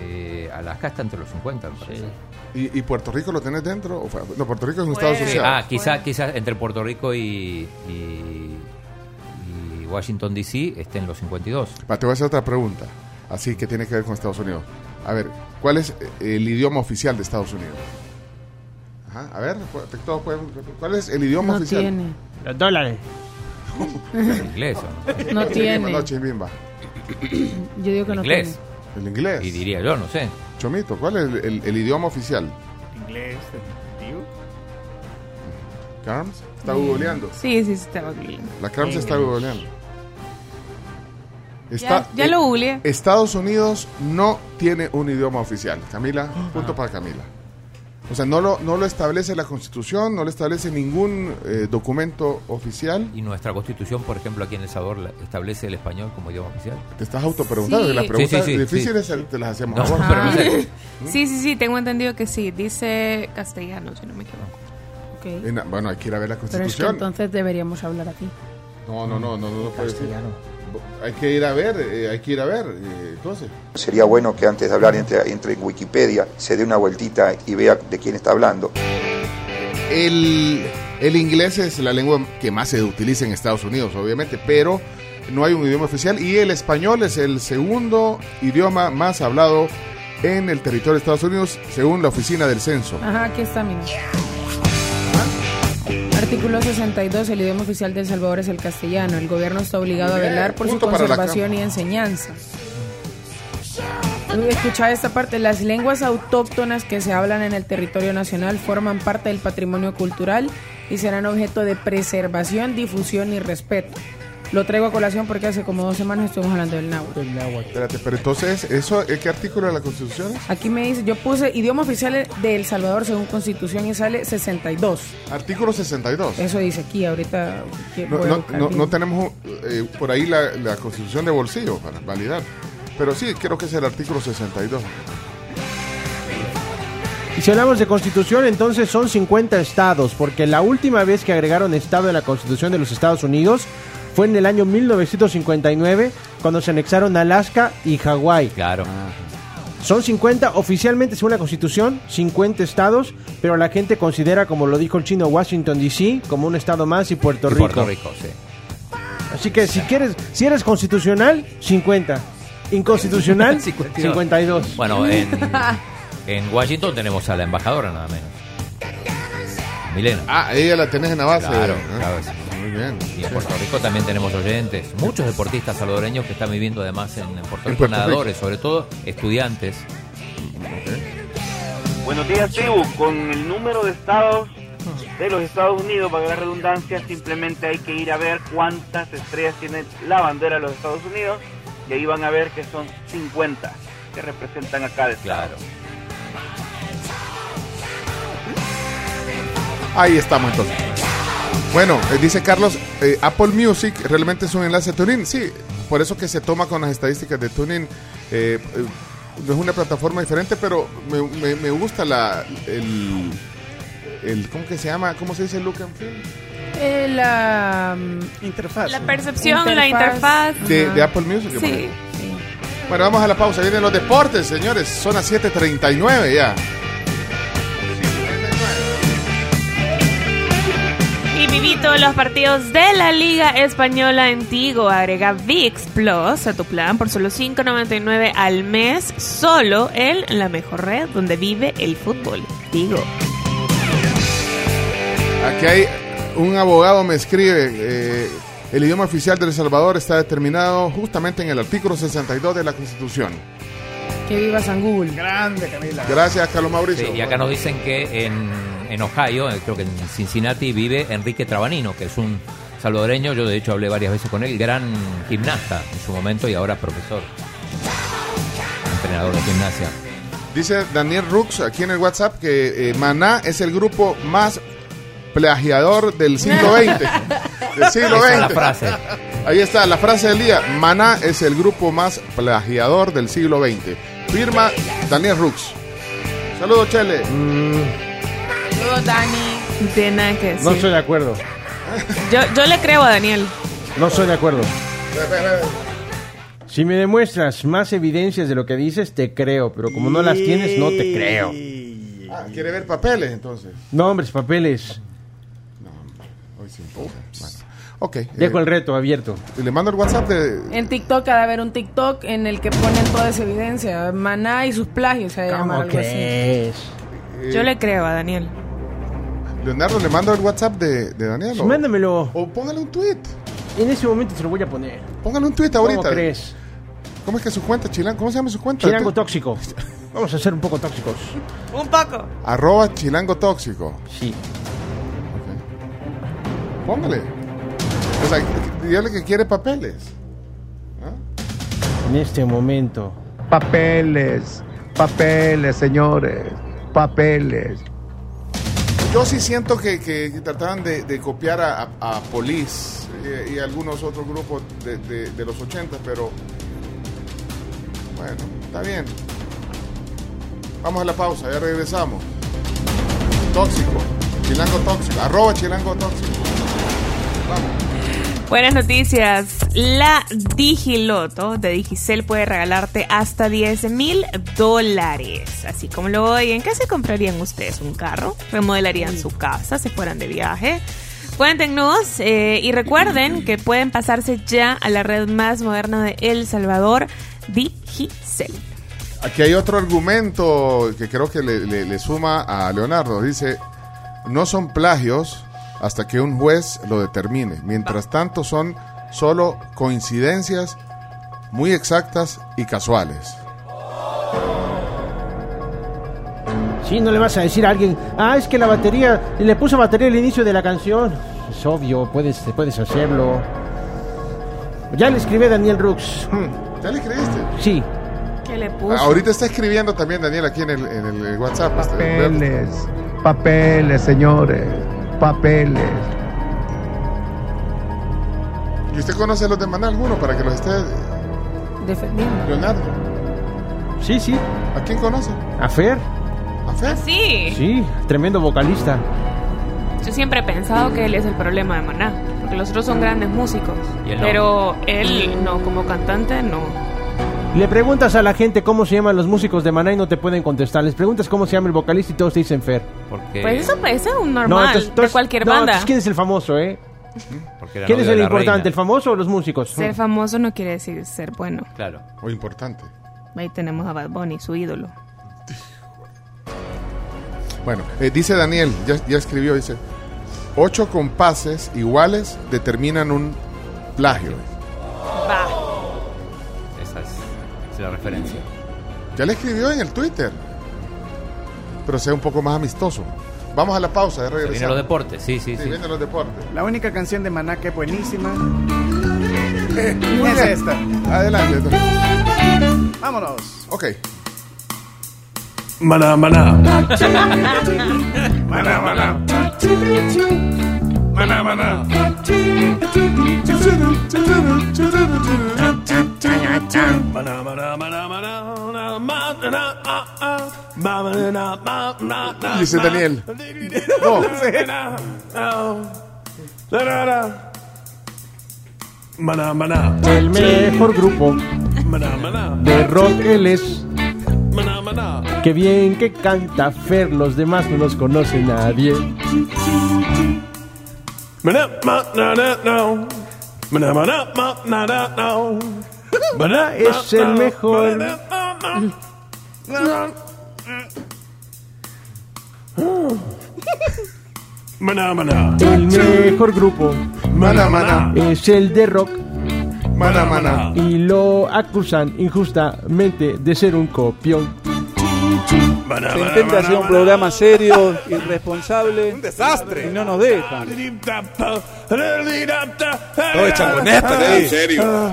S5: Eh, Alaska está entre los 50, me parece.
S3: ¿Y, y Puerto Rico lo tenés dentro? ¿O fue- No, Puerto Rico es un estado social.
S5: Ah, quizá, quizá entre Puerto Rico y- y Washington DC esté en los 52.
S3: Va, te voy a hacer otra pregunta, así que tiene que ver con Estados Unidos. A ver, ¿cuál es eh, el idioma oficial de Estados Unidos? Ajá, a ver, pu- todos pueden- ¿cuál es el idioma
S6: No
S3: oficial?
S6: tiene.
S47: Los dólares.
S5: inglés, ¿o
S6: No (laughs) tiene.
S3: No, Chimbimba.
S6: Yo digo que no
S5: Inglés.
S3: El inglés.
S5: Y diría yo, no sé.
S3: Chomito, ¿cuál es el, el- el idioma oficial?
S13: Inglés.
S3: ¿Carms? Está googleando.
S4: Sí, sí, sí, estaba bien.
S3: La Carms está googleando.
S4: Ya- ya lo googleé.
S3: Estados Unidos no tiene un idioma oficial. Camila, punto para Camila. O sea, no lo, no lo establece la Constitución, no lo establece ningún eh, documento oficial.
S5: Y nuestra constitución, por ejemplo, aquí en El Salvador la- establece el español como idioma oficial.
S3: Te estás autopreguntando,
S4: Sí.
S3: las preguntas
S5: Sí, sí, sí,
S3: difíciles
S5: sí.
S3: te las hacemos
S5: No, pero no sé. (laughs)
S4: Sí, sí, sí, tengo entendido que sí. Dice castellano, si no me equivoco.
S6: Ok.
S3: En- bueno, hay que ir a ver la
S6: Pero es que
S3: Constitución.
S6: entonces deberíamos hablar aquí.
S3: No, no, no, no, no, no puede ser. Hay que ir a ver, eh, hay que ir a ver, eh, entonces.
S65: Sería bueno que antes de hablar entre, entre en Wikipedia se dé una vueltita y vea de quién está hablando.
S3: El, el inglés es la lengua que más se utiliza en Estados Unidos, obviamente, pero no hay un idioma oficial y el español es el segundo idioma más hablado en el territorio de Estados Unidos, según la oficina del censo.
S6: Ajá, aquí está, mira. Artículo 62. El idioma oficial de El Salvador es el castellano. El gobierno está obligado a velar por su
S3: punto
S6: conservación y enseñanza. Escucha esta parte. Las lenguas autóctonas que se hablan en el territorio nacional forman parte del patrimonio cultural y serán objeto de preservación, difusión y respeto. Lo traigo a colación porque hace como dos semanas estuvimos hablando del náhuatl.
S3: Espérate, pero entonces, ¿eso, ¿qué artículo de la Constitución? es?
S6: Aquí me dice, yo puse idioma oficial de El Salvador según Constitución y sale 62.
S3: Artículo 62.
S6: Eso dice aquí, ahorita
S3: No,
S6: voy a
S3: no,
S6: buscar
S3: no-
S6: bien.
S3: no tenemos eh, por ahí la, la Constitución de bolsillo para validar. Pero sí, creo que es el artículo 62.
S47: Y si hablamos de constitución, entonces son 50 estados, porque la última vez que agregaron estado en la constitución de los Estados Unidos fue en el año 1959, cuando se anexaron Alaska y Hawái.
S5: Claro.
S47: Son 50 oficialmente según la constitución, 50 estados, pero la gente considera, como lo dijo el chino, Washington DC como un estado más y Puerto
S5: Y
S47: Rico.
S5: Puerto Rico, sí.
S47: Así que si quieres, si eres constitucional, 50. Inconstitucional, (laughs) 52.
S5: Bueno, (laughs) en, en Washington tenemos a la embajadora nada menos. Milena.
S3: Ah, ella la tenés en la base.
S5: Claro,
S3: ¿eh?
S5: claro.
S3: Muy bien.
S5: Y en Puerto Rico también tenemos oyentes, muchos deportistas salvadoreños que están viviendo además en, en Puerto Rico, nadadores, sobre todo estudiantes.
S66: Buenos días, tribu. Con el número de estados de los Estados Unidos, para la redundancia, simplemente hay que ir a ver cuántas estrellas tiene la bandera de los Estados Unidos y ahí van a ver que son 50 que representan a cada estado.
S3: Ahí estamos entonces. Bueno, eh, dice Carlos, eh, Apple Music realmente es un enlace de TuneIn. Sí, por eso que se toma con las estadísticas de TuneIn. Eh, eh, no es una plataforma diferente, pero me, me- me gusta la el, el ¿cómo que se llama? ¿Cómo se dice look and feel?
S6: Eh, la
S13: interfaz.
S4: La percepción, la interfaz.
S3: De, de Apple Music.
S4: Sí.
S3: Bueno, vamos a la pausa. Vienen los deportes, señores. Son las 7:39 ya.
S4: Y vivito los partidos de la Liga Española en Tigo. Agrega VIX Plus a tu plan por solo $5.99 al mes. Solo en la mejor red donde vive el fútbol. Tigo.
S3: Aquí hay un abogado me escribe, eh, el idioma oficial de El Salvador está determinado justamente en el artículo 62 de la Constitución.
S6: Que viva San Google.
S13: Grande, Camila.
S3: Gracias, Carlos Mauricio.
S5: Sí, y acá nos dicen que en, en Ohio, eh, creo que en Cincinnati, vive Enrique Trabanino, que es un salvadoreño. Yo, de hecho, hablé varias veces con él, gran gimnasta en su momento y ahora profesor, entrenador de gimnasia.
S3: Dice Daniel Rux aquí en el WhatsApp que eh, Maná es el grupo más plagiador del siglo (laughs) XX. del siglo
S5: Esa es
S3: XX.
S5: la frase.
S3: Ahí está, la frase del día. Maná es el grupo más plagiador del siglo XX. Firma Daniel Rux. Saludos, Chele.
S4: Saludos, Dani. No tiene nada que decir.
S47: No estoy de acuerdo.
S4: Yo, yo le creo a Daniel.
S47: No estoy de acuerdo.
S7: Si me demuestras más evidencias de lo que dices, te creo, pero como no las tienes, no te creo.
S3: Ah, ¿Quiere ver papeles entonces?
S7: Nombres, papeles.
S3: Hoy sí. Bueno, ok.
S7: Dejo
S3: eh,
S7: el reto abierto.
S3: Le mando el WhatsApp de...
S6: En TikTok ha de haber un TikTok en el que ponen toda esa evidencia. Maná y sus plagios, se algo
S3: Eh,
S4: Yo le creo a Daniel.
S3: Leonardo, le mando el WhatsApp de, de Daniel. o-
S7: Mándamelo.
S3: O póngale un tweet.
S7: En ese momento se lo voy a poner.
S3: Póngale un tweet ahorita.
S7: ¿Cómo crees?
S3: ¿Cómo es que su cuenta, Chilango? ¿Cómo se llama su cuenta?
S7: Chilango tóxico. Vamos a ser un poco tóxicos.
S4: Un poco.
S3: Arroba Chilango Tóxico.
S7: Sí.
S3: Póngale. O sea, dígale que quiere papeles.
S7: En este momento.
S23: Papeles, papeles, señores, papeles.
S3: Yo sí siento que, que trataban de, de copiar a, a, Police y, algunos otros grupos de, de- los 80, pero bueno, está bien. Vamos a la pausa, ya regresamos. Tóxico, Chilango Tóxico, arroba Chilango Tóxico.
S4: Buenas noticias. La Digiloto de Digicel puede regalarte hasta 10 mil dólares. Así como lo oyen, ¿qué se comprarían ustedes? ¿Un carro? ¿Remodelarían su casa? ¿Se fueran de viaje? Cuéntenos eh, y recuerden que pueden pasarse ya a la red más moderna de El Salvador, Digicel.
S3: Aquí hay otro argumento que creo que le, suma a Leonardo. Dice, no son plagios hasta que un juez lo determine. Mientras tanto son solo coincidencias muy exactas y casuales.
S7: Sí, no le vas a decir a alguien, ah, es que la batería, le puso batería al inicio de la canción. Es obvio, puedes, puedes hacerlo. Ya le escribí a Daniel Rux.
S3: ¿Ya le escribiste?
S7: Sí.
S4: ¿Qué le puso?
S3: Ahorita está escribiendo también Daniel aquí en el, en el WhatsApp. Este,
S23: Papeles, papeles, señores, papeles.
S3: ¿Y usted conoce a los de Maná alguno para que los esté
S6: defendiendo?
S3: Leonardo.
S7: Sí, sí.
S3: ¿A quién conoce?
S7: ¿A Fer?
S3: ¿A Fer?
S4: Sí.
S7: Sí, tremendo vocalista.
S4: Yo siempre he pensado que él es el problema de Maná, porque los otros son grandes músicos. Pero él no, como cantante no.
S7: Le preguntas a la gente cómo se llaman los músicos de Maná y no te pueden contestar. Les preguntas cómo se llama el vocalista y todos te dicen Fer.
S5: Porque,
S4: Pues eso parece un
S7: No,
S4: normal
S7: entonces- entonces-
S4: de cualquier
S7: no,
S4: banda.
S7: entonces, ¿quién es el famoso, eh?
S5: porque
S7: ¿Quién es el
S5: la
S7: importante,
S5: reina.
S7: el famoso o los músicos?
S4: Ser famoso no quiere decir ser bueno.
S5: Claro.
S3: O importante.
S4: Ahí tenemos a Bad Bunny, su ídolo.
S3: Bueno, eh, dice Daniel, ya, ya escribió, dice, ocho compases iguales determinan un plagio.
S5: La referencia.
S3: Ya le escribió en el Twitter. Pero sea un poco más amistoso. Vamos a la pausa, regresamos.
S5: vienen los deportes, sí, sí,
S3: Sí,
S5: sí.
S3: vienen los deportes.
S13: La única canción de Maná que es buenísima (laughs) es esta.
S3: Adelante.
S13: Vámonos.
S3: Ok.
S66: Maná, maná.
S13: Maná, maná.
S66: Maná, maná.
S3: Dice. Daniel. No.
S66: Maná, maná. Maná, maná.
S7: El mejor grupo
S66: Maná, maná.
S7: de rock él es.
S66: Maná, maná.
S7: Qué bien que canta Fer, los demás no los conoce nadie.
S66: Maná,
S7: Es el mejor.
S66: Maná, maná.
S7: El mejor grupo
S3: Maná, maná.
S7: es el de rock.
S3: Maná, maná.
S7: Y lo acusan injustamente de ser un copión.
S67: Se intenta hacer un programa serio, irresponsable.
S13: Un desastre.
S67: Y no nos dejan.
S66: Todo
S67: hecha con esta,
S66: Ah,
S67: en serio.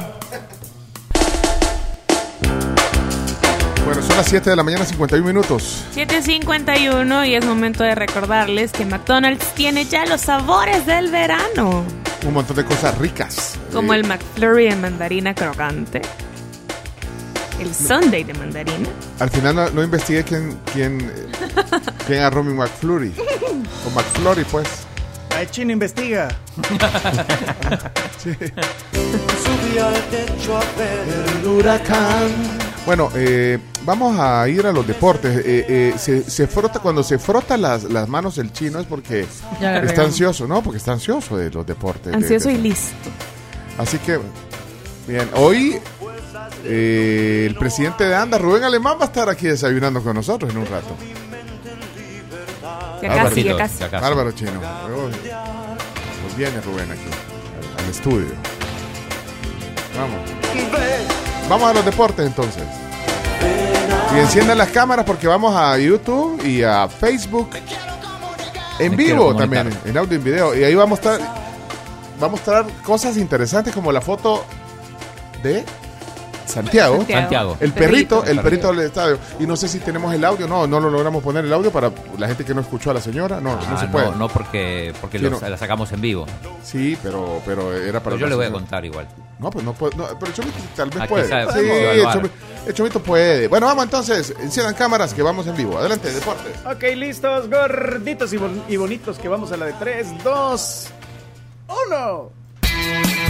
S3: Bueno, son las 7 de la mañana, 51 minutos.
S4: 7.51 y es momento de recordarles que McDonald's tiene ya los sabores del verano.
S3: Un montón de cosas ricas.
S4: Como el McFlurry de mandarina crocante. El Sunday de mandarina.
S3: Al final no, no investigué quién, quién, (laughs) quién agarró mi McFlurry. O McFlurry, pues.
S13: El chino investiga. (laughs)
S68: Subí al techo a ver
S3: el huracán. Bueno, eh, vamos a ir a los deportes. Eh, eh, se, se frota cuando se frota las, las manos el chino es porque está ansioso, ¿no? Porque está ansioso de los deportes. de-
S4: Ansioso
S3: de-
S4: y listo.
S3: Así que, bien, hoy eh, el presidente de ANDA, Rubén Alemán, va a estar aquí desayunando con nosotros en un rato.
S4: Ya
S3: Bárbaro.
S4: casi, ya casi.
S3: Bárbaro chino. Pues viene Rubén aquí, al, al estudio. Vamos. Vamos a los deportes entonces. Y enciendan las cámaras porque vamos a YouTube y a Facebook. En
S5: Me
S3: vivo también, en audio y en video. Y ahí vamos a estar, vamos a mostrar cosas interesantes como la foto de Santiago.
S5: Santiago.
S3: El
S5: Perrito.
S3: perrito, el perrito del estadio. Y no sé si tenemos el audio. No, no lo logramos poner el audio para la gente que no escuchó a la señora. No, no
S5: Ah,
S3: se puede.
S5: No, no porque, porque
S3: Sí,
S5: lo-
S3: no.
S5: la sacamos en vivo.
S3: Sí, pero, pero era para.
S5: Pero yo le voy a contar igual.
S3: No, pues no puede. No, pero el Chomito tal vez
S5: Aquí
S3: puede.
S5: sabe,
S3: sí, el. Chomito, el Chomito puede. Bueno, vamos entonces. Enciendan cámaras que vamos en vivo. Adelante, deportes.
S13: Ok, listos, gorditos y, bon- y bonitos, que vamos a la de 3, 2, 1.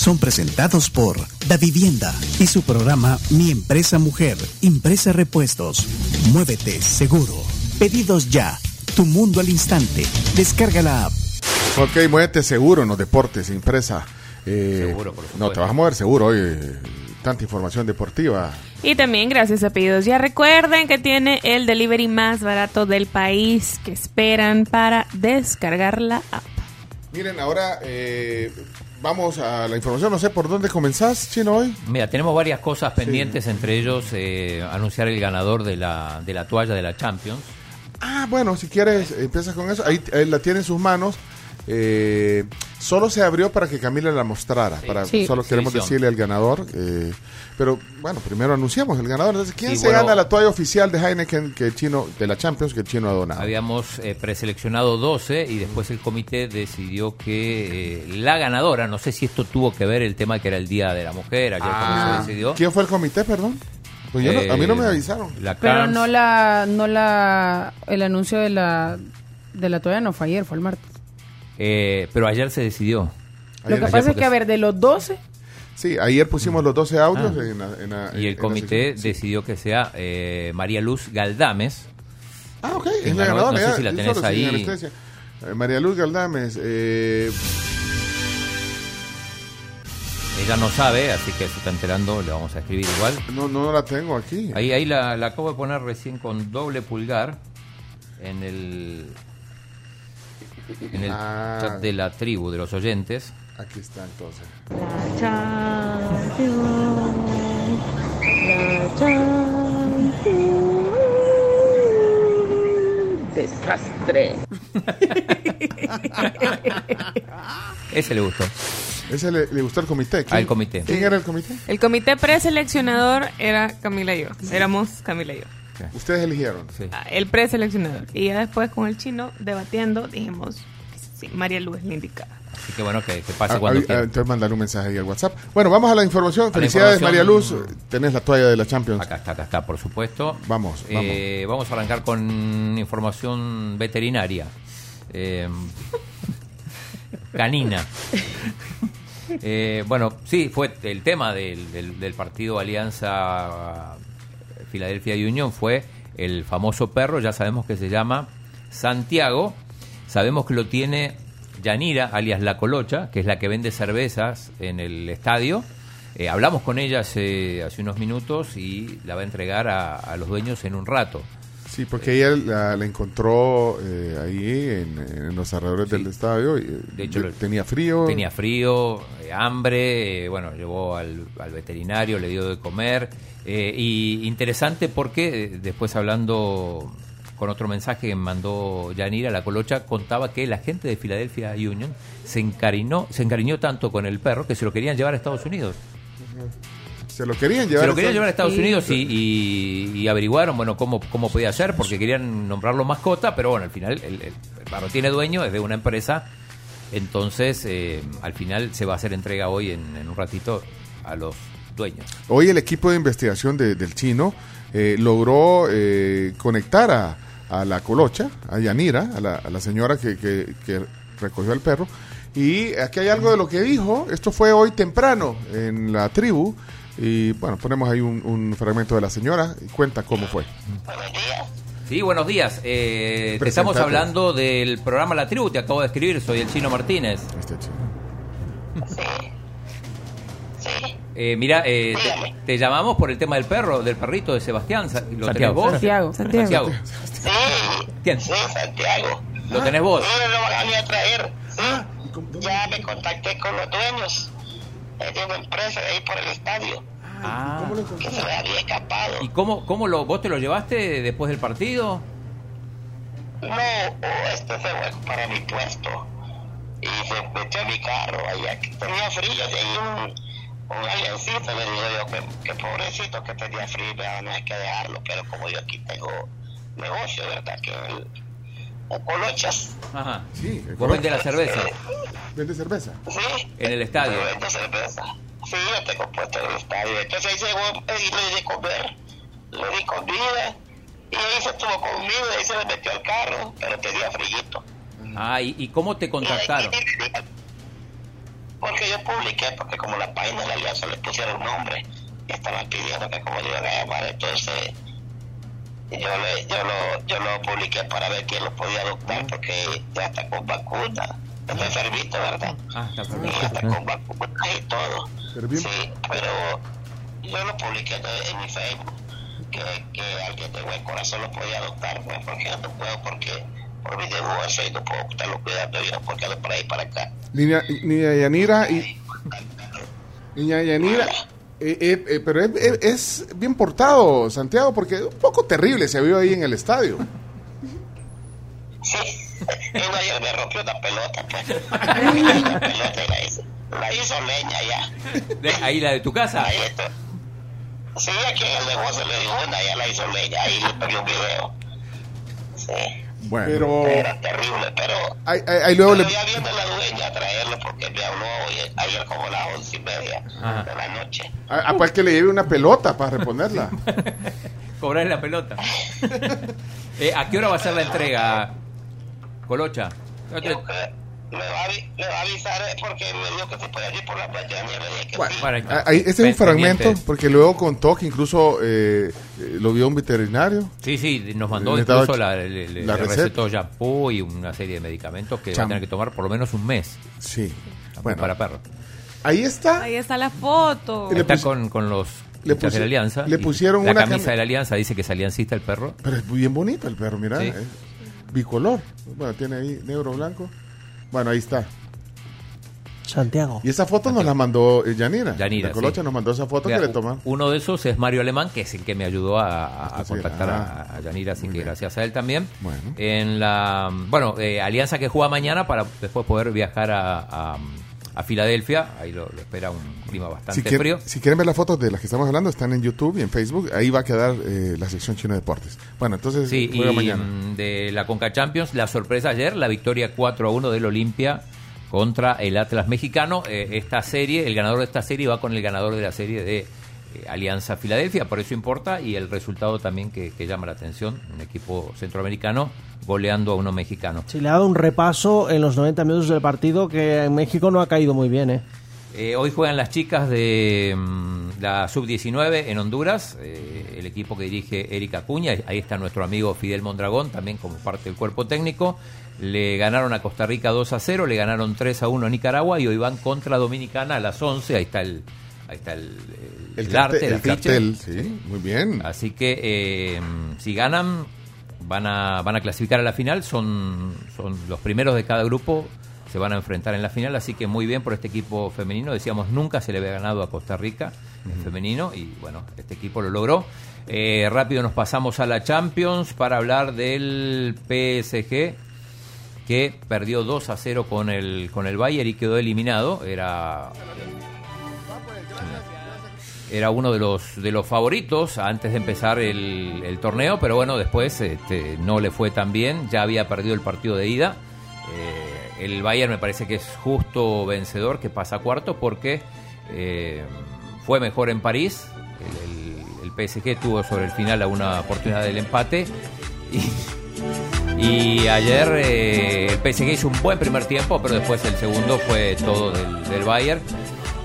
S58: son presentados por Da Vivienda y su programa Mi Empresa Mujer, Impresa Repuestos. Muévete seguro. Pedidos ya. Tu mundo al instante. Descarga la app.
S3: Ok, muévete seguro en los deportes, impresa. Eh,
S5: Seguro, por
S3: No, te vas a mover seguro hoy. eh, Tanta información deportiva.
S4: Y también gracias a Pedidos. Ya recuerden que tiene el delivery más barato del país que esperan para descargar la app.
S3: Miren, ahora eh, vamos a la información. No sé por dónde comenzás, Chino, hoy.
S5: Mira, tenemos varias cosas pendientes, entre ellos eh, anunciar el ganador de la, de la toalla de la Champions.
S3: Ah, bueno, si quieres, empieza con eso. Ahí, ahí la tiene en sus manos. Eh, solo se abrió para que Camila la mostrara. Para,
S5: Sí.
S3: Solo queremos decirle al ganador. eh, pero bueno, primero anunciamos el ganador. Entonces, ¿quién
S5: Sí,
S3: se
S5: bueno.
S3: gana la toalla oficial de Heineken que el chino, de la Champions que el chino ha donado?
S5: Habíamos eh, preseleccionado 12 y después el comité decidió que eh, la ganadora, no sé si esto tuvo que ver el tema que era el Día de la Mujer, ayer
S3: Ah,
S5: se decidió.
S3: ¿Quién fue el comité, perdón? Pues yo no- a mí no me
S5: Eh,
S3: avisaron.
S5: La
S6: Pero no la, no la, el anuncio de la, de la toalla no fue ayer, fue el martes.
S5: Eh, pero ayer se decidió.
S6: Lo que pasa es que, a ver, de los 12,
S3: Sí, ayer pusimos los 12 audios
S5: Ah.
S3: en la- en la-
S5: Y el comité decidió que sea eh, María Luz Galdames.
S3: Ah, ok,
S5: que
S3: es la
S5: ganó,
S3: ganadora.
S5: No sé si la tenés ahí.
S3: Eh, María Luz Galdames. Eh,
S5: Ella no sabe, así que se está enterando, le vamos a escribir igual.
S3: no, no la tengo aquí.
S5: Ahí, ahí la, la acabo de poner recién con doble pulgar en el en el
S3: Ah.
S5: chat de la tribu de los oyentes.
S3: Aquí está entonces.
S6: Desastre. (laughs)
S5: Ese le gustó.
S3: Ese le, le gustó el comité.
S5: Al comité.
S3: ¿Quién era el comité?
S4: El comité preseleccionador era Camila y yo. Éramos Camila y yo.
S3: Ustedes eligieron.
S4: Ah, El preseleccionador. Y ya después con el chino debatiendo dijimos, sí, María Luz es la indicada.
S5: Así que bueno, que, que pase
S3: Ah,
S5: cuando
S3: ah,
S5: quiera.
S3: entonces mandar un mensaje ahí al WhatsApp. Bueno, vamos a la información.
S5: la
S3: Felicidades, María
S5: información.
S3: Luz. Tenés la toalla de la Champions.
S5: Acá está, acá está, por supuesto.
S3: Vamos, vamos.
S5: Eh, vamos a arrancar con información veterinaria. Eh, canina. Eh, bueno, sí, fue el tema del, del- del partido Alianza Filadelfia Union fue el famoso perro, ya sabemos que se llama Santiago, sabemos que lo tiene Yanira, alias La Colocha, que es la que vende cervezas en el estadio. Eh, hablamos con ella hace, hace unos minutos y la va a entregar a, a los dueños en un rato.
S3: Sí, porque ella la, la encontró eh, ahí en, en los alrededores del estadio. Y, eh,
S5: De hecho,
S3: tenía frío.
S5: Tenía frío, eh, hambre, bueno, llevó al, al veterinario, le dio de comer. Eh, y interesante porque eh, después hablando con otro mensaje que mandó Yanira, la colocha, contaba que la gente de Philadelphia Union se encariñó, se encariñó tanto con el perro que se lo querían llevar a Estados Unidos.
S3: Se lo querían llevar.
S5: Se lo querían
S3: a
S5: llevar a Estados
S3: Sí.
S5: Unidos y, y- y averiguaron bueno cómo, cómo podía ser porque querían nombrarlo mascota, pero bueno, al final el, el- el perro tiene dueño, es de una empresa, entonces eh, al final se va a hacer entrega hoy en, en un ratito a los dueños.
S3: Hoy el equipo de investigación de- del chino eh, logró eh, conectar a, a la colocha, a Yanira, a la, a la señora que, que- que recogió al perro. Y aquí hay algo de lo que dijo. Esto fue hoy temprano en la tribu. Y bueno, ponemos ahí un, un fragmento de la señora y cuenta cómo fue.
S5: Sí, buenos días. Eh, te estamos hablando del programa La Tribu, te acabo de escribir, soy el Chino Martínez.
S3: Este
S5: Eh, mira, eh, te, te llamamos por el tema del perro, del perrito de Sebastián. ¿Lo tenés vos?
S6: Santiago.
S5: Santiago. ¿Quién?
S20: Sí, Santiago.
S5: ¿Lo tenés vos?
S20: Sí, lo van a venir a traer. Sí. Ya me contacté con los dueños eh, de una empresa de ahí por el estadio.
S5: Ah.
S20: Que se me había escapado.
S5: ¿Y cómo, cómo lo, vos te lo llevaste después del partido?
S20: No, oh, este se fue para mi puesto. Y se metió a mi carro allá. que Tenía frío ahí un, un aliencito. Le digo yo que, que pobrecito que tenía frío, no hay que dejarlo. Pero como yo aquí tengo negocio, ¿verdad? Que el, el colochas.
S5: Ajá.
S3: Sí, el
S5: Vos vendés la cerveza
S3: ¿Vende cerveza?
S20: Sí.
S5: en el estadio.
S20: Yo vendo cerveza. Sí, yo tengo puesto en el estadio. Entonces ahí llegó y le di de comer. Le di comida. Y ahí se estuvo conmigo y ahí se me metió al carro, pero tenía frillito.
S5: Ah, ¿y, y cómo te contactaron?
S20: Porque yo publiqué, porque como la página de la alianza le pusieron nombre, y estaban pidiendo que como le iban a llamar, entonces yo, le, yo, lo, yo lo publiqué para ver quién lo podía adoptar, porque ya está con vacuna. Está enfermito, ¿verdad?
S5: Ah, está
S20: Y ya está con vacunas y todo. Sí, pero yo lo publiqué en, mi Facebook, que, que alguien de buen corazón lo podía adoptar, pues, porque yo no puedo, porque por mi divorcio y no puedo estarlo cuidando yo, porque ando por ahí para acá.
S3: Niña, niña Yanira y. Niña Yanira. eh, eh, eh, pero es, es- es bien portado, Santiago, porque un poco terrible se vio ahí en el estadio.
S20: Sí, ayer me rompió una pelota, pues. (laughs) Una pelota y la hizo, la hizo leña ya.
S5: De- ahí la de tu casa.
S20: Ahí está. Sí, aquí en el negocio le dio una, ya la hizo leña, ahí le pegué un video. Sí.
S3: Bueno.
S20: Pero... Era terrible, pero...
S3: Ahí, ahí- ahí luego le.
S20: ya viene la dueña a traerlo porque me habló hoy, ayer como a las once y media
S5: Ajá.
S20: de la noche.
S3: Ah, pues que le lleve una pelota para reponerla. (laughs)
S5: Cobrar la pelota. (laughs) Eh, ¿A qué hora va a ser la entrega, Colocha?
S20: Yo me va, a, me va a avisar eh, porque me dijo que se puede ir por la le dije que sí.
S3: Ah, ahí- este es un fragmento,
S5: pendiente.
S3: porque luego contó que incluso eh, eh, lo vio un veterinario.
S5: Sí, sí, nos mandó
S3: Le
S5: incluso la, le, le-
S3: la receta.
S5: recetó shampoo y una serie de medicamentos que va a tener que tomar por lo menos un mes.
S3: Sí.
S5: Bueno, para perros.
S3: Ahí está.
S4: Ahí está la foto.
S5: Está con, con los
S3: le
S5: hinchas de la Alianza.
S3: le pusieron
S5: la
S3: una
S5: camisa
S3: cami-
S5: de la Alianza, dice que es aliancista el perro.
S3: Pero es bien bonito el perro, mira.
S5: Sí.
S3: es bicolor. Bueno, tiene ahí negro, blanco. Bueno, ahí está.
S7: Santiago.
S3: Y esa foto nos la mandó eh, Yanira.
S5: Yanira,
S3: La Colocha
S5: sí.
S3: nos mandó esa foto
S5: Mira,
S3: que le toman.
S5: Uno de esos es Mario Alemán, que es el que me ayudó a, a- a
S3: sí,
S5: contactar
S3: ah.
S5: a, a Yanira, así que gracias a él también.
S3: Bueno.
S5: En la, bueno, eh, Alianza que juega mañana para después poder viajar a, a- a Filadelfia. Ahí lo, lo espera un clima bastante
S3: Si,
S5: frío.
S3: si quieren ver las fotos de las que estamos hablando, están en YouTube y en Facebook. Ahí va a quedar eh, la sección Chino Deportes. Bueno, entonces
S5: Sí, y
S3: juega mañana.
S5: de la Conca Champions, la sorpresa ayer, la victoria 4 a 1 del Olimpia contra el Atlas mexicano. Eh, esta serie, el ganador de esta serie va con el ganador de la serie de Alianza Filadelfia, por eso importa, y el resultado también que, que llama la atención, un equipo centroamericano goleando a uno mexicano.
S7: Se le ha dado un repaso en los 90 minutos del partido que en México no ha caído muy bien, ¿eh?
S5: Eh, hoy juegan las chicas de mm, la sub-19 en Honduras, eh, el equipo que dirige Erika Acuña, ahí está nuestro amigo Fidel Mondragón, también como parte del cuerpo técnico. Le ganaron a Costa Rica 2 a 0, le ganaron 3 a 1 a Nicaragua y hoy van contra Dominicana a las 11, ahí está el, ahí está el, el,
S3: El
S5: el arte,
S3: el
S5: afiche.
S3: cartel, sí, muy bien.
S5: Así que eh, si ganan, van a, van a clasificar a la final, son, son los primeros de cada grupo, se van a enfrentar en la final, así que muy bien por este equipo femenino, decíamos nunca se le había ganado a Costa Rica en femenino y bueno, este equipo lo logró. Eh, rápido nos pasamos a la Champions para hablar del PSG que perdió 2 a 0 con el con el Bayern y quedó eliminado, era era uno de los de los favoritos antes de empezar el, torneo, pero bueno, después este, no le fue tan bien, ya había perdido el partido de ida. Eh, el Bayern me parece que es justo vencedor, que pasa cuarto, porque eh, fue mejor en París. El, el- PSG tuvo sobre el final una oportunidad del empate. Y, ayer eh, el PSG hizo un buen primer tiempo, pero después el segundo fue todo del Bayern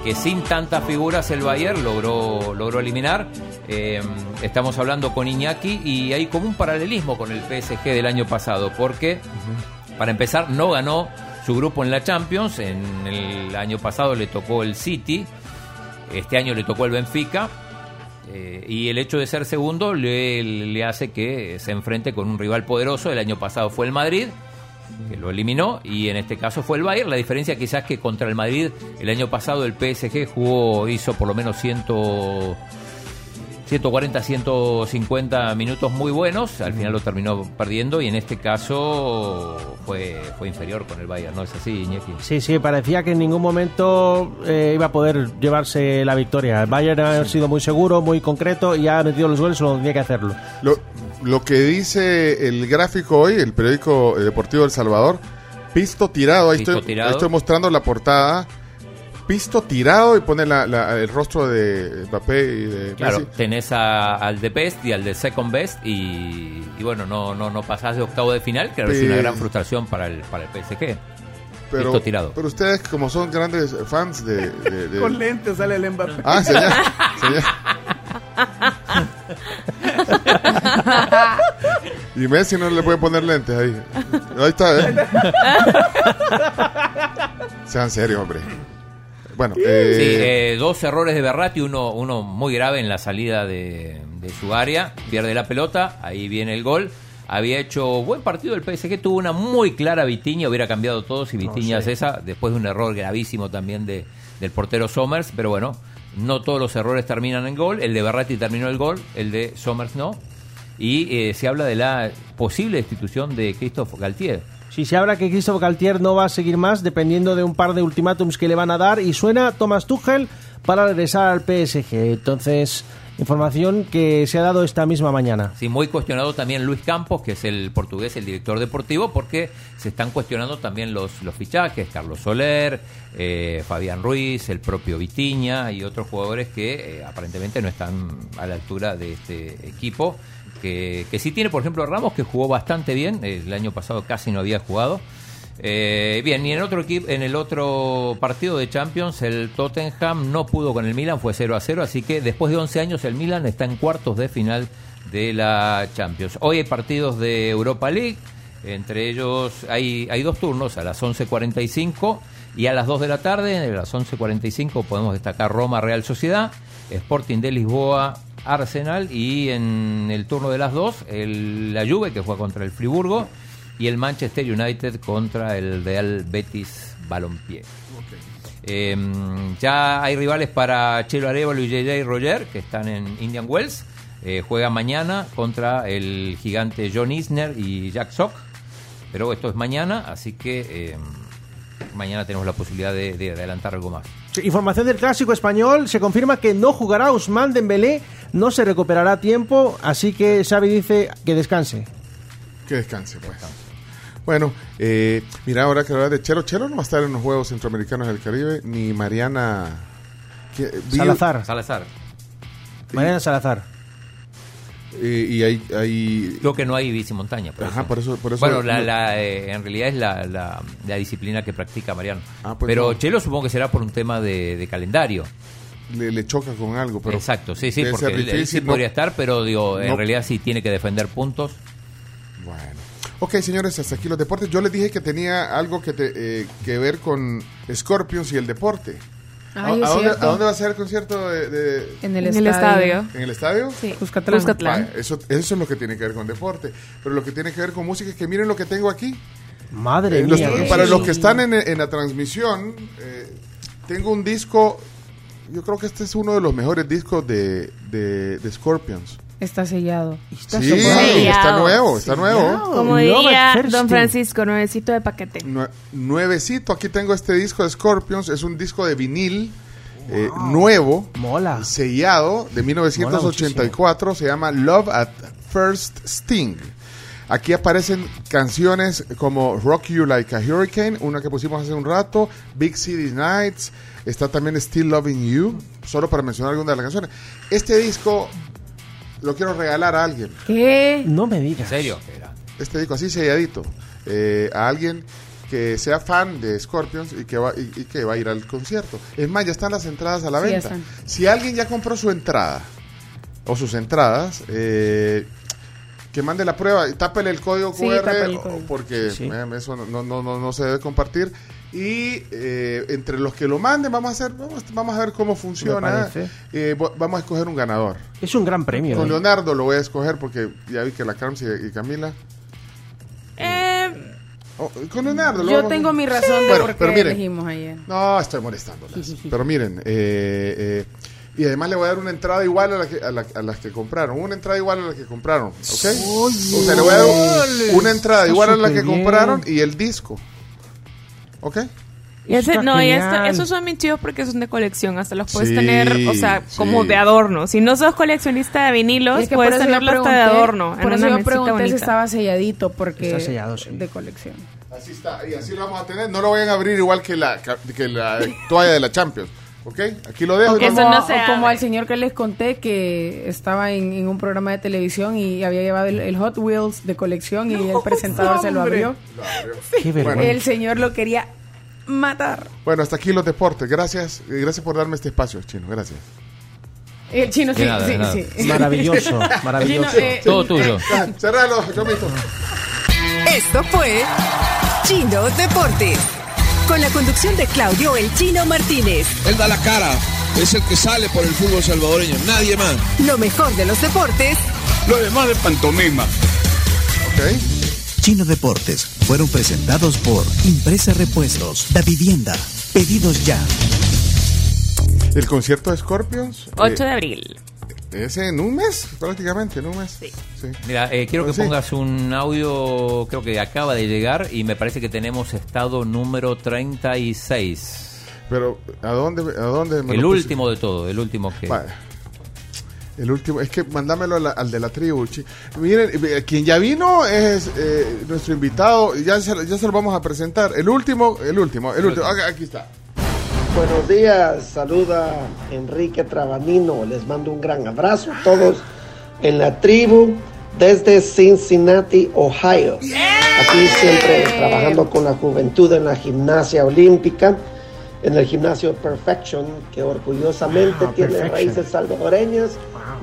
S5: que sin tantas figuras el Bayern logró, logró eliminar. Eh, estamos hablando con Iñaki y hay como un paralelismo con el PSG del año pasado, porque para empezar no ganó su grupo en la Champions, en el año pasado le tocó el City, este año le tocó el Benfica. eh, y el hecho de ser segundo le, le hace que se enfrente con un rival poderoso. El año pasado fue el Madrid, que lo eliminó y en este caso fue el Bayern. La diferencia quizás que contra el Madrid el año pasado el PSG jugó, hizo por lo menos 100, 140, 150 minutos muy buenos. Al final lo terminó perdiendo y en este caso fue, fue inferior con el Bayern. ¿No es así, Iñaki?
S47: Sí, sí, parecía que en ningún momento eh, iba a poder llevarse la victoria. El Bayern ha sido muy seguro, muy concreto y ha metido los goles cuando tenía que hacerlo.
S3: Lo, lo que dice el gráfico hoy, el periódico eh, deportivo El Salvador, pisto tirado, ahí
S5: Pisto
S3: estoy,
S5: tirado.
S3: ahí estoy mostrando la portada, pisto tirado y pone la- la- el rostro de Mbappé y de
S5: Claro,
S3: Messi.
S5: tenés a- al de Best y al de Second Best y, y bueno, no, no, no pasás de octavo de final, que es una gran frustración para el, para el PSG.
S3: Pero,
S5: Listo tirado.
S3: pero ustedes como son grandes fans de... de- de- (laughs)
S13: Con lentes sale el Mbappé.
S3: Ah, señor. señor. (laughs) Y Messi no le puede poner lentes ahí. Ahí está, ¿eh? (laughs) Sean serios, hombre. Bueno, eh,
S5: Sí, eh, dos errores de Berratti, uno, uno muy grave en la salida de, de su área, pierde la pelota, ahí viene el gol. Había hecho buen partido el PSG, tuvo una muy clara Vitiña, hubiera cambiado todo si Vitiña es esa, después de un error gravísimo también de, del portero Somers, pero bueno, no todos los errores terminan en gol, el de Berratti terminó el gol, el de Somers no, y eh, se habla de la posible destitución de Christophe Galtier.
S47: Si se habla que Christophe Galtier no va a seguir más, dependiendo de un par de ultimátums que le van a dar, y suena Thomas Tuchel para regresar al PSG. Entonces, información que se ha dado esta misma mañana.
S5: Sí, muy cuestionado también Luis Campos, que es el portugués, el director deportivo, porque se están cuestionando también los, los fichajes, Carlos Soler, eh, Fabián Ruiz, el propio Vitiña y otros jugadores que eh, aparentemente no están a la altura de este equipo, que, que sí tiene, por ejemplo, Ramos, que jugó bastante bien, el año pasado casi no había jugado. Eh, bien, y en otro equipo, en el otro partido de Champions, el Tottenham no pudo con el Milan, fue 0 a 0, así que después de 11 años el Milan está en cuartos de final de la Champions. Hoy hay partidos de Europa League, entre ellos hay, hay dos turnos, a las 11.45 y a las 2 de la tarde, a las 11.45 podemos destacar Roma Real Sociedad, Sporting de Lisboa Arsenal y en el turno de las 2 el, la Juve que juega contra el Friburgo y el Manchester United contra el Real Betis Balompié. Eh, ya hay rivales para Chelo Arevalo y JJ Roger que están en Indian Wells. Eh, juegan mañana contra el gigante John Isner y Jack Sock. Pero esto es mañana, así que eh, mañana tenemos la posibilidad de adelantar algo más.
S47: Información del clásico español, se confirma que no jugará Usman Dembélé, no se recuperará a tiempo, así que Xavi dice que descanse.
S3: que descanse, pues. Bueno, eh, mira, ahora que hablar de Chelo, Chelo no va a estar en los Juegos Centroamericanos del Caribe, ni Mariana...
S47: Salazar.
S5: Salazar.
S47: Mariana Salazar.
S3: Eh, y hay, hay...
S5: Creo que no hay bici montaña. Por
S3: Ajá,
S5: eso.
S3: por eso- por eso-
S5: bueno, la, la, eh, en realidad es la, la, la disciplina que practica Mariano.
S3: Ah, pues
S5: pero
S3: no.
S5: Chelo supongo que será por un tema de, de calendario.
S3: le, le choca con algo, pero...
S5: Exacto, sí, sí, porque él, él sí
S3: difícil, no-
S5: podría estar, pero digo, en
S3: no-
S5: realidad sí tiene que defender puntos.
S3: Bueno. Ok, señores, hasta aquí los deportes. Yo les dije que tenía algo que, te- eh, que ver con Scorpions y el deporte.
S6: Ay,
S3: ¿A, dónde, a dónde va a ser el concierto de, de-
S6: En el,
S4: En el
S6: estadio.
S4: estadio.
S3: ¿En el estadio?
S4: Sí,
S6: Cuscatlán.
S4: Cuscatlán.
S3: Vaya, eso, eso es lo que tiene que ver con deporte. Pero lo que tiene que ver con música es que miren lo que tengo aquí.
S47: Madre
S3: Eh, los-
S47: mía.
S3: para los que están en, en la transmisión, eh, tengo un disco. Yo creo que este es uno de los mejores discos de, de, de Scorpions.
S6: Está sellado.
S3: Sí, está nuevo, está nuevo.
S4: Como diría Don. Francisco, nuevecito de paquete.
S3: Nue- nuevecito, aquí tengo este disco de Scorpions, es un disco de vinil eh, nuevo, sellado, de 1984, se llama Love at First Sting. Aquí aparecen canciones como Rock You Like a Hurricane, una que pusimos hace un rato, Big City Nights, está también Still Loving You, solo para mencionar algunas de las canciones. Este disco lo quiero regalar a alguien.
S6: ¿Qué?
S47: No me digas.
S5: ¿En serio?
S3: Este disco así selladito, eh, a alguien que sea fan de Scorpions y que, va, y, y que va a ir al concierto. Es más, ya están las entradas a la
S6: Sí,
S3: venta.
S6: están.
S3: Si alguien ya compró su entrada o sus entradas, eh, que mande la prueba, y tápele el código
S6: Sí,
S3: QR
S6: el código.
S3: porque eh, eso no, no, no, no se debe compartir. Y eh, entre los que lo manden, vamos a hacer, vamos, vamos a ver cómo funciona. Eh, vamos a escoger un ganador.
S47: Es un gran premio.
S3: Con
S47: ¿eh?
S3: Leonardo lo voy a escoger porque ya vi que la Carms y, y Camila. Oh, con Leonardo. lo
S6: Yo
S3: vamos a-
S6: tengo mi razón de
S3: Bueno,
S6: por qué
S3: miren,
S6: elegimos ayer.
S3: No, estoy molestándolas. Pero miren, eh, eh, y además le voy a dar una entrada igual a, la que- a la- a las que compraron. Una entrada igual a la que compraron. ¿Ok? o sea, le voy a dar un- una entrada
S47: Está
S3: igual a la que
S47: bien.
S3: compraron y el disco. ¿Ok?
S4: Y ese- no, y esto- esos son mis chivos porque son de colección. Hasta los puedes
S3: Sí,
S4: tener, o sea,
S3: sí.
S4: como de adorno. Si no sos coleccionista de vinilos,
S6: Es que por
S4: puedes tenerlo hasta de adorno.
S6: Por
S4: en
S6: eso yo pregunté si estaba selladito, porque
S47: Está sellado, sí.
S6: de colección.
S3: Así está. Y así lo vamos a tener. No lo vayan a abrir igual que la, que la toalla de la Champions. ¿Ok? Aquí lo dejo. y
S6: Como,
S3: vamos-
S6: o como al señor que les conté que estaba en, en un programa de televisión y había llevado el, el Hot Wheels de colección y el presentador se lo abrió.
S47: Qué vergüenza.
S6: El señor lo quería matar.
S3: Bueno, hasta aquí los deportes. Gracias. eh, Gracias por darme este espacio, Chino. Gracias.
S6: El chino
S5: De
S6: sí,
S5: nada, de
S6: sí,
S5: nada.
S6: sí.
S47: Maravilloso, (laughs) maravilloso.
S6: Chino, eh,
S5: Todo tuyo. (laughs)
S3: Cerralo, yo mismo.
S69: Esto fue Chino Deportes. Con la conducción de Claudio El Chino Martínez.
S19: Él da la cara, es el que sale por el fútbol salvadoreño, nadie más.
S69: Lo mejor de los deportes
S19: Lo demás de pantomima.
S3: Ok.
S58: Chino Deportes fueron presentados por Impresa Repuestos, Da Vivienda, Pedidos Ya.
S3: El concierto de Scorpions.
S4: 8
S3: eh,
S4: de abril.
S3: Es en un mes, prácticamente, en un mes. Sí.
S5: Mira, eh, quiero que
S3: Sí.
S5: pongas un audio, creo que acaba de llegar y me parece que tenemos estado número 36.
S3: Pero, ¿a dónde? A dónde me
S5: El
S3: lo puse?
S5: último de todo, el último que...
S3: El último, es que mandámelo al de la tribu. chi- Miren, eh, quien ya vino es eh, nuestro invitado, ya se, ya se lo vamos a presentar. El último, el último, el último. Aquí está.
S52: Buenos días, saluda Enrique Trabanino, les mando un gran abrazo a todos en la tribu desde Cincinnati, Ohio. Aquí siempre trabajando con la juventud en la gimnasia olímpica, en el gimnasio Perfection, que orgullosamente
S47: Wow,
S52: tiene
S47: Perfection.
S52: raíces salvadoreñas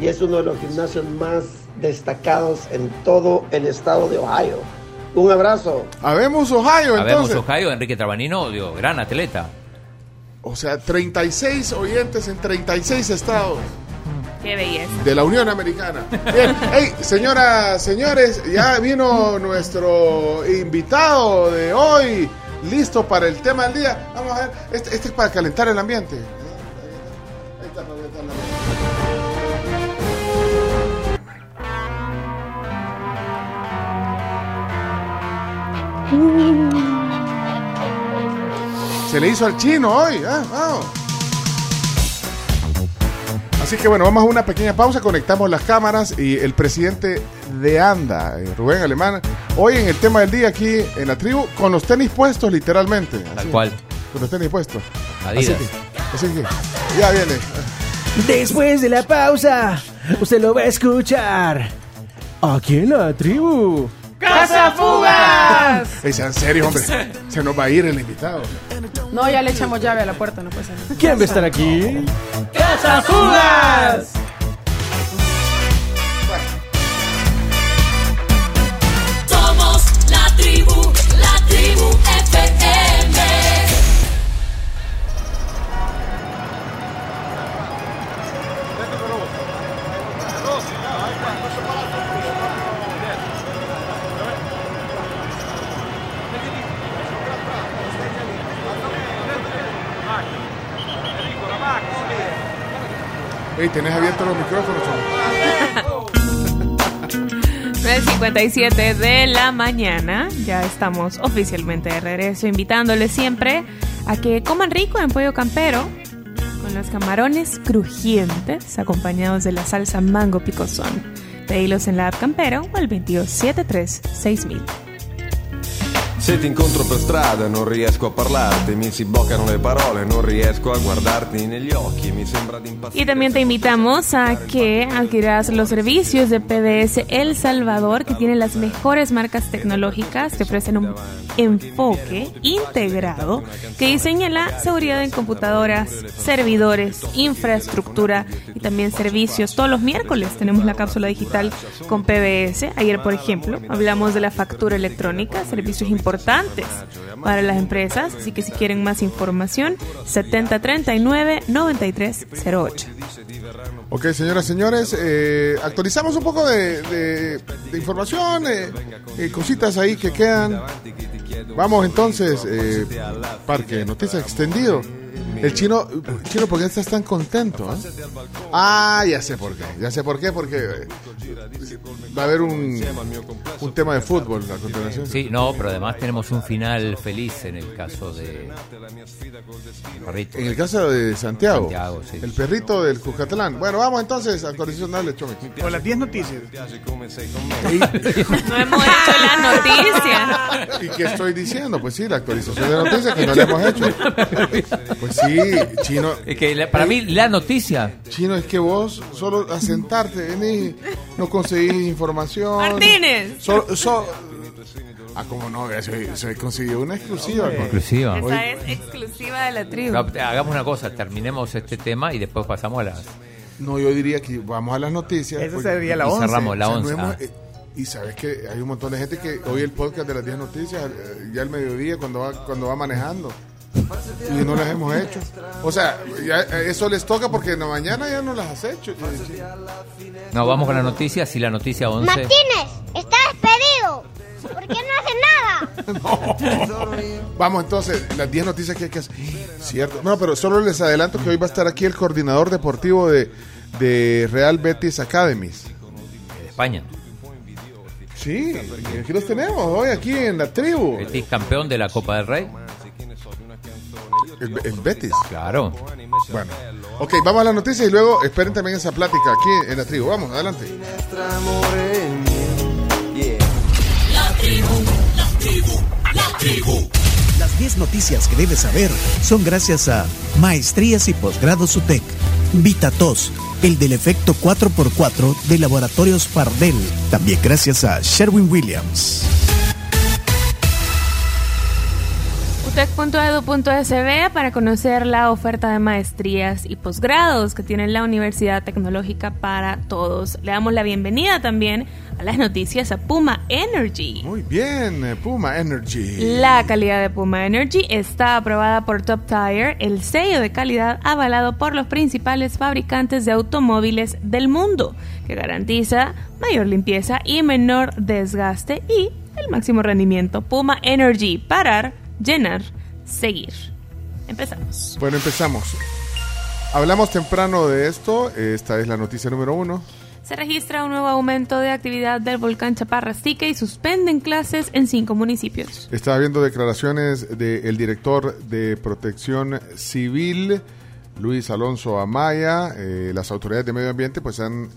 S52: y es uno de los gimnasios más destacados en todo el estado de Ohio. Un abrazo.
S3: Habemos Ohio,
S5: Habemos
S3: entonces.
S5: Ohio, Enrique Trabanino, digo, gran atleta.
S3: O sea, 36 oyentes en 36 estados
S4: Qué belleza.
S3: de la Unión Americana. Bien, (laughs) hey, señoras, señores, ya vino nuestro invitado de hoy, listo para el tema del día. Vamos a ver, este, este es para calentar el ambiente. Ahí está, para calentar el ambiente. Se le hizo al chino hoy. ah, vamos. Así que bueno, vamos a una pequeña pausa, conectamos las cámaras y el presidente de ANDA, eh, Rubén Alemán, hoy en el tema del día aquí en la tribu, con los tenis puestos literalmente.
S5: Tal
S3: Así,
S5: cual.
S3: Con los tenis puestos.
S5: Adidas.
S3: Así que, así que, ya viene.
S47: Después de la pausa, usted lo va a escuchar aquí en la tribu.
S6: ¡Casa Fugas!
S3: Ey, sean serios, hombre. Se nos va a ir el invitado.
S6: No, ya le echamos llave a la puerta, no pasa nada.
S47: ¿Quién va a estar aquí?
S6: ¡Casa
S3: Tenés abiertos los micrófonos, chavo.
S4: 9.57 (laughs) de la mañana. Ya estamos oficialmente de regreso, invitándoles siempre a que coman rico en pollo campero. Con los camarones crujientes acompañados de la salsa mango picosón. Pedilos en la app Campero al 2273-6000.
S70: Se ti incontro per strada non riesco a parlarti, mi si bloccano le parole, non riesco a guardarti negli occhi, mi sembra di impazzire.
S4: Y también te invitamos a que adquieras los servicios de PDS El Salvador, que tiene las mejores marcas tecnológicas, que ofrecen un enfoque integrado que diseña la seguridad en computadoras, servidores, infraestructura y también servicios. Todos los miércoles tenemos la cápsula digital con PBS. Ayer, por ejemplo, hablamos de la factura electrónica, servicios importantes para las empresas. Así que si quieren más información, 7039-9308.
S3: Ok, señoras y señores, eh, actualizamos un poco de, información, eh, eh, cositas ahí que quedan. Vamos entonces, eh, Parque Noticias Extendido. El chino, chino, ¿por qué estás tan contento? eh? Ah, ya sé por qué. Ya sé por qué, porque eh, va a haber un, un tema de fútbol a continuación.
S5: Sí, no, pero además tenemos un final feliz en el caso de Perrito.
S3: En el caso de Santiago,
S5: Santiago, sí.
S3: el perrito del Cuscatlán. Bueno, vamos entonces, actualización, dale, Chomi.
S13: O las 10 noticias.
S4: No hemos hecho la noticia.
S3: ¿Y qué estoy diciendo? Pues sí, la actualización de noticias que no la hemos hecho. Pues sí, chino.
S5: Es que la- para mí la noticia.
S3: Chino, es que vos solo a sentarte, vení, no conseguís información.
S4: Martínez.
S3: Solo, so- ah, como no, se, se consiguió una exclusiva. con-
S5: Exclusiva.
S3: Hoy-
S4: Esa es exclusiva de la tribu.
S5: No, hagamos una cosa, terminemos este tema y después pasamos a las.
S3: No, yo diría que vamos a las noticias.
S13: Esa
S3: porque-
S13: sería la
S5: y
S13: 11.
S5: cerramos la
S3: O sea, no
S5: 11.
S3: hemos-
S5: ah.
S3: eh, y sabes que hay un montón de gente que oye el podcast de las 10 noticias eh, ya al mediodía cuando va, cuando va manejando. Y no las hemos hecho. O sea, ya, eh, eso les toca porque en la mañana ya no las has hecho.
S5: No, vamos con la noticia. Si la noticia 11.
S63: Martínez, está despedido. ¿Por qué no hace nada? (laughs)
S3: Vamos entonces, las 10 noticias que hay que hacer. Cierto. No, pero solo les adelanto que hoy va a estar aquí el coordinador deportivo de, de Real Betis Academies.
S5: de España.
S3: Sí, aquí los tenemos hoy aquí en la tribu.
S5: Betis campeón de la Copa del Rey.
S3: El, el Betis.
S5: Claro.
S3: Bueno, ok, vamos a la noticia y luego esperen también esa plática aquí en la tribu. Vamos, adelante.
S71: La tribu, la tribu, la tribu.
S58: Las 10 noticias que debes saber son gracias a Maestrías y Posgrados UTEC, VitaTos, el del efecto 4x4 de Laboratorios Pardel, también gracias a Sherwin Williams.
S4: utec.edu.sb para conocer la oferta de maestrías y posgrados que tiene la Universidad Tecnológica para todos. Le damos la bienvenida también a las noticias a Puma Energy.
S3: Muy bien, eh, Puma Energy.
S4: La calidad de Puma Energy está aprobada por Top Tire, el sello de calidad avalado por los principales fabricantes de automóviles del mundo, que garantiza mayor limpieza y menor desgaste y el máximo rendimiento. Puma Energy, parar, llenar, seguir. Empezamos.
S3: Bueno, empezamos. Hablamos temprano de esto. Esta es la noticia número uno.
S4: Se registra un nuevo aumento de actividad del volcán Chaparrastique y suspenden clases en cinco municipios.
S3: Estaba viendo declaraciones del director de Protección Civil, Luis Alonso Amaya. Eh, las autoridades de medio ambiente pues han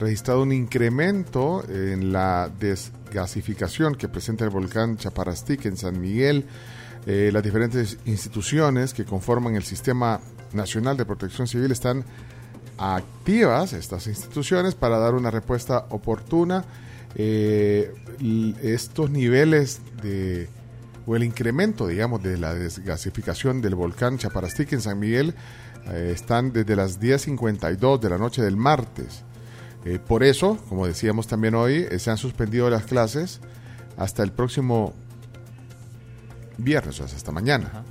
S3: registrado un incremento en la desgasificación que presenta el volcán Chaparrastique en San Miguel. Eh, las diferentes instituciones que conforman el Sistema Nacional de Protección Civil están activas, estas instituciones, para dar una respuesta oportuna. Eh, estos niveles de o el incremento, digamos, de la desgasificación del volcán Chaparastique en San Miguel eh, están desde las 10.52 de la noche del martes. Por eso, como decíamos también hoy, se han suspendido las clases hasta el próximo viernes, o sea, hasta mañana,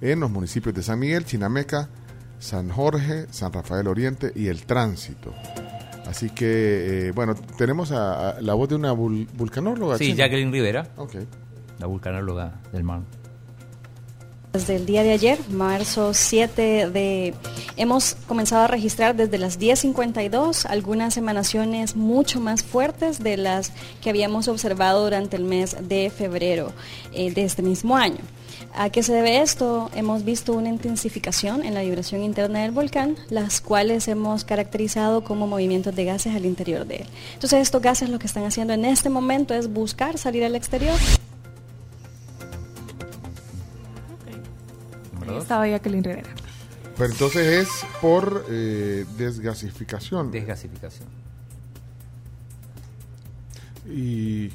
S3: en los municipios de San Miguel, Chinameca, San Jorge, San Rafael Oriente y el Tránsito. Así que, eh, bueno, tenemos a, a la voz de una vul- vulcanóloga.
S5: Sí. Jacqueline Rivera.
S3: Ok.
S5: La vulcanóloga del mar.
S72: Desde el día de ayer, marzo 7 de... Hemos comenzado a registrar desde las 10.52 algunas emanaciones mucho más fuertes de las que habíamos observado durante el mes de febrero eh, de este mismo año. ¿A qué se debe esto? Hemos visto una intensificación en la vibración interna del volcán, las cuales hemos caracterizado como movimientos de gases al interior de él. Entonces estos gases lo que están haciendo en este momento es buscar salir al exterior.
S4: Estaba Jacqueline Rivera.
S3: Pero entonces es por eh, desgasificación.
S5: Desgasificación.
S3: Y eh,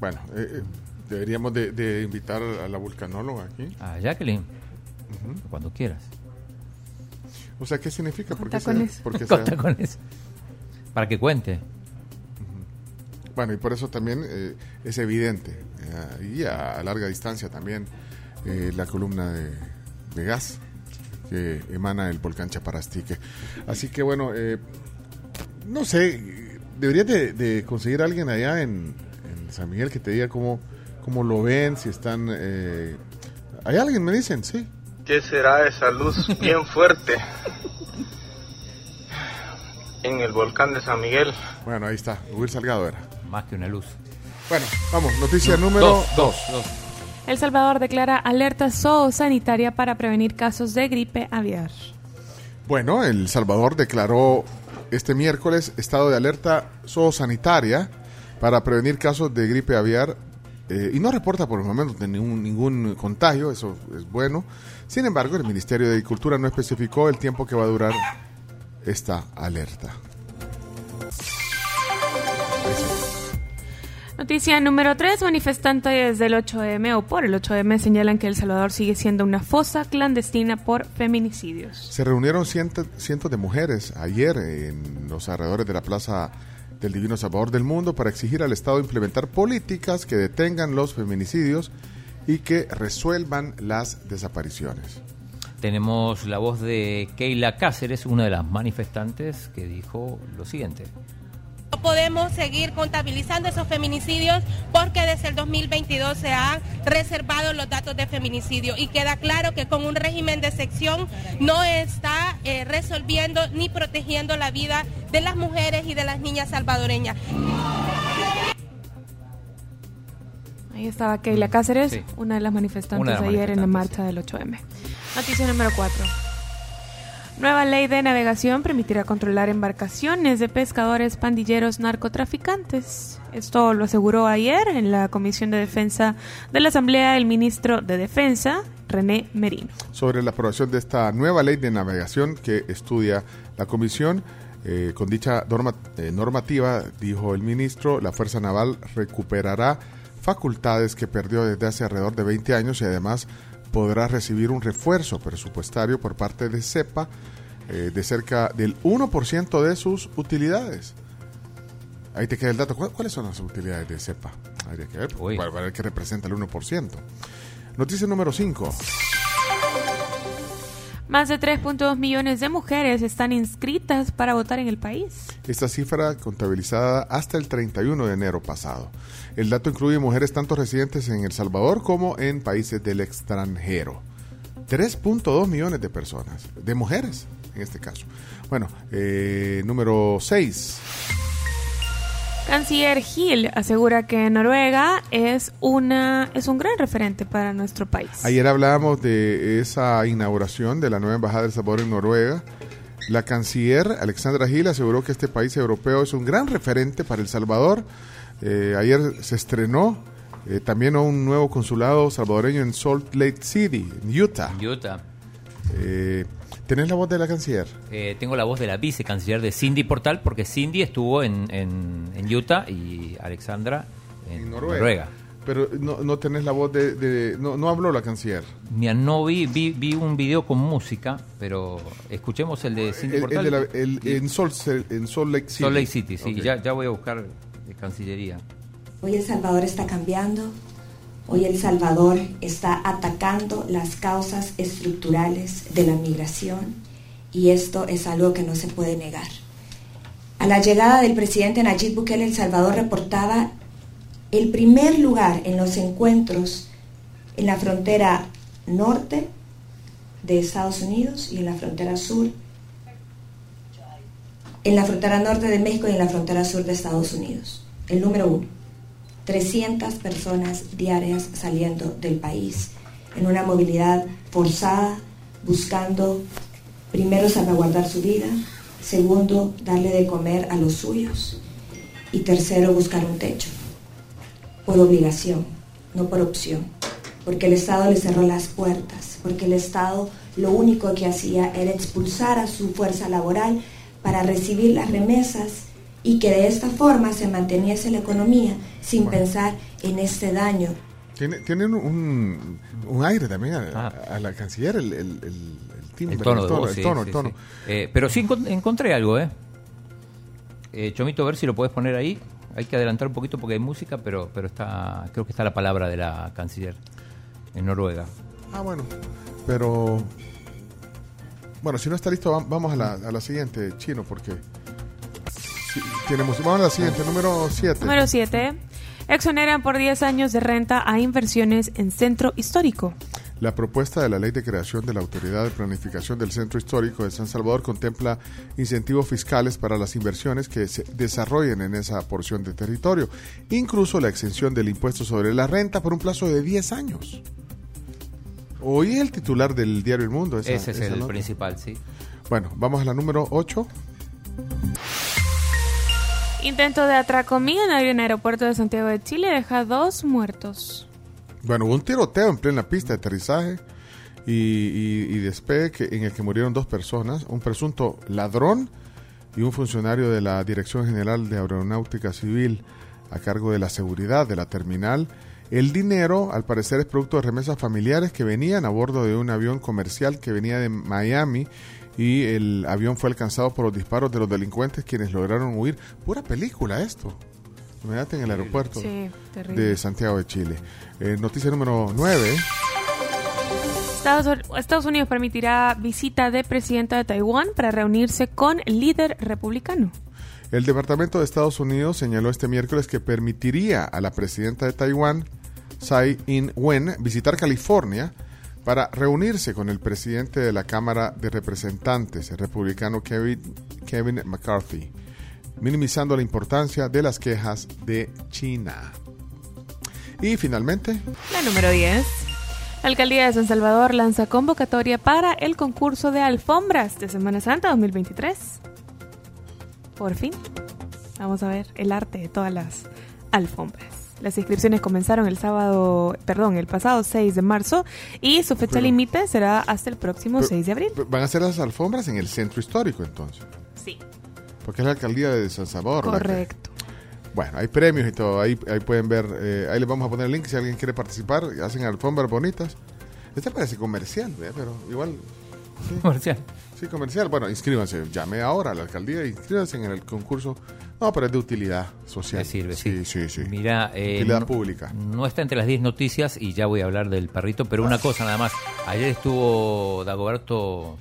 S3: bueno, eh, eh, deberíamos de, de invitar a la vulcanóloga aquí.
S5: A Jacqueline. Cuando quieras.
S3: O sea, ¿qué significa? ¿Por qué
S5: con
S3: se-
S5: eso.
S3: por qué (laughs) se-
S5: Conta con eso. Para que cuente.
S3: Bueno, y por eso también eh, es evidente, eh, y a, a larga distancia también, eh, la columna de, de gas que emana el volcán Chaparastique. Así que bueno, eh, no sé, deberías de, de conseguir a alguien allá en, en San Miguel que te diga cómo, cómo lo ven, si están... eh, ¿Hay alguien? Me dicen, sí.
S73: ¿Qué será esa luz bien fuerte en el volcán de San Miguel?
S3: Bueno, ahí está, Will Salgado era.
S5: Más que una luz.
S3: Bueno, vamos, noticia número
S5: Dos,
S3: dos.
S5: dos.
S4: El Salvador declara alerta zoosanitaria para prevenir casos de gripe aviar.
S3: Bueno, El Salvador declaró este miércoles estado de alerta zoosanitaria para prevenir casos de gripe aviar eh, y no reporta por el momento ningún, ningún contagio, eso es bueno. Sin embargo, el Ministerio de Agricultura no especificó el tiempo que va a durar esta alerta.
S4: Noticia número 3. Manifestantes del 8M o por el 8M señalan que El Salvador sigue siendo una fosa clandestina por feminicidios.
S3: Se reunieron cientos, cientos de mujeres ayer en los alrededores de la Plaza del Divino Salvador del Mundo para exigir al Estado implementar políticas que detengan los feminicidios y que resuelvan las desapariciones.
S5: Tenemos la voz de Keila Cáceres, una de las manifestantes, que dijo lo siguiente.
S74: No podemos seguir contabilizando esos feminicidios porque desde el 2022 se han reservado los datos de feminicidio y queda claro que con un régimen de sección no está eh, resolviendo ni protegiendo la vida de las mujeres y de las niñas salvadoreñas.
S4: Ahí estaba Keila Cáceres,
S5: Sí.
S4: una de las manifestantes
S5: Una de las
S4: ayer en la marcha del 8M. Noticia número 4. Nueva ley de navegación permitirá controlar embarcaciones de pescadores, pandilleros, narcotraficantes. Esto lo aseguró ayer en la Comisión de Defensa de la Asamblea el ministro de Defensa, René Merino.
S3: Sobre la aprobación de esta nueva ley de navegación que estudia la Comisión, eh, con dicha eh, normativa, dijo el ministro, la Fuerza Naval recuperará facultades que perdió desde hace alrededor de 20 años y además podrá recibir un refuerzo presupuestario por parte de CEPA eh, de cerca del 1% de sus utilidades. Ahí te queda el dato. ¿Cuál- ¿Cuáles son las utilidades de CEPA? Habría que ver, para, para ver qué representa el 1%. Noticia número 5.
S4: Más de 3.2 millones de mujeres están inscritas para votar en el país.
S3: Esta cifra contabilizada hasta el 31 de enero pasado. El dato incluye mujeres tanto residentes en El Salvador como en países del extranjero. 3.2 millones de personas, de mujeres en este caso. Bueno, eh, número 6.
S4: Canciller Gil asegura que Noruega es una es un gran referente para nuestro país.
S3: Ayer hablábamos de esa inauguración de la nueva embajada del Salvador en Noruega. La canciller Alexandra Gil aseguró que este país europeo es un gran referente para El Salvador. Eh, ayer se estrenó eh, también un nuevo consulado salvadoreño en Salt Lake City, en Utah.
S5: Utah.
S3: Eh, ¿Tenés la voz de la canciller?
S5: Eh, tengo la voz de la vicecanciller de Cindy Portal, porque Cindy estuvo en, en, en Utah y Alexandra en, Noruega.
S3: Pero no, no tenés la voz de... de- no, no habló la canciller.
S5: Mira, no vi, vi, vi un video con música, pero escuchemos el de Cindy
S3: El- el
S5: Portal.
S3: de la- el- en, Salt, en Salt Lake City.
S5: Salt Lake City, sí,
S3: Ok.
S5: ya, ya voy a buscar Cancillería.
S75: Hoy El Salvador está cambiando, hoy El Salvador está atacando las causas estructurales de la migración y esto es algo que no se puede negar. A la llegada del presidente Nayib Bukele, El Salvador reportaba el primer lugar en los encuentros en la frontera norte de Estados Unidos y en la frontera sur, en la frontera norte de México y en la frontera sur de Estados Unidos. El número uno, 300 personas diarias saliendo del país en una movilidad forzada, buscando primero salvaguardar su vida, segundo darle de comer a los suyos y tercero buscar un techo, por obligación, no por opción, porque el Estado le cerró las puertas, porque el Estado lo único que hacía era expulsar a su fuerza laboral para recibir las remesas y que de esta forma se manteniese la economía sin pensar en este daño.
S3: Tiene, tiene un, un, un aire también a, a la canciller, el, el, el, el timbre,
S5: El tono, de voz,
S3: el
S5: sí,
S3: tono,
S5: sí,
S3: el tono.
S5: sí. Eh, pero sí encon- encontré algo, ¿eh? Eh, Chomito, a ver si lo puedes poner ahí. Hay que adelantar un poquito porque hay música, pero, pero está, creo que está la palabra de la canciller en Noruega.
S3: Ah, bueno. Pero. Bueno, si no está listo, va- vamos a la, a la siguiente, chino, porque. Sí, tiene música. Vamos a la siguiente, número 7.
S4: Número 7. Exoneran por 10 años de renta a inversiones en centro histórico.
S3: La propuesta de la ley de creación de la Autoridad de Planificación del Centro Histórico de San Salvador contempla incentivos fiscales para las inversiones que se desarrollen en esa porción de territorio, incluso la exención del impuesto sobre la renta por un plazo de 10 años. Oí el titular del diario El Mundo. esa-
S5: Ese es
S3: esa
S5: el
S3: nota.
S5: principal, sí.
S3: Bueno, vamos a la número 8.
S4: Intento de atraco millonario en aeropuerto de Santiago de Chile deja dos muertos.
S3: Bueno, hubo un tiroteo en plena pista de aterrizaje y, despegue en el que murieron dos personas, un presunto ladrón y un funcionario de la Dirección General de Aeronáutica Civil a cargo de la seguridad de la terminal. El dinero, al parecer, es producto de remesas familiares que venían a bordo de un avión comercial que venía de Miami y el avión fue alcanzado por los disparos de los delincuentes quienes lograron huir. Pura película esto. Imagínate en el aeropuerto
S4: Sí,
S3: de Santiago de Chile. Eh, noticia número 9.
S4: Estados, Estados Unidos permitirá visita de presidenta de Taiwán para reunirse con líder republicano.
S3: El Departamento de Estados Unidos señaló este miércoles que permitiría a la presidenta de Taiwán, Tsai Ing-wen, visitar California para reunirse con el presidente de la Cámara de Representantes, el republicano Kevin, Kevin McCarthy, minimizando la importancia de las quejas de China. Y finalmente,
S4: La número 10. La alcaldía de San Salvador lanza convocatoria para el concurso de alfombras de Semana Santa 2023. Por fin, vamos a ver el arte de todas las alfombras. Las inscripciones comenzaron el sábado, perdón, el pasado 6 de marzo y su fecha
S3: Pero-
S4: límite será hasta el próximo 6 de abril.
S3: van a ser las alfombras en el centro histórico entonces,
S4: Sí,
S3: porque es la alcaldía de San Salvador. que-
S4: correcto.
S3: Bueno, hay premios y todo. Ahí, ahí pueden ver. eh, ahí les vamos a poner el link si alguien quiere participar. Hacen alfombras bonitas. Este parece comercial, ¿ve? pero igual. sí. (laughs)
S5: Comercial.
S3: Sí, comercial. Bueno, inscríbanse. Llame ahora a la alcaldía y inscríbanse en el concurso. No, pero es de utilidad social.
S5: Me sirve,
S3: sí. Sí, sí.
S5: Mira, eh,
S3: Utilidad
S5: no-
S3: pública.
S5: No está entre las 10 noticias y ya voy a hablar del perrito, pero una cosa nada más. Ayer estuvo Dagoberto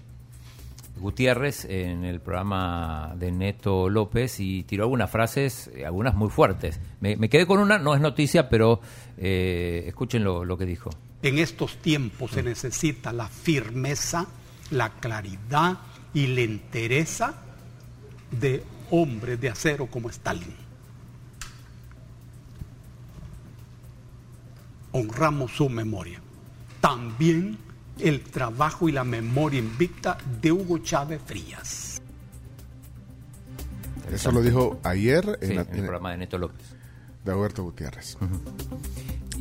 S5: Gutiérrez en el programa de Neto López y tiró algunas frases, eh, algunas muy fuertes. Me, me quedé con una, no es noticia, pero eh, escuchen lo, lo que dijo.
S76: En estos tiempos se necesita la firmeza, la claridad y la entereza de hombres de acero como Stalin. Honramos su memoria. También el trabajo y la memoria invicta de Hugo Chávez Frías.
S3: Eso lo dijo ayer
S5: Sí,
S3: en, la-
S5: en el programa de Neto López.
S3: de Alberto Gutiérrez.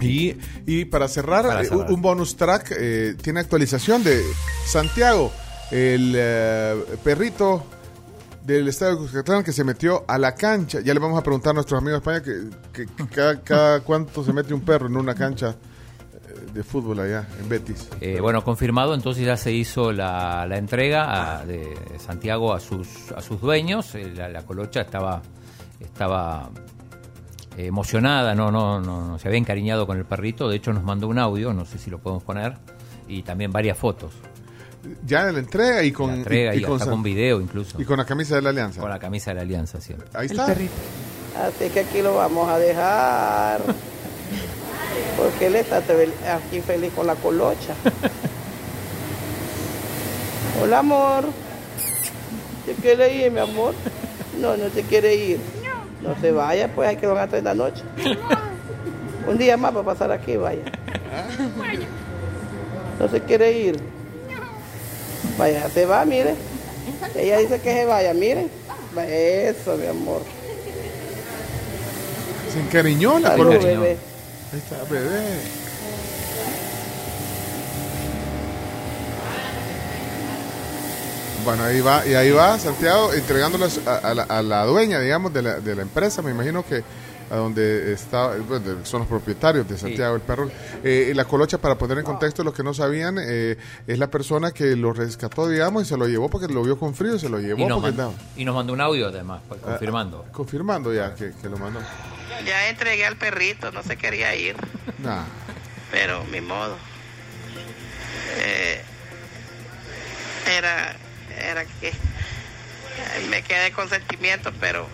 S3: Y, y para cerrar,
S5: Para
S3: eh,
S5: cerrar.
S3: un bonus track eh, tiene actualización de Santiago, el eh, perrito del estadio de Cuscatlán que se metió a la cancha. Ya le vamos a preguntar a nuestros amigos de España que, que (laughs) cada, cada cuánto se mete un perro en una cancha de fútbol allá en Betis.
S5: Eh, bueno, confirmado, entonces ya se hizo la, la entrega a- de Santiago a sus, a sus dueños. La, la colocha estaba, estaba emocionada, no, no, no, no, se había encariñado con el perrito. De hecho, nos mandó un audio, no sé si lo podemos poner, y también varias fotos.
S3: Ya en la entrega y con,
S5: La entrega y, hasta con video incluso.
S3: y con la camisa de la Alianza.
S5: Con la camisa de la Alianza, siempre.
S3: Ahí está.
S77: Así que aquí lo vamos a dejar.
S78: Porque él está aquí feliz con la colocha. Hola, amor. ¿Te quiere ir, mi amor? No, no se quiere ir. No se vaya, pues hay que van a traer la noche. (laughs) Un día más para pasar aquí, vaya. No se quiere ir. Vaya, se va, mire. Ella dice que se vaya, miren. Eso, mi amor.
S3: Se encariñó la
S78: Salud,
S3: colocha.
S78: bebé.
S3: Ahí está, bebé. Bueno, ahí va, y ahí va Santiago entregándolas a, a la, a la dueña, digamos, de la, de la empresa. Me imagino que a donde está, bueno, son los propietarios de Santiago el perro. Eh, y la colocha, para poner en contexto los que no sabían, eh, es la persona que lo rescató, digamos, y se lo llevó porque lo vio con frío, se lo llevó
S5: Y nos,
S3: porque
S5: y nos mandó un audio además, pues, confirmando.
S3: confirmando ya que, que lo mandó.
S78: Ya entregué al perrito, no se quería ir,
S3: Nah.
S78: pero mi modo. Eh, era, era que me quedé con sentimientos, pero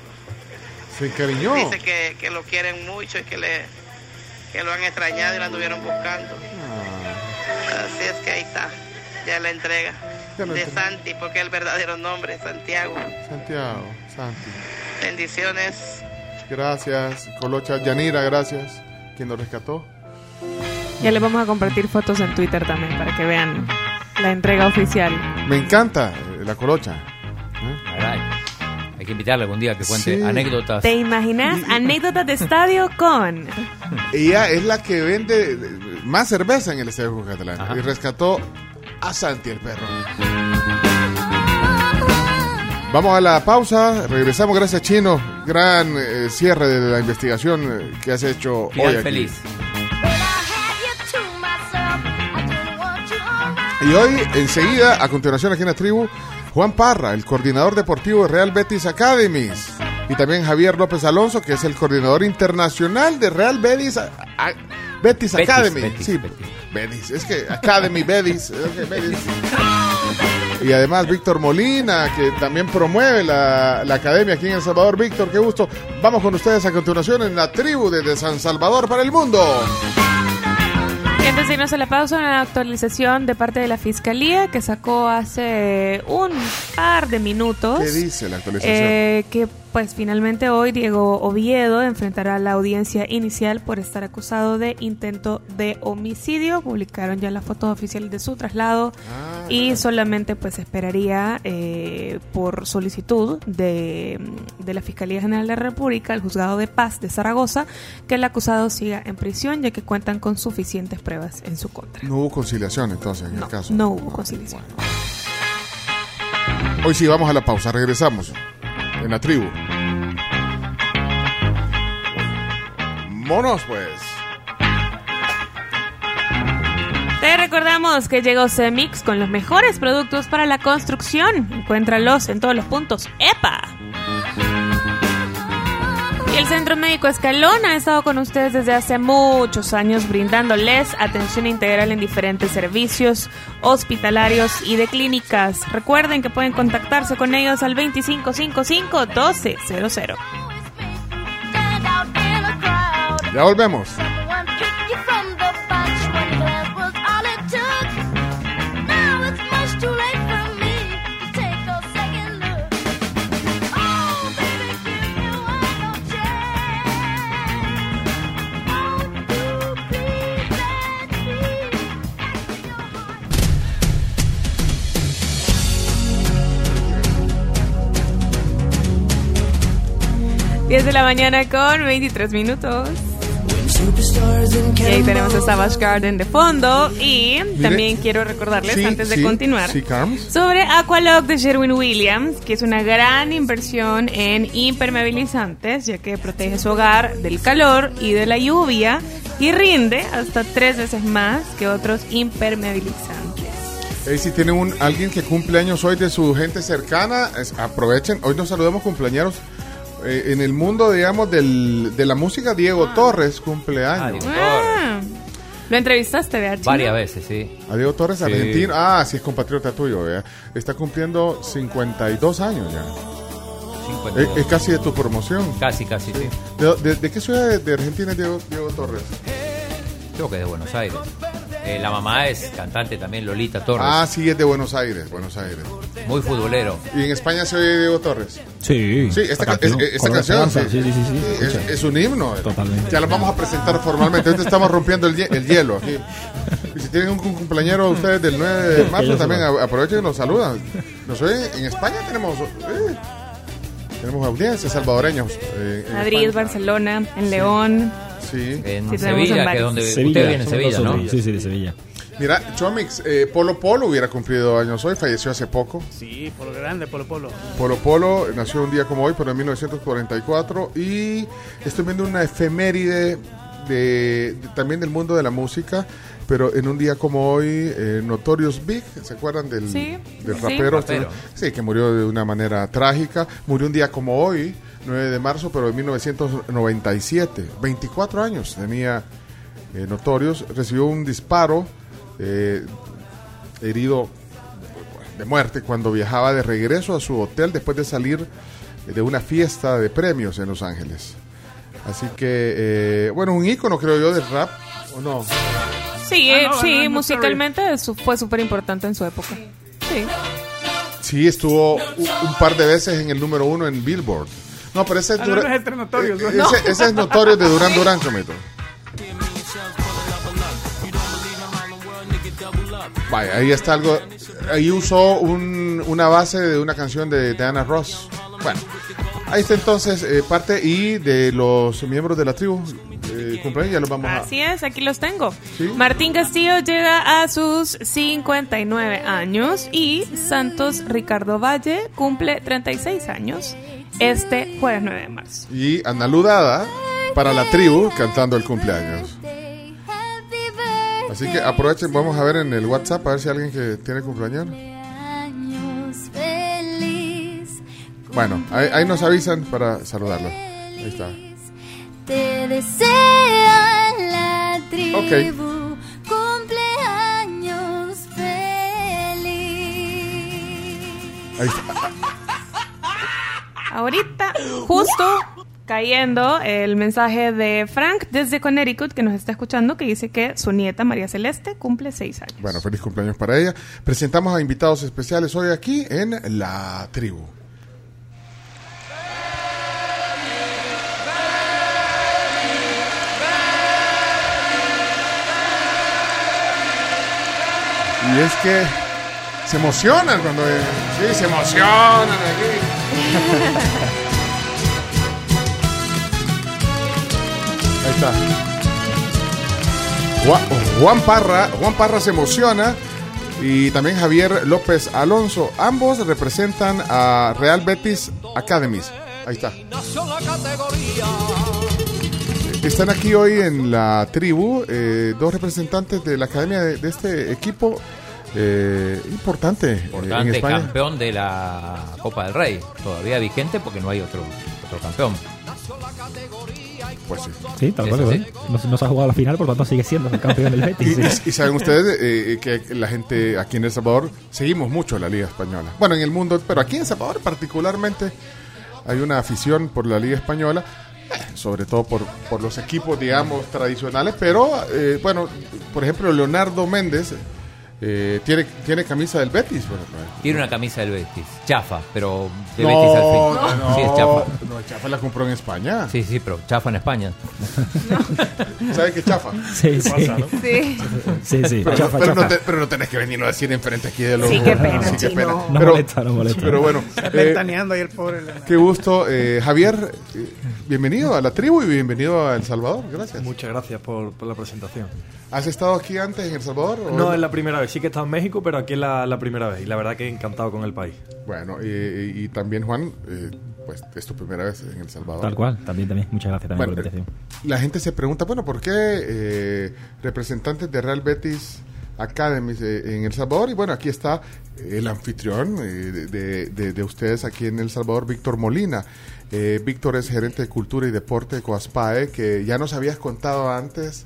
S3: Se encariñó.
S78: dice que, que lo quieren mucho y que le que lo han extrañado y lo anduvieron buscando. Así es que ahí está, ya la entrega
S3: Ya
S78: de
S3: entrega.
S78: Santi, porque es el verdadero nombre, Santiago.
S3: Santiago, Santi.
S78: Bendiciones.
S3: Gracias, Colocha. Yanira, gracias. Quien lo rescató.
S4: Ya les vamos a compartir fotos en Twitter también para que vean la entrega oficial.
S3: Me encanta eh, la Colocha.
S5: Caray. Hay que invitarle algún día que cuente
S3: Sí.
S5: anécdotas.
S4: ¿Te imaginas? Anécdotas de estadio con... (laughs)
S3: Ella es la que vende eh, más cerveza en el Estadio Jucatlán. Y rescató a Santi el perro. Vamos a la pausa. Regresamos. Gracias, Chino. Gran eh, cierre de la investigación eh, que has hecho
S5: Final
S3: hoy aquí.
S5: feliz.
S3: Y hoy, enseguida, a continuación aquí en la tribu, Juan Parra, el coordinador deportivo de Real Betis Academies. Y también Javier López Alonso, que es el coordinador internacional de Real Betis, a- a- Betis,
S5: Betis,
S3: Academy.
S5: Betis,
S3: sí, Betis. Es que Academy, Betis. Betis. Y además Víctor Molina, que también promueve la, la academia aquí en El Salvador. Víctor, qué gusto. Vamos con ustedes a continuación en la tribu desde San Salvador para el mundo.
S4: Antes de irnos a la pausa, una actualización de parte de la Fiscalía que sacó hace un par de minutos.
S3: ¿Qué dice la actualización?
S4: Eh, que pues finalmente hoy Diego Oviedo enfrentará la audiencia inicial por estar acusado de intento de homicidio. Publicaron ya las fotos oficiales de su traslado y solamente pues esperaría eh, por solicitud de, de la Fiscalía General de la República, el Juzgado de Paz de Zaragoza, que el acusado siga en prisión ya que cuentan con suficientes pruebas en su contra.
S3: No hubo conciliación entonces en el caso.
S4: No hubo conciliación.
S3: Hoy sí, vamos a la pausa. Regresamos en la tribu. Monos, pues.
S4: Te recordamos que llegó Cemix con los mejores productos para la construcción. Encuéntralos en todos los puntos. ¡Epa! Y el Centro Médico Escalón ha estado con ustedes desde hace muchos años brindándoles atención integral en diferentes servicios hospitalarios y de clínicas. Recuerden que pueden contactarse con ellos al 2555-1200.
S3: Ya volvemos.
S4: Diez de la mañana con 23 minutos. Y ahí tenemos a Savage Garden de fondo. Y también quiero recordarles,
S3: Sí,
S4: antes de
S3: sí,
S4: continuar,
S3: sí,
S4: sobre Aqualock de Sherwin Williams, que es una gran inversión en impermeabilizantes, ya que protege su hogar del calor y de la lluvia y rinde hasta tres veces más que otros impermeabilizantes.
S3: Eh, si tienen un, alguien que cumple años hoy de su gente cercana, es- aprovechen. Hoy nos saludamos cumpleaños eh, en el mundo, digamos, del, de la música. Diego Torres cumple años.
S4: Ah, ¿Lo entrevistaste, vea, Chino?
S5: Varias veces, sí.
S3: A Diego Torres,
S5: Sí.
S3: argentino. Ah, sí, es compatriota tuyo. vea. Está cumpliendo 52 años ya.
S5: 52.
S3: Es, es casi de tu promoción.
S5: Casi, casi, sí.
S3: ¿De, de- de qué ciudad de, de Argentina es Diego, Diego Torres?
S5: Creo que es de Buenos Aires. Eh, la mamá es cantante también, Lolita Torres.
S3: Ah, sí, es de Buenos Aires, Buenos Aires.
S5: Muy futbolero.
S3: ¿Y en España se oye Diego Torres?
S79: Sí.
S3: Sí, esta,
S79: la
S3: ca- es- esta
S79: Color
S3: canción
S79: Esperanza.
S3: sí.
S79: Sí, sí, sí, sí.
S3: Es, es un himno.
S79: Totalmente.
S3: Ya lo vamos a presentar formalmente. Ahorita estamos rompiendo el, hie- el hielo aquí. Y si tienen un, un cumpleañero ustedes del 9 de (laughs) marzo, también aprovechen y nos saludan. Nos oyen. En España tenemos eh, tenemos audiencia salvadoreños. eh, en
S4: Madrid,
S3: España.
S4: Barcelona, en León.
S3: Sí.
S5: En
S4: Sí, tenemos en
S5: Sevilla, que es donde
S79: Sevilla,
S5: usted viene en Sevilla, ¿no?
S79: Sí, sí, de Sevilla.
S3: Mira, Chomix, eh, Polo Polo hubiera cumplido años hoy, falleció hace poco.
S13: Sí, por lo grande, Polo Polo.
S3: Polo Polo nació un día como hoy, pero en 1944. Y estoy viendo una efeméride de, de- también del mundo de la música. Pero en un día como hoy, eh, Notorious Big, ¿se acuerdan del,
S4: Sí,
S3: del
S4: sí.
S3: rapero?
S5: Rapero.
S3: Sí, que murió de una manera trágica. Murió un día como hoy, 9 de marzo, pero en 1997. 24 años tenía eh, Notorious. Recibió un disparo, eh, herido de muerte cuando viajaba de regreso a su hotel después de salir de una fiesta de premios en Los Ángeles. Así que, eh, bueno, un ícono creo yo del rap, ¿o no?
S4: Sí,
S13: Ah,
S4: eh,
S13: no,
S4: sí,
S13: no, no
S4: musicalmente su- fue súper importante en su época. Sí.
S3: Sí, estuvo un, un par de veces en el número uno en Billboard. No, pero ese es,
S13: Ah, no,
S3: Dura-
S13: no es entre notorios,
S3: eh,
S13: ¿no?
S3: ese, ese es notorio de Durán Durán, Chomito. Vaya, ahí está algo. Ahí usó un- una base de una canción de Diana Ross. Bueno, ahí está entonces eh, parte y de los miembros de la tribu. Eh, cumpleaños, ya los vamos a.
S4: Así es, aquí los tengo.
S3: Sí.
S4: Martín Castillo llega a sus 59 años y Santos Ricardo Valle cumple 36 años este jueves 9 de marzo.
S3: Y Ana Ludada para la tribu cantando el cumpleaños. Así que aprovechen, vamos a ver en el WhatsApp a ver si hay alguien que tiene cumpleaños. Bueno, ahí, ahí nos avisan para saludarlo. Ahí está.
S77: Te desea la tribu.
S3: Ok.
S77: Cumpleaños feliz.
S3: Ahí está.
S4: Ahorita, justo cayendo el mensaje de Frank desde Connecticut que nos está escuchando que dice que su nieta María Celeste cumple 6 años.
S3: Bueno, feliz cumpleaños para ella. Presentamos a invitados especiales hoy aquí en La Tribu. Y es que se emocionan cuando... Sí, se emocionan aquí. Ahí está. Juan, Parra, Juan Parra se emociona y también Javier López Alonso. Ambos representan a Real Betis Academies. Ahí está. Están aquí hoy en la tribu eh, dos representantes de la academia de, de este equipo eh, importante, eh, en
S5: Importante
S3: España.
S5: campeón de la Copa del Rey. Todavía vigente porque no hay otro, otro campeón.
S3: Pues sí.
S79: Sí, tal cual. ¿verdad? No, no se ha jugado la final, por lo tanto sigue siendo el campeón del
S3: Y,
S79: Betis.
S3: y- y saben ustedes eh, que la gente aquí en El Salvador seguimos mucho la Liga Española. Bueno, en el mundo, pero aquí en El Salvador particularmente hay una afición por la Liga Española, eh, sobre todo por, por los equipos, digamos, tradicionales. Pero, eh, bueno, por ejemplo, Leonardo Méndez eh, tiene, tiene camisa del Betis. Bueno,
S5: Tiene una camisa del Betis. Chafa, pero de
S3: no,
S5: Betis al fin.
S3: no, no,
S5: Sí, es chafa.
S3: no, Chafa la compró en España.
S5: Sí, sí, pero chafa en España. (laughs)
S3: ¿Sabes qué chafa?
S79: Sí, sí.
S3: Pasa, ¿no?
S4: Sí.
S79: Sí, sí.
S3: Pero,
S79: chafa,
S3: pero
S79: chafa.
S3: No te- pero no tenés que venirlo a decir enfrente aquí de los.
S4: Sí, qué pena,
S3: Sí, qué
S4: chino.
S3: pena.
S79: No
S3: Pero,
S79: molesta, no molesta.
S3: pero bueno, (laughs) eh,
S13: ventaneando ahí el pobre.
S3: qué gusto. eh, Javier, eh, bienvenido a la tribu y bienvenido a El Salvador. Gracias.
S80: Muchas gracias por, por la presentación.
S3: ¿Has estado aquí antes en El Salvador? o
S80: No es la primera vez, sí que he estado en México, pero aquí es la, la primera vez y la verdad que encantado con el país.
S3: Bueno, y, y- y también Juan, eh, pues es tu primera vez en El Salvador.
S79: Tal cual, también, también. Muchas gracias también
S3: Bueno,
S79: por la invitación.
S3: La gente se pregunta, bueno, ¿por qué eh, representantes de Real Betis Academy eh, en El Salvador? Y bueno, aquí está el anfitrión eh, de, de- de- de ustedes aquí en El Salvador, Víctor Molina. Eh, Víctor es gerente de Cultura y Deporte de Coaspae, que ya nos habías contado antes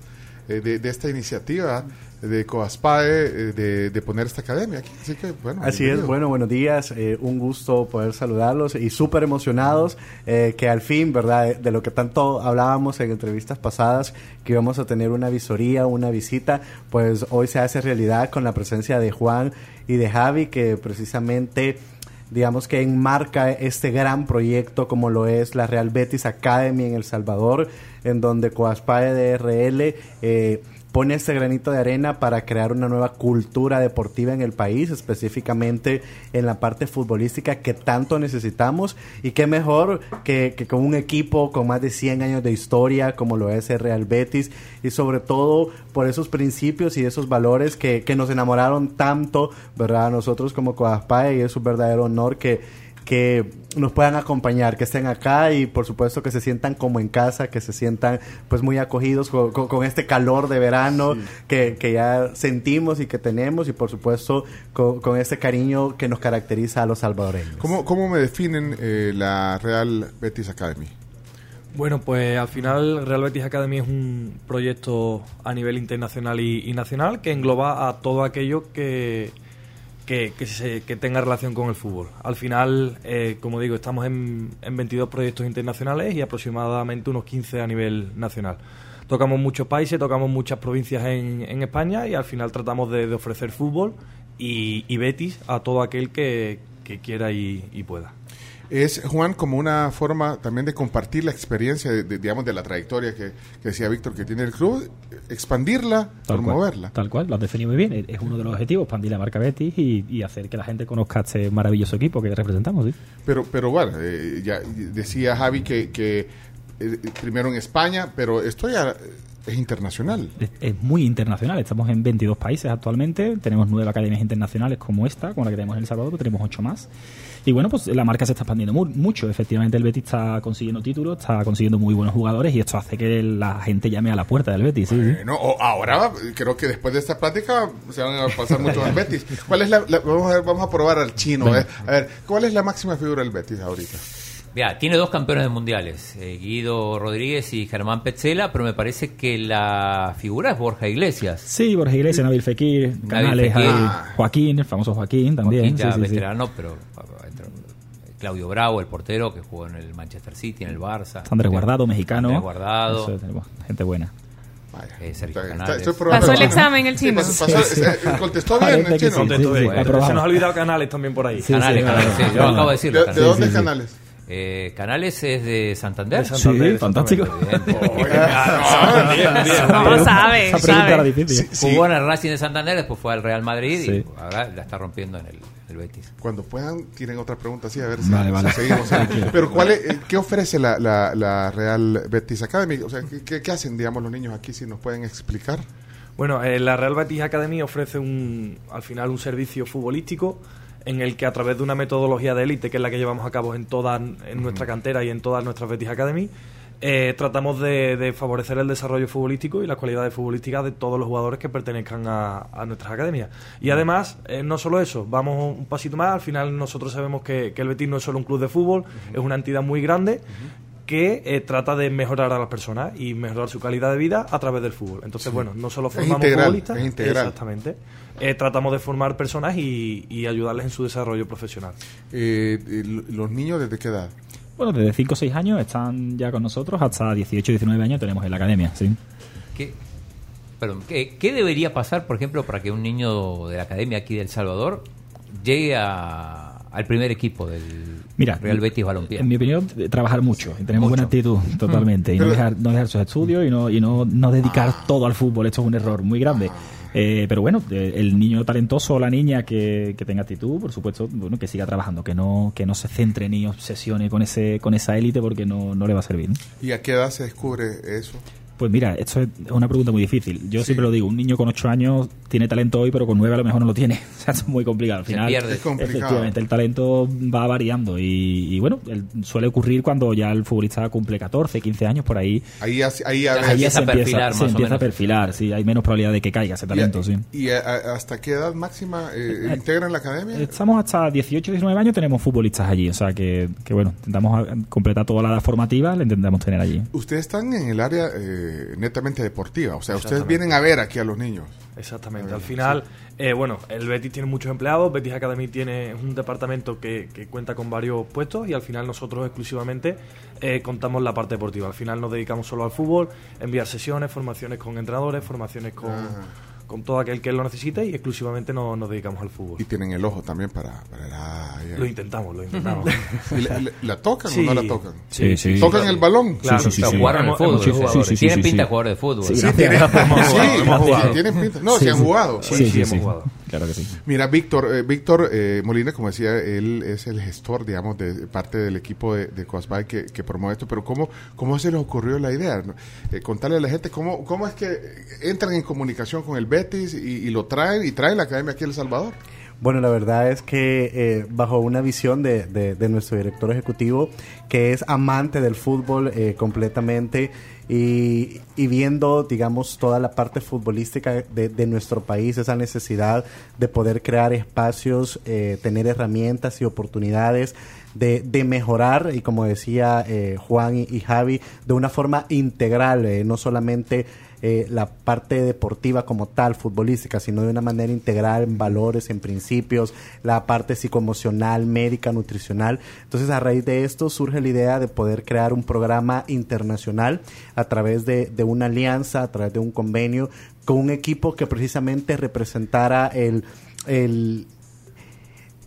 S3: eh, de, de esta iniciativa de Coaspae eh, de, de poner esta academia aquí. Así que, bueno.
S81: Así es, bueno, buenos días, eh, un gusto poder saludarlos y súper emocionados eh, que al fin, ¿verdad? De, de lo que tanto hablábamos en entrevistas pasadas, que íbamos a tener una visoría, una visita, pues hoy se hace realidad con la presencia de Juan y de Javi, que precisamente digamos que enmarca este gran proyecto como lo es la Real Betis Academy en El Salvador, en donde Coaspae DRL eh, pone este granito de arena para crear una nueva cultura deportiva en el país, específicamente en la parte futbolística que tanto necesitamos. Y qué mejor que, que con un equipo con más de 100 años de historia como lo es el Real Betis y sobre todo por esos principios y esos valores que, que nos enamoraron tanto, ¿verdad? Nosotros como Coaspae y es un verdadero honor que que nos puedan acompañar, que estén acá y por supuesto que se sientan como en casa, que se sientan pues muy acogidos con, con- con este calor de verano que, que ya sentimos y que tenemos y por supuesto con, con este cariño que nos caracteriza a los salvadoreños.
S3: ¿Cómo, ¿Cómo me definen eh, la Real Betis Academy?
S80: Bueno, pues al final Real Betis Academy es un proyecto a nivel internacional y, y nacional que engloba a todo aquello que, que, se- que tenga relación con el fútbol. Al final, eh, como digo, estamos en, en 22 proyectos internacionales y aproximadamente unos 15 a nivel nacional. Tocamos muchos países, tocamos muchas provincias en, en España y al final tratamos de, ofrecer fútbol y, Betis a todo aquel que, quiera y pueda.
S3: Es, Juan, como una forma también de compartir la experiencia, de, de, digamos, de la trayectoria que, que decía Víctor que tiene el club, expandirla,
S79: Tal
S3: promoverla.
S79: cual, tal cual, lo has definido muy bien. Es- Es uno de los objetivos, expandir la marca Betis y, y hacer que la gente conozca este maravilloso equipo que representamos. ¿sí?
S3: Pero, pero bueno, eh, ya decía Javi que, que eh, primero en España, pero esto ya es internacional.
S79: Es, es muy internacional. Estamos en 22 países actualmente. Tenemos nueve academias internacionales como esta, como la que tenemos en El Salvador, pero tenemos ocho más. Y bueno, pues la marca se está expandiendo mu- mucho. Efectivamente, el Betis está consiguiendo títulos, está consiguiendo muy buenos jugadores y esto hace que la gente llame a la puerta del Betis. sí, sí.
S3: Bueno, o ahora creo que después de esta plática se van a pasar mucho al Betis. ¿Cuál es la, la- vamos, a ver, vamos a probar al chino. Eh. A ver, ¿cuál es la máxima figura del Betis ahorita?
S5: Mira, tiene dos campeones de mundiales, eh, Guido Rodríguez y Germán Petzela, pero me parece que la figura es Borja Iglesias.
S79: Sí, Borja Iglesias, Nabil Fekir, Canales,
S5: Fekir.
S79: ahí, Joaquín, el famoso Joaquín también.
S5: Joaquín ya
S79: sí, sí, sí.
S5: veterano, pero Claudio Bravo, el portero que jugó en el Manchester City, en el Barça.
S79: Andrés Guardado, mexicano.
S5: Andrés Guardado.
S79: Eso, tenemos gente buena.
S5: eh, Sergio
S3: Está- estoy probando
S4: Pasó el examen el
S3: Sí,
S4: chino.
S3: pasó- pasó-
S79: Sí, sí.
S3: eh, contestó bien el chino.
S79: sí,
S80: Contestó
S79: sí,
S80: bien.
S79: sí.
S80: Se nos ha olvidado Canales también por ahí.
S79: Sí,
S5: Canales,
S79: sí,
S5: Canales, sí, yo acabo de decirlo.
S3: ¿De, de dónde
S79: sí,
S3: es
S79: sí.
S3: Canales?
S5: Eh, Canales es de Santander.
S80: De Santander,
S79: Sí, fantástico. (laughs)
S80: Ah, bien, bien.
S4: No, sabe,
S79: Esa pregunta era
S4: sabe.
S79: difícil.
S5: Jugó en el Racing de Santander, después fue al Real Madrid
S79: Sí.
S5: y ahora la está rompiendo en el, el Betis.
S3: Cuando puedan, tienen otra pregunta así, a ver si,
S79: Vale,
S3: si
S79: vale.
S3: seguimos. (laughs) Pero, ¿cuál es- eh, ¿qué ofrece la, la, la Real Betis Academy? O sea, ¿qué, qué, qué hacen, digamos, los niños aquí, si nos pueden explicar?
S80: Bueno, eh, la Real Betis Academy ofrece un, al final un servicio futbolístico en el que a través de una metodología de élite, que es la que llevamos a cabo en toda en nuestra cantera y en todas nuestras Betis Academy, eh, tratamos de, de favorecer el desarrollo futbolístico y las cualidades futbolísticas de todos los jugadores que pertenezcan a, a nuestras academias. Y además, eh, no solo eso, vamos un pasito más, al final nosotros sabemos que, que el Betis no es solo un club de fútbol, es una entidad muy grande que eh, trata de mejorar a las personas y mejorar su calidad de vida a través del fútbol. Entonces,
S3: Sí.
S80: bueno, no solo
S3: Es
S80: formamos
S3: integral,
S80: futbolistas,
S3: es integral.
S80: exactamente, eh, tratamos de formar personas y, y ayudarles en su desarrollo profesional.
S3: Eh, eh, ¿Los niños desde qué edad?
S79: Bueno, desde 5 o 6 años están ya con nosotros, hasta 18 19 años tenemos en la academia, sí.
S5: ¿Qué, perdón, ¿qué, qué debería pasar, por ejemplo, para que un niño de la academia aquí de El Salvador llegue a- al primer equipo del
S79: Mira,
S5: Real Betis Balompié?
S79: En mi opinión, trabajar mucho. y Tenemos buena actitud, totalmente. Y no dejar, no dejar sus estudios y no, y no, no dedicar todo al fútbol. Esto es un error muy grande. Eh, pero bueno, el niño talentoso o la niña que, tenga actitud, por supuesto, bueno, que siga trabajando, que no, que no se centre ni obsesione con ese, con esa élite porque no, no le va a servir.
S3: ¿Y a qué edad se descubre eso?
S79: Pues mira, esto es una pregunta muy difícil. Yo siempre lo digo, un niño con 8 años tiene talento hoy, pero con 9 a lo mejor no lo tiene. (laughs) O sea, es muy complicado. Al
S5: Se
S79: final.
S5: Es
S3: complicado.
S79: efectivamente, el talento va variando y, y bueno, el- suele ocurrir cuando ya el futbolista cumple 14, 15 años, por ahí.
S3: Ahí, así- ahí, a
S5: Ahí
S79: Ahí se
S5: a perfilar,
S79: se empieza a perfilar, sí, hay menos probabilidad de que caiga ese talento, sí.
S3: ¿Y a- a- hasta qué edad máxima eh, integran la academia?
S79: Estamos hasta 18, 19 años, tenemos futbolistas allí, o sea que, que bueno, intentamos a- completar toda la edad formativa, la intentamos tener allí.
S3: Ustedes están en el área eh, eh, netamente deportiva. O sea, ustedes vienen a ver aquí a los niños.
S80: Exactamente.
S3: Ah,
S80: Al
S3: sí.
S80: final, eh, bueno, el Betis tiene muchos empleados, Betis Academy tiene un departamento que, que cuenta con varios puestos y al final nosotros exclusivamente eh, contamos la parte deportiva. Al final nos dedicamos solo al fútbol, enviar sesiones, formaciones con entrenadores, formaciones con, con todo aquel que lo necesite y exclusivamente no- nos dedicamos al fútbol.
S3: Y tienen el ojo también para... para la-
S80: Lo intentamos, lo intentamos. (laughs)
S3: ¿Y la, la- la tocan
S80: Sí.
S3: o no la tocan?
S80: Sí, sí.
S3: ¿Tocan el balón?
S80: Claro,
S5: Sí, sí, sí, sí. jugaron al fútbol. Tienen pinta de jugador de fútbol.
S3: Sí, (laughs) tienen- pinta. No,
S80: Sí,
S3: sí han
S80: sí.
S3: jugado.
S80: Sí, sí, hemos jugado.
S79: Claro que sí.
S3: Mira, Víctor, eh, Víctor eh, Molina, como decía, él es el gestor, digamos, de parte del equipo de, de Coasbay que, que promueve esto, pero ¿cómo, cómo se les ocurrió la idea? ¿no? Eh, contarle a la gente cómo, cómo es que entran en comunicación con el Betis y, y lo traen y traen la academia aquí a El Salvador.
S81: Bueno, la verdad es que eh, bajo una visión de, de- de nuestro director ejecutivo, que es amante del fútbol eh, completamente y, y viendo, digamos, toda la parte futbolística de, de nuestro país, esa necesidad de poder crear espacios, eh, tener herramientas y oportunidades de, de mejorar, y como decía eh, Juan y, Javi, de una forma integral, eh, no solamente eh, la parte deportiva como tal, futbolística, sino de una manera integral en valores, en principios, la parte psicoemocional, médica, nutricional. Entonces, a raíz de esto surge la idea de poder crear un programa internacional a través de, de una alianza, a través de un convenio, con un equipo que precisamente representara el, el,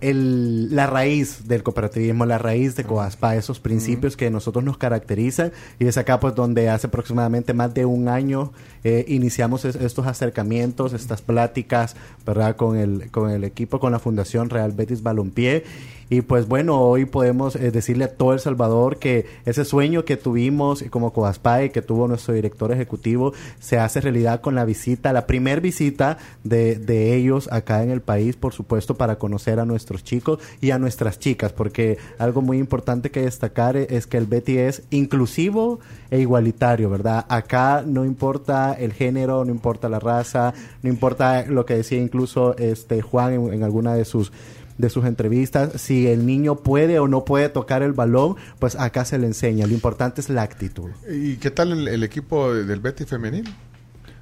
S81: el- la raíz del cooperativismo, la raíz de Coaspa, esos principios que nosotros nos caracterizan. Y es acá pues donde hace aproximadamente más de un año eh, iniciamos es- estos acercamientos, estas pláticas, ¿verdad? Con el, con el equipo, con la Fundación Real Betis Balompié y pues bueno, hoy podemos eh, decirle a todo El Salvador que ese sueño que tuvimos como Coaspae, que tuvo nuestro director ejecutivo, se hace realidad con la visita, la primer visita de, de ellos acá en el país, por supuesto, para conocer a nuestros chicos y a nuestras chicas, porque algo muy importante que destacar e- es que el Betty es inclusivo e igualitario, ¿verdad? Acá no importa el género, no importa la raza, no importa lo que decía incluso este Juan en alguna de sus de sus entrevistas, si el niño puede o no puede tocar el balón, pues acá se le enseña. Lo importante es la actitud.
S3: ¿Y qué tal el, el equipo del Betis femenino?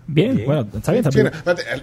S79: Bien, bueno, está bien, está bien.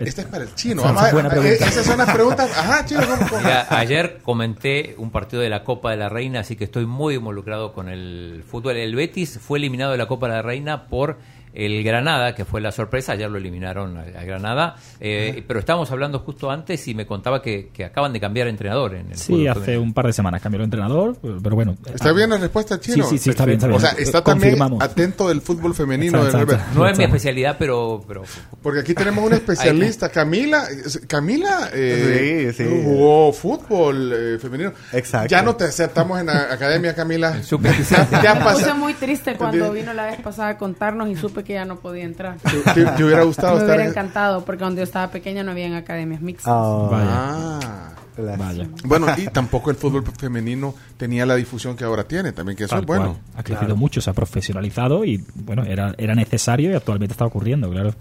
S3: esta es para el chino.
S79: Esa
S3: Vamos a-
S79: buena pregunta.
S3: Esas son las preguntas. Ajá, chino, ¿cómo- cómo?
S5: Mira, ayer comenté un partido de la Copa de la Reina, así que estoy muy involucrado con el fútbol. El Betis fue eliminado de la Copa de la Reina por el Granada, que fue la sorpresa. Ayer lo eliminaron a, a Granada. Eh, pero estábamos hablando justo antes y me contaba que, que acaban de cambiar entrenador en el
S79: Sí, hace
S5: femenino.
S79: un par de semanas cambió el entrenador, pero bueno.
S3: ¿Está bien la respuesta, chino?
S79: Sí, sí, sí, está bien, está bien.
S3: O sea, está también
S79: Confirmamos.
S3: atento del fútbol femenino.
S79: Exacto,
S3: del
S79: exacto.
S3: Betis.
S5: No es mi especialidad, pero, pero
S3: Porque aquí tenemos una (laughs) especialista, Camila. Camila eh,
S81: Sí, sí.
S3: jugó fútbol eh, femenino.
S81: Exacto.
S3: Ya no te aceptamos en la academia, Camila. (laughs)
S6: Puse muy triste cuando (laughs) vino la vez pasada a contarnos y supe que ya no podía entrar.
S3: ¿Te, te hubiera gustado (laughs)
S6: Me
S3: estar
S6: hubiera
S3: en-
S6: encantado porque cuando yo estaba pequeña no había academias mixtas.
S3: Ah.
S79: Vaya.
S3: Bueno, y (laughs) tampoco el fútbol femenino tenía la difusión que ahora tiene, también que eso
S79: Tal
S3: es bueno.
S79: cual. Ha crecido mucho, se ha profesionalizado y bueno, era, era necesario y actualmente está ocurriendo, claro.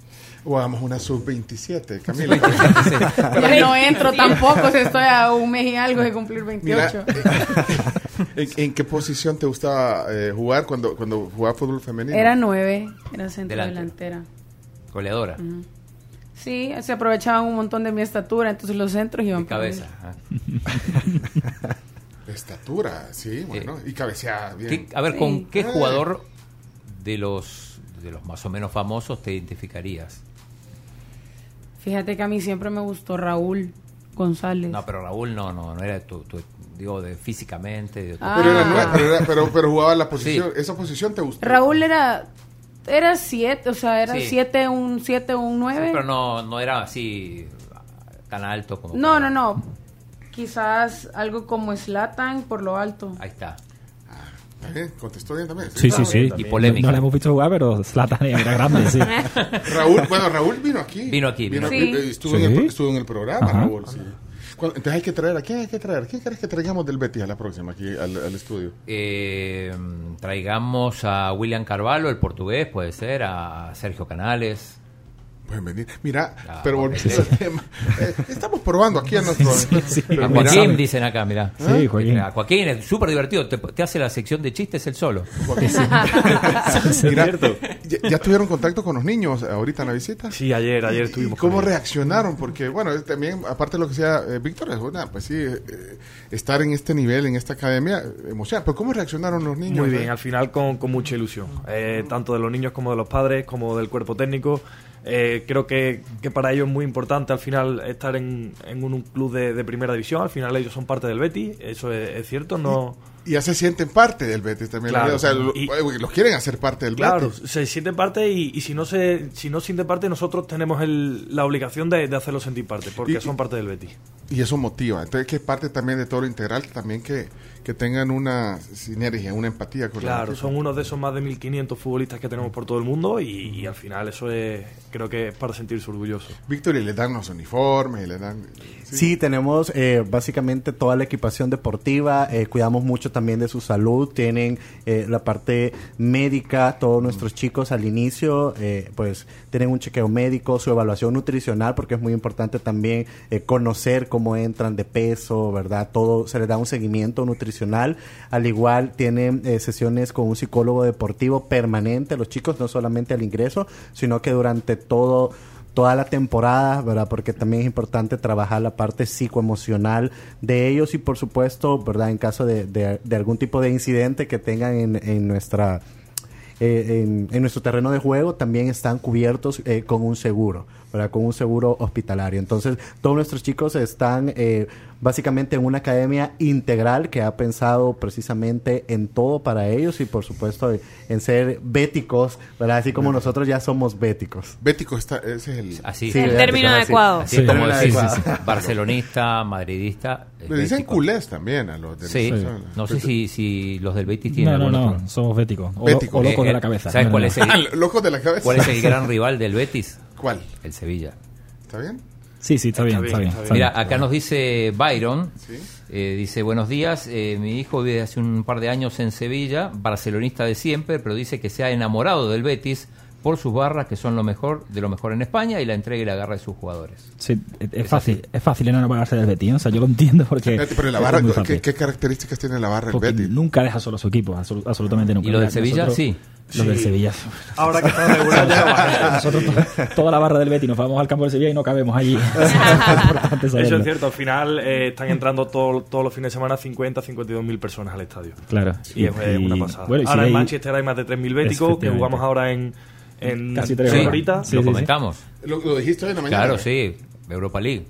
S3: O hagamos una sub-27, (laughs) Camila.
S6: Ya no entro tampoco, si estoy a un mes y algo de cumplir 28. (laughs)
S3: ¿En, en qué posición te gustaba eh, jugar cuando, cuando jugaba fútbol femenino?
S6: Era nueve, era centro
S5: Delante.
S6: delantera.
S5: goleadora.
S6: Ujú. Sí, se aprovechaban un montón de mi estatura, entonces los centros iban para
S5: cabeza. (laughs)
S3: Estatura, sí, bueno. Y cabeceaba bien.
S5: ¿Qué- a ver,
S6: Sí.
S5: ¿con qué
S3: Ah.
S5: jugador de los, de los más o menos famosos te identificarías?
S6: Fíjate que a mí siempre me gustó Raúl González.
S5: No, pero Raúl no, no, no era tu, tu- digo, de físicamente. de tu-
S6: Ah.
S3: Pero, era nueve, pero, era- pero, pero jugaba la posición.
S5: Sí.
S3: ¿Esa posición te gustó?
S6: Raúl era era siete, o sea, era
S5: Sí.
S6: siete, un siete, un nueve.
S5: Pero no, no era así tan alto como...
S6: No, no, no. Quizás algo como Slatan por lo alto.
S5: Ahí está.
S3: Bien, contestó bien también.
S79: Sí, sí, sí.
S5: Y polémica.
S79: No, la hemos visto jugar, pero Zlatan era grande, sí. (laughs)
S3: Raúl, bueno, Raúl vino aquí.
S5: Vino aquí, vino
S6: aquí.
S3: Estuvo,
S79: Sí.
S3: en el, estuvo en el programa,
S79: Ajá.
S3: Raúl, sí. Entonces hay que traer, ¿a quién hay que traer? ¿Quién crees que traigamos del Betis a la próxima aquí al, al estudio?
S5: Eh, traigamos a William Carvalho, el portugués, puede ser, a Sergio Canales.
S3: Pueden venir. Mira,
S5: Ah,
S3: pero volviendo
S5: sí.
S3: al tema, eh, estamos probando aquí a nuestro... pero
S5: A
S3: mira,
S5: Joaquín dicen acá, mira.
S3: Sí, Joaquín.
S5: A Joaquín es súper divertido. Te, te hace la sección de chistes el solo. (laughs)
S3: Mira, ¿ya, ya tuvieron contacto con los niños ahorita en la visita?
S80: Sí, ayer, ayer
S3: ¿Y
S80: estuvimos
S3: cómo reaccionaron? Porque, bueno, también, aparte de lo que decía eh, Víctor, es una, pues sí, eh, estar en este nivel, en esta academia, eh, emociona. Pero ¿cómo reaccionaron los niños?
S80: Muy
S3: eh?
S80: bien, al final con, con mucha ilusión, eh, tanto de los niños como de los padres, como del cuerpo técnico. Eh, creo que, que para ellos es muy importante al final estar en, en un, un club de, de primera división. Al final ellos son parte del Betis, eso es, es cierto. No,
S3: Y ya se sienten parte del Betis también.
S80: Claro.
S3: o sea,
S80: Y-
S3: los quieren hacer parte del
S80: Claro,
S3: Betis.
S80: se sienten parte y, y si no se si no sienten parte, nosotros tenemos el- la obligación de, de hacerlos sentir parte, porque
S3: Y-
S80: son parte del Betis.
S3: Y eso motiva. Entonces, que es parte también de todo lo integral, también que, que tengan una sinergia, una empatía con
S80: Claro, son uno de esos más de 1.500 futbolistas que tenemos por todo el mundo y, y al final eso es, creo que es para sentirse orgulloso.
S3: Víctor, y le dan los uniformes, y le dan...
S81: Sí, tenemos eh, básicamente toda la equipación deportiva, eh, cuidamos mucho también de su salud, tienen eh, la parte médica, todos nuestros chicos al inicio eh, pues tienen un chequeo médico, su evaluación nutricional, porque es muy importante también eh, conocer cómo entran de peso, ¿verdad? Todo, se les da un seguimiento nutricional, al igual tienen eh, sesiones con un psicólogo deportivo permanente, los chicos no solamente al ingreso, sino que durante todo toda la temporada, ¿verdad? Porque también es importante trabajar la parte psicoemocional de ellos y por supuesto, ¿verdad? En caso de, de- algún tipo de incidente que tengan en, en nuestra... eh, en, en nuestro terreno de juego también están cubiertos eh, con un seguro, ¿verdad? Con un seguro hospitalario. Entonces, todos nuestros chicos están eh, básicamente en una academia integral que ha pensado precisamente en todo para ellos y por supuesto en ser béticos, ¿verdad? Así como nosotros ya somos béticos.
S3: Bético está, ese es el...
S5: Así.
S81: Sí, El término
S5: así.
S81: adecuado.
S5: Así
S81: Sí.
S5: es como barcelonista, madridista.
S3: Le dicen
S5: bético.
S3: culés también a los del
S5: Sí. No sé si, si los del Betis tienen
S79: No, no, no, somos béticos. O,
S3: Béticos.
S79: o locos
S5: Eh,
S79: de
S5: eh,
S79: la cabeza.
S5: ¿Sabes
S79: No,
S5: cuál
S79: no,
S5: es el, (laughs)
S3: locos de la cabeza.
S5: ¿Cuál es el gran rival del Betis?
S3: ¿Cuál?
S5: El Sevilla.
S3: ¿Está bien?
S79: Sí, sí, está bien, está bien. está
S5: Mira, acá nos dice Byron, eh, dice, buenos días, eh, mi hijo vive hace un par de años en Sevilla, barcelonista de siempre, pero dice que se ha enamorado del Betis por sus barras, que son lo mejor de lo mejor en España, y la entrega y la garra de sus jugadores.
S79: Sí, es, es fácil, es fácil enamorarse del Betis, o sea, yo lo entiendo porque
S3: Pero la barra, ¿qué, características tiene la barra del
S79: Porque
S3: Betis?
S79: nunca deja solo a su equipo, absolu- absolutamente nunca.
S5: ¿Y lo del Sevilla?
S79: nosotros-
S5: Sí.
S79: Lo del. Sevilla.
S80: Ahora que está regular ya (laughs)
S79: Nosotros to- toda la barra del Betis nos vamos al campo del Sevilla y no cabemos allí. (laughs) es
S80: Eso es cierto, al final eh, están entrando todo- todos los fines de semana 50, 52 mil personas al estadio.
S79: Claro.
S80: Y,
S79: Y-
S80: es eh, una pasada.
S79: bueno, y
S80: ahora
S79: si
S80: en
S79: hay-
S80: Manchester hay más de 3.000 béticos, que jugamos ahora en, en
S79: Casi tres
S80: sí,
S5: lo
S79: sí,
S5: comentamos.
S3: ¿Lo, lo dijiste hoy en la mañana?
S5: Claro, sí, Europa League.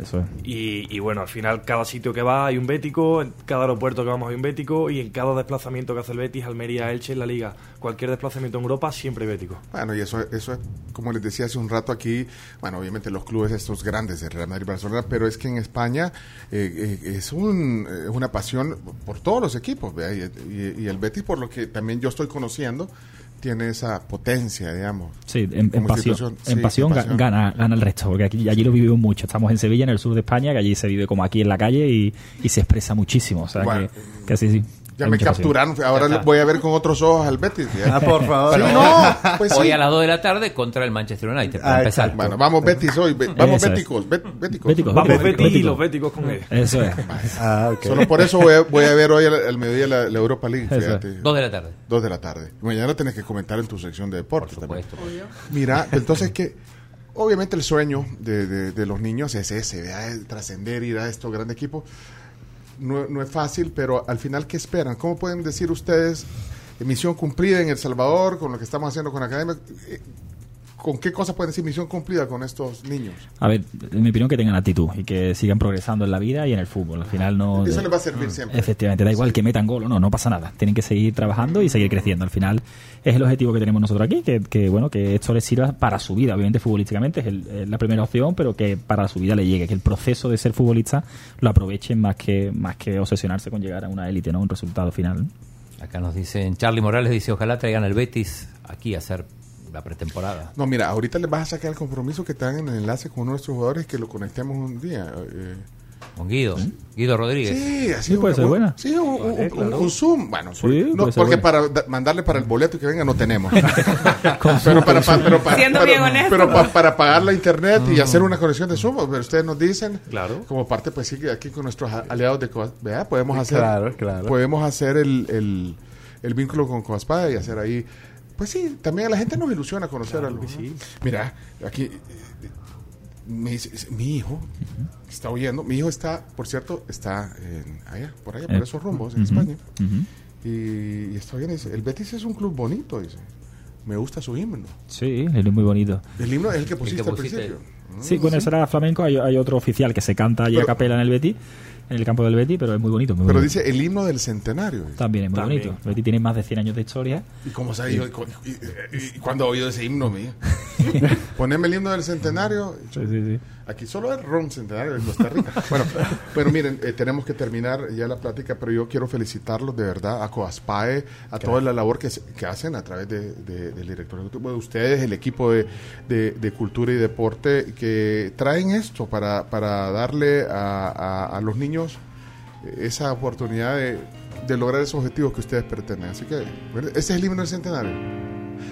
S79: Eso es.
S80: Y, y bueno, al final cada sitio que va hay un bético, en cada aeropuerto que vamos hay un bético y en cada desplazamiento que hace el Betis, Almería, Elche, en la Liga, cualquier desplazamiento en Europa siempre hay bético.
S3: Bueno, y eso, eso es, como les decía hace un rato aquí, bueno, obviamente los clubes estos grandes de Real Madrid y Barcelona, pero es que en España eh, eh, es un, eh, una pasión por todos los equipos, ¿vea? Y, y- y el Betis, por lo que también yo estoy conociendo, tiene esa potencia, digamos.
S79: Sí, en, pasión, en pasión, ga- Gana, gana el resto, porque aquí, allí lo vivimos mucho. Estamos en Sevilla, en el sur de España, que allí se vive como aquí en la calle y, y se expresa muchísimo. O sea,
S3: Bueno.
S79: que, que sí, sí.
S3: Ya me
S79: pasión.
S3: capturaron, ahora voy a ver con otros ojos al Betis. ¿ya?
S81: Ah, por favor.
S3: Sí, no, pues
S5: hoy
S3: sí.
S5: a las 2 de la tarde contra el Manchester United, para
S81: Ah,
S5: empezar.
S81: exacto.
S3: Bueno, vamos Betis hoy, be- vamos béticos, bet- béticos.
S79: Béticos,
S80: Vamos Betis los béticos con él.
S79: Eso es.
S81: Ah, ok.
S3: Solo por eso voy a, voy a ver hoy al, mediodía la, la Europa League, fíjate.
S5: 2 de la tarde.
S3: Dos de la tarde. Mañana tenés que comentar en tu sección de deportes
S5: Por
S3: también.
S5: supuesto.
S3: Mira, entonces que obviamente el sueño de, de- de los niños es ese, ¿verdad? El trascender, ir a estos grandes equipos. No, no es fácil, pero al final, ¿qué esperan? ¿Cómo pueden decir ustedes, eh, misión cumplida en El Salvador, con lo que estamos haciendo con la Academia? ¿Con qué cosas pueden decir misión cumplida con estos niños?
S79: A ver, en mi opinión, que tengan actitud y que sigan progresando en la vida y en el fútbol. Al final no.
S3: Eso les va a servir siempre.
S79: Efectivamente, da igual que metan gol o no, no pasa nada. Tienen que seguir trabajando y seguir creciendo. Al final es el objetivo que tenemos nosotros aquí, que, que, bueno, que esto les sirva para su vida. Obviamente futbolísticamente es, el- es la primera opción, pero que para su vida le llegue, que el proceso de ser futbolista lo aprovechen más que más que obsesionarse con llegar a una élite, ¿no? Un resultado final.
S5: Acá nos dicen, Charlie Morales dice, ojalá traigan al Betis aquí a hacer la pretemporada.
S3: No, mira, ahorita les vas a sacar el compromiso que te hagan el enlace con uno de nuestros jugadores que lo conectemos un día. eh,
S5: Con Guido. Guido Rodríguez.
S3: Sí, así
S79: Sí, puede ser
S3: un-
S79: buena.
S3: Sí, un, un-
S5: Vale,
S3: un-
S5: claro.
S3: un Zoom. Bueno,
S79: Sí,
S3: no, porque
S79: buena.
S3: para da- mandarle para el boleto y que venga no tenemos. (laughs) Pero para, pero para-
S4: Siendo
S3: pero-
S4: bien honesto.
S3: pero pa- para pagar la internet y hacer una conexión de Zoom, pero ustedes nos dicen,
S80: Claro.
S3: como parte, pues sí, que aquí con nuestros aliados de Coas- vea, podemos hacer,
S81: claro, claro.
S3: podemos hacer el, el, el vínculo con Coaspada y hacer ahí, pues sí, también a la gente nos ilusiona conocer algo. ¿no? Mira, aquí eh, me dice- mi hijo está oyendo, mi hijo está, por cierto, está en, allá, por allá, por
S79: Eh,
S3: esos rumbos, en España. Y, y está oyendo, dice, el Betis es un club bonito, dice. Me gusta su himno.
S79: Sí, él es muy bonito.
S3: El himno es el que pusiste, al
S5: pusiste.
S3: principio.
S79: Sí, bueno, ese era flamenco. Hay, hay otro oficial que se canta allí a capela en el Betty, en el campo del Betty, pero es muy bonito. Muy
S3: Pero
S79: bonito.
S3: dice el himno del centenario.
S79: También es muy
S80: También.
S79: bonito. Betty tiene más de 100 años de historia.
S3: ¿Y cómo se ha ido? ¿Y, y- y cuándo ha oído ese himno mío? (laughs) Poneme el himno del centenario.
S79: Sí, sí, sí.
S3: Aquí solo es ron centenario de Costa Rica. (laughs) Bueno, bueno miren, eh, tenemos que terminar ya la plática, pero yo quiero felicitarlos de verdad a Coaspae, a toda la labor que, que hacen a través de, de- del director de ustedes, el equipo de, cultura y deporte, que traen esto para, para darle a, a- a los niños esa oportunidad de, lograr esos objetivos que ustedes pretenden. Así que, ese es el himno del centenario.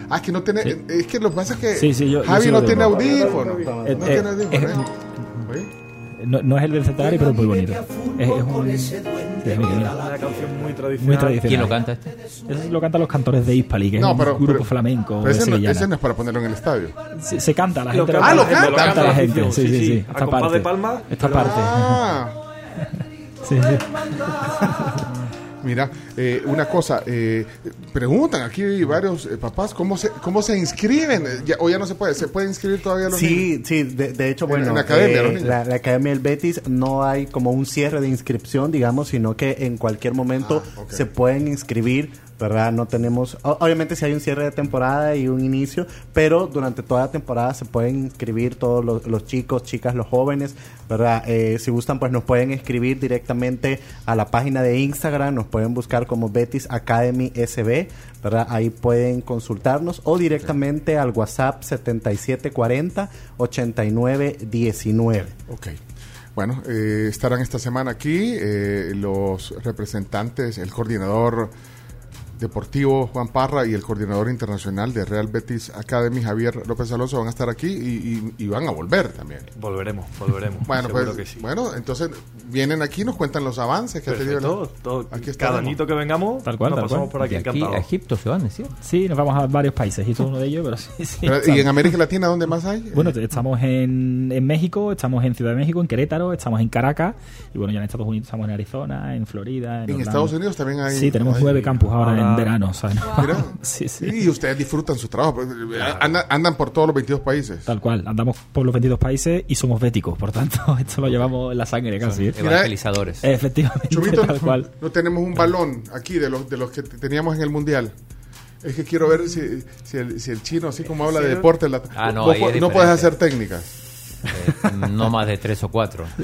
S3: Ah, que no tiene.
S79: Sí.
S3: Es que lo que pasa es que
S79: Sí, sí, yo- yo
S3: Javi
S79: sí
S3: no
S79: lo
S3: tiene audífono.
S79: Eh,
S3: no
S79: eh,
S3: tiene audífono.
S79: eh,
S3: ¿eh? Oye.
S79: No, no es el del centenario, pero es muy bonito. Es, es un. es.
S80: Una canción muy tradicional.
S79: Muy tradicional.
S5: ¿Quién lo canta este?
S79: Ese lo cantan los cantores de Hispali, que
S3: No,
S79: es un
S3: pero-
S79: grupo
S3: pero-
S79: flamenco
S3: Pero ese, ese no es para ponerlo en el estadio.
S79: se, se canta, la
S80: Lo
S79: gente
S80: canta
S3: Ah, lo
S80: la gente,
S3: canta.
S79: canta la gente. Sí, sí, sí. Esta parte.
S80: de palma.
S79: Esta parte.
S3: Ah, (laughs)
S79: Sí, sí. (laughs) (laughs)
S3: mira, eh, una cosa, eh, preguntan aquí varios eh, papás cómo se cómo se inscriben. Eh, Ya, o ya no se puede, se puede inscribir todavía los niños?
S81: Sí, sí, de, de hecho,
S3: En-
S81: bueno,
S3: en la academia,
S81: eh,
S3: los niños.
S81: la, la Academia del Betis no hay como un cierre de inscripción, digamos, sino que en cualquier momento
S3: Ah,
S81: se pueden inscribir, ¿verdad? No tenemos, obviamente si hay un cierre de temporada y un inicio, pero durante toda la temporada se pueden inscribir todos los, los chicos, chicas, los jóvenes, ¿verdad? Eh, si gustan, pues nos pueden escribir directamente a la página de Instagram, nos pueden buscar como Betis Academy SB, ¿verdad? Ahí pueden consultarnos o directamente al WhatsApp 7740 8919.
S3: Ok. Bueno, eh, estarán esta semana aquí eh, los representantes, el coordinador deportivo Juan Parra y el coordinador internacional de Real Betis Academy Javier López Alonso van a estar aquí y, y- y van a volver también.
S80: Volveremos, volveremos. (laughs)
S3: Bueno, pues,
S80: que sí.
S3: bueno, entonces vienen aquí, nos cuentan los avances que ha tenido.
S80: Perfecto, todo-
S3: aquí
S80: cada añito que vengamos,
S79: Tal cual,
S80: nos
S79: tal
S80: pasamos
S79: cual.
S80: por aquí
S5: De aquí a. Egipto se van, ¿decía?
S79: Sí, nos vamos a varios países y esto es uno de ellos, pero sí, sí.
S3: Pero, ¿Y en América Latina dónde más hay?
S79: Bueno, estamos en, en México, estamos en Ciudad de México, en Querétaro, estamos en Caracas y bueno, ya en Estados Unidos estamos en Arizona, en Florida. En,
S3: En. Estados Unidos también hay.
S79: Sí, tenemos
S3: hay-
S79: nueve campus ahora,
S80: ahora-
S79: en verano, ¿sabes?
S3: Mira. (laughs)
S79: Sí, sí.
S3: Y ustedes disfrutan su trabajo. Andan, andan por todos los 22 países.
S79: Tal cual, andamos por los 22 países y somos béticos, por tanto, (laughs) esto lo llevamos en la sangre casi. ¿eh?
S5: Evangelizadores.
S79: Efectivamente,
S3: Chumito,
S79: tal cual.
S3: no tenemos un balón aquí de los, de los que te- teníamos en el Mundial. Es que quiero ver si, si, el, si el chino, así como habla de deporte, la-
S5: Ah, no,
S3: vos no puedes hacer técnicas.
S5: Eh, no más de tres o cuatro. (laughs)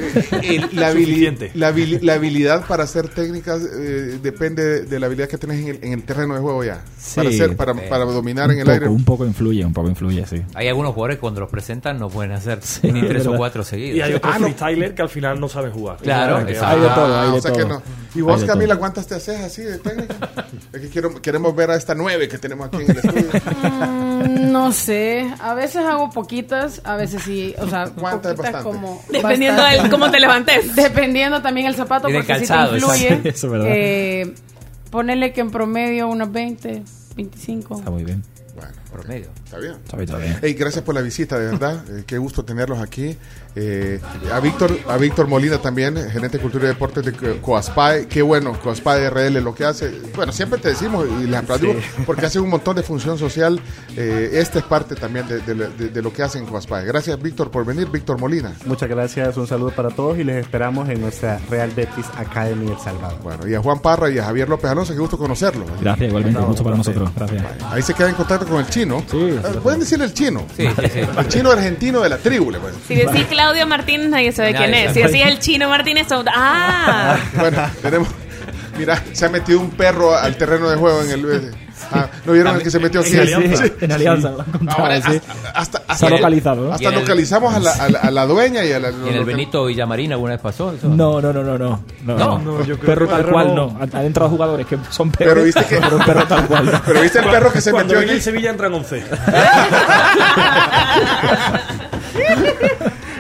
S3: La, habili-
S80: Suficiente.
S3: la, habili- la habilidad para hacer técnicas eh, depende de la habilidad que tenés en el, en el terreno de juego ya.
S79: Sí.
S3: para, hacer, para,
S5: Eh,
S3: para dominar en el
S79: poco,
S3: aire.
S79: Un poco influye, un poco influye, sí.
S5: Hay algunos jugadores que cuando los presentan no pueden hacer
S79: Sí,
S5: ni tres o cuatro seguidos.
S80: Y hay otros
S3: Ah, no.
S80: freestyler que al final no saben jugar.
S5: Claro.
S79: Hay de todo, hay de
S3: o sea que
S79: todo.
S3: no. ¿Y vos, Camila, cuántas te haces así de técnica? es que quiero, queremos ver a esta nueve que tenemos aquí en el estudio.
S6: Mm, no sé, a veces hago poquitas, a veces sí, o sea,
S3: ¿Cuántas es
S6: poquitas
S3: bastante?
S6: como
S4: Dependiendo
S6: bastante.
S4: de cómo te levantes.
S6: Dependiendo también el zapato, porque
S5: calzado,
S6: si te influye.
S79: Eso (laughs) es verdad.
S6: Eh, ponerle que en promedio unas 20, 25.
S79: Está muy bien.
S3: Bueno,
S5: Promedio.
S3: está bien.
S79: Está bien, está bien.
S3: Hey, gracias por la visita, de verdad. (laughs) Eh, qué gusto tenerlos aquí. Eh, a Víctor a Víctor Molina también, gerente de Cultura y Deportes de Co- Coaspae. Qué bueno, Coaspae RL lo que hace. Bueno, siempre te decimos y les aplaudimos (laughs) porque hace un montón de función social. Eh, esta es parte también de, de- de- de lo que hacen Coaspae. Gracias, Víctor, por venir. Víctor Molina.
S81: Muchas gracias, un saludo para todos y les esperamos en nuestra Real Betis Academy El Salvador.
S3: Bueno, y a Juan Parra y a Javier López Alonso, qué gusto conocerlos.
S79: Gracias, igualmente, un gusto para nosotros. Gracias.
S3: Ahí se queda en contacto con el chino.
S79: Sí,
S3: Eh, Pueden decirle el chino.
S5: Sí, sí, sí.
S3: El chino argentino de la tribu, le pueden
S4: Si decís Claudio Martínez, nadie sabe
S5: Nadie
S4: quién es.
S5: sabe.
S4: Si decís el chino Martínez, son- ¡ah!
S3: Bueno, tenemos. Mira, se ha metido un perro al terreno de juego en el. Ah, ¿No vieron el que se metió aquí?
S79: En Alianza, en
S3: Ahora,
S79: sí.
S3: hasta, hasta,
S79: localizado, ¿no?
S3: Hasta
S5: en
S3: localizamos a la, a la- a la dueña y a la...
S5: ¿Y en el Benito Villamarín alguna vez pasó eso?
S79: No, no, no, no, no. No,
S5: No,
S79: no,
S5: no, yo creo
S79: perro tal cual
S5: no.
S79: Han entrado jugadores que son perros.
S3: Pero viste que-
S79: perro tal cual. no.
S3: Pero viste el perro que se
S80: Cuando
S3: metió aquí.
S80: el Sevilla entran 11. (laughs)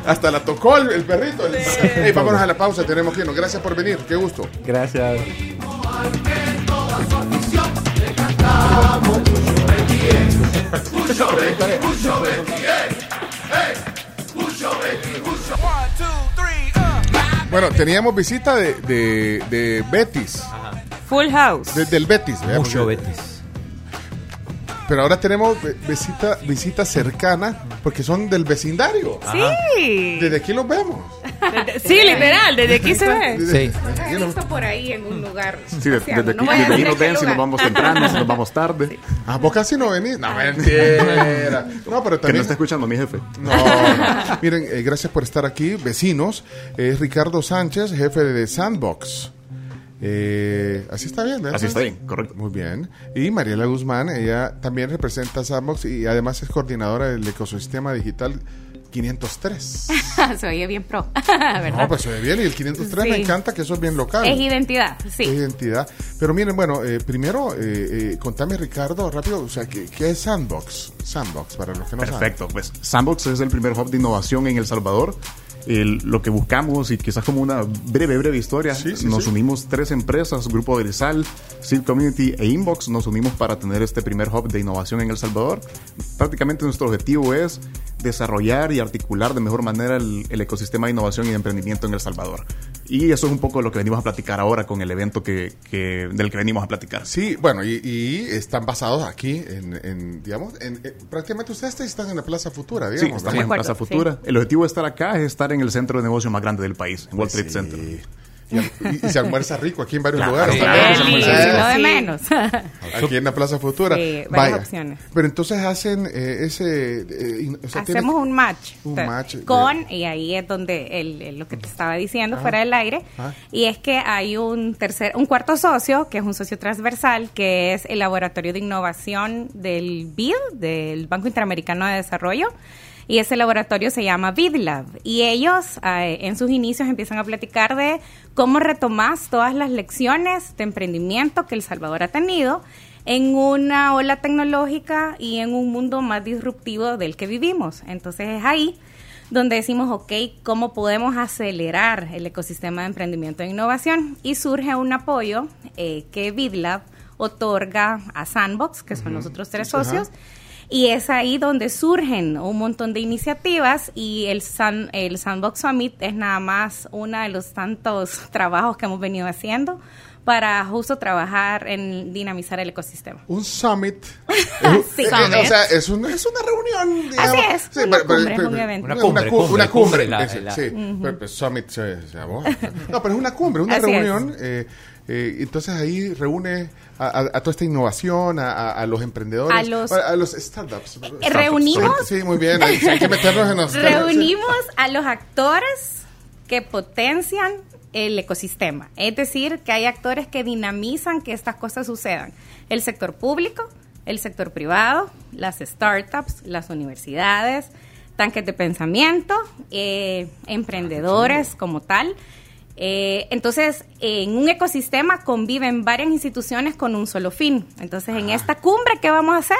S3: Hasta la tocó el, el perrito. El- vámonos a la pausa, tenemos que irnos. Gracias por venir, qué gusto.
S81: Gracias.
S3: Bueno, teníamos visita de, de, de Betis.
S4: Full House.
S3: de- del Betis. ¿verdad?
S5: Mucho Betis.
S3: Pero ahora tenemos visita, visita cercana porque son del vecindario.
S4: Sí.
S3: Desde aquí los vemos.
S4: Sí, literal, desde aquí se ve.
S3: Desde-
S4: He visto por ahí en un lugar.
S82: Sí, desde
S4: No
S82: aquí, desde nos ven si nos vamos temprano, si nos vamos tarde.
S3: Ah, vos casi no venís. No, mentira. No, pero
S82: Que no
S3: también.
S82: está escuchando mi jefe.
S3: No, no. Miren, eh, gracias por estar aquí, vecinos. Es Ricardo Sánchez, jefe de Sandbox. Eh, así está bien, ¿verdad?
S82: Así está bien, correcto.
S3: Muy bien. Y Mariela Guzmán, ella también representa Sandbox y además es coordinadora del ecosistema digital 503. (laughs)
S83: Se oye bien pro, (laughs) ¿verdad?
S3: No, pues se ve bien. Y el 503 me
S83: Sí.
S3: encanta que eso es bien local.
S83: Es identidad, sí.
S3: Es identidad. Pero miren, bueno, eh, primero, eh, eh, contame, Ricardo, rápido, o sea, ¿qué, qué es Sandbox? Sandbox, para los que no
S82: Perfecto, pues Sandbox es el primer hub de innovación en El Salvador. El- lo que buscamos, y quizás como una breve, breve historia,
S3: Sí, sí,
S82: nos
S3: sí.
S82: unimos tres empresas, Grupo del Sal, Seed Community e Inbox, nos unimos para tener este primer hub de innovación en El Salvador. Prácticamente nuestro objetivo es desarrollar y articular de mejor manera el, el ecosistema de innovación y de emprendimiento en El Salvador. Y eso es un poco lo que venimos a platicar ahora con el evento que, que- del que venimos a platicar.
S3: Sí, bueno, y, y están basados aquí en, en, digamos, en, eh, prácticamente ustedes están en la Plaza Futura,
S82: Sí,
S3: digamos.
S82: estamos en
S3: ¿verdad?
S82: Plaza Futura. El objetivo de estar acá es estar en el centro de negocio más grande del país, en Wall Trade Center.
S3: Y, se almuerza rico aquí en varios
S82: Claro,
S3: lugares.
S82: sí,
S3: también.
S82: sí,
S83: no de menos.
S3: Aquí en la Plaza Futura.
S83: Sí, varias
S3: Vaya.
S83: opciones.
S3: Pero entonces hacen eh, ese... eh, o sea,
S83: Hacemos un match.
S3: Un
S83: Te-
S3: match de-
S83: Con, y ahí es donde el, el- lo que te estaba diciendo
S3: Ajá.
S83: fuera del aire,
S3: Ah.
S83: y es que hay un tercer, un cuarto socio, que es un socio transversal, que es el Laboratorio de Innovación del BID, del Banco Interamericano de Desarrollo, y ese laboratorio se llama BidLab. Y ellos eh, en sus inicios empiezan a platicar de cómo retomás todas las lecciones de emprendimiento que El Salvador ha tenido en una ola tecnológica y en un mundo más disruptivo del que vivimos. Entonces es ahí donde decimos, ok, ¿cómo podemos acelerar el ecosistema de emprendimiento e innovación? Y surge un apoyo eh, que BidLab otorga a Sandbox, que son los otros tres socios, y es ahí donde surgen un montón de iniciativas y el, San- el Sandbox Summit es nada más uno de los tantos (laughs) trabajos que hemos venido haciendo para justo trabajar en dinamizar el ecosistema.
S3: Un summit. (laughs)
S83: Sí.
S3: Eh, eh,
S83: Summit.
S3: o sea, es, un- es una reunión.
S83: Así
S3: digamos.
S83: es, una cumbre, es un evento.
S3: Una
S83: Una
S3: cumbre.
S83: cumbre,
S3: Una cumbre.
S5: cumbre, la-
S3: ese,
S5: la-
S3: sí,
S83: Ujú.
S3: pero, pues, summit se, se llamó. No, pero es una cumbre, una
S83: Así es.
S3: reunión. eh, eh, entonces ahí reúne a, a- a toda esta innovación, a, los emprendedores,
S83: A los-
S3: a, los startups.
S83: reunimos-
S3: Sí, muy bien. Hay, hay que meternos en los.
S83: Reunimos a los actores que potencian el ecosistema. Es decir, que hay actores que dinamizan que estas cosas sucedan. El sector público, el sector privado, las startups, las universidades, tanques de pensamiento, eh, emprendedores como tal. Eh, entonces, en un ecosistema conviven varias instituciones con un solo fin. Entonces, en esta cumbre, ¿qué vamos a hacer?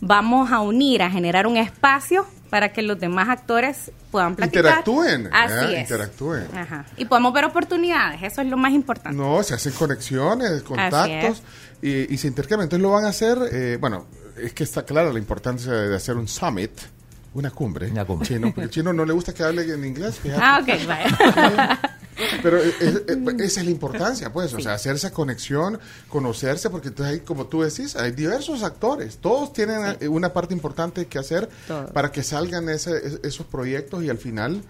S83: Vamos a unir, a generar un espacio para que los demás actores puedan platicar.
S3: Interactúen.
S83: Así
S3: ¿eh?
S83: es.
S3: Interactúen.
S83: Ajá. Y podemos ver oportunidades, eso es lo más importante.
S3: No, se hacen conexiones, contactos y, y se intercambian. Entonces lo van a hacer, eh, bueno, es que está clara la importancia de hacer un summit, una cumbre. Una cumbre. Chino, porque al chino no le gusta que hable en inglés, fíjate.
S83: Ah, ok, vaya. (laughs)
S3: Pero esa es la importancia, pues, o sea, hacer esa conexión, conocerse, porque entonces ahí, como tú decís, hay diversos actores, todos tienen eh, una parte importante que hacer
S83: Todos.
S3: para que salgan ese- es- esos proyectos y al final,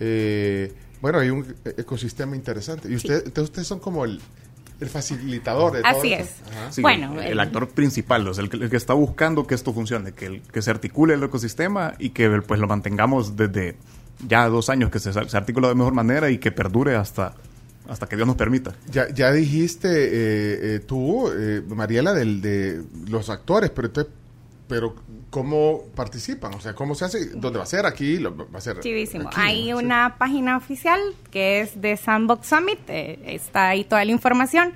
S3: eh, bueno, hay un ecosistema interesante. Y usted, entonces ustedes son como el, el facilitador de todo
S83: Así es.
S82: Sí,
S83: Bueno,
S82: el,
S83: el-
S82: actor principal, o sea, el, que- el que está buscando que esto funcione, que, el- que se articule el ecosistema y que pues lo mantengamos desde ya dos años, que se, se articula de mejor manera y que perdure hasta hasta que Dios nos permita.
S3: Ya, ya dijiste eh, eh, tú, eh, Mariela, del, de los actores, pero, entonces- pero ¿cómo participan? O sea, ¿cómo se hace? ¿Dónde va a ser? Aquí, lo- va a ser.
S83: Chivísimo.
S3: aquí,
S83: Hay
S3: ¿no?
S83: una página oficial que es de Sandbox Summit, eh, está ahí toda la información.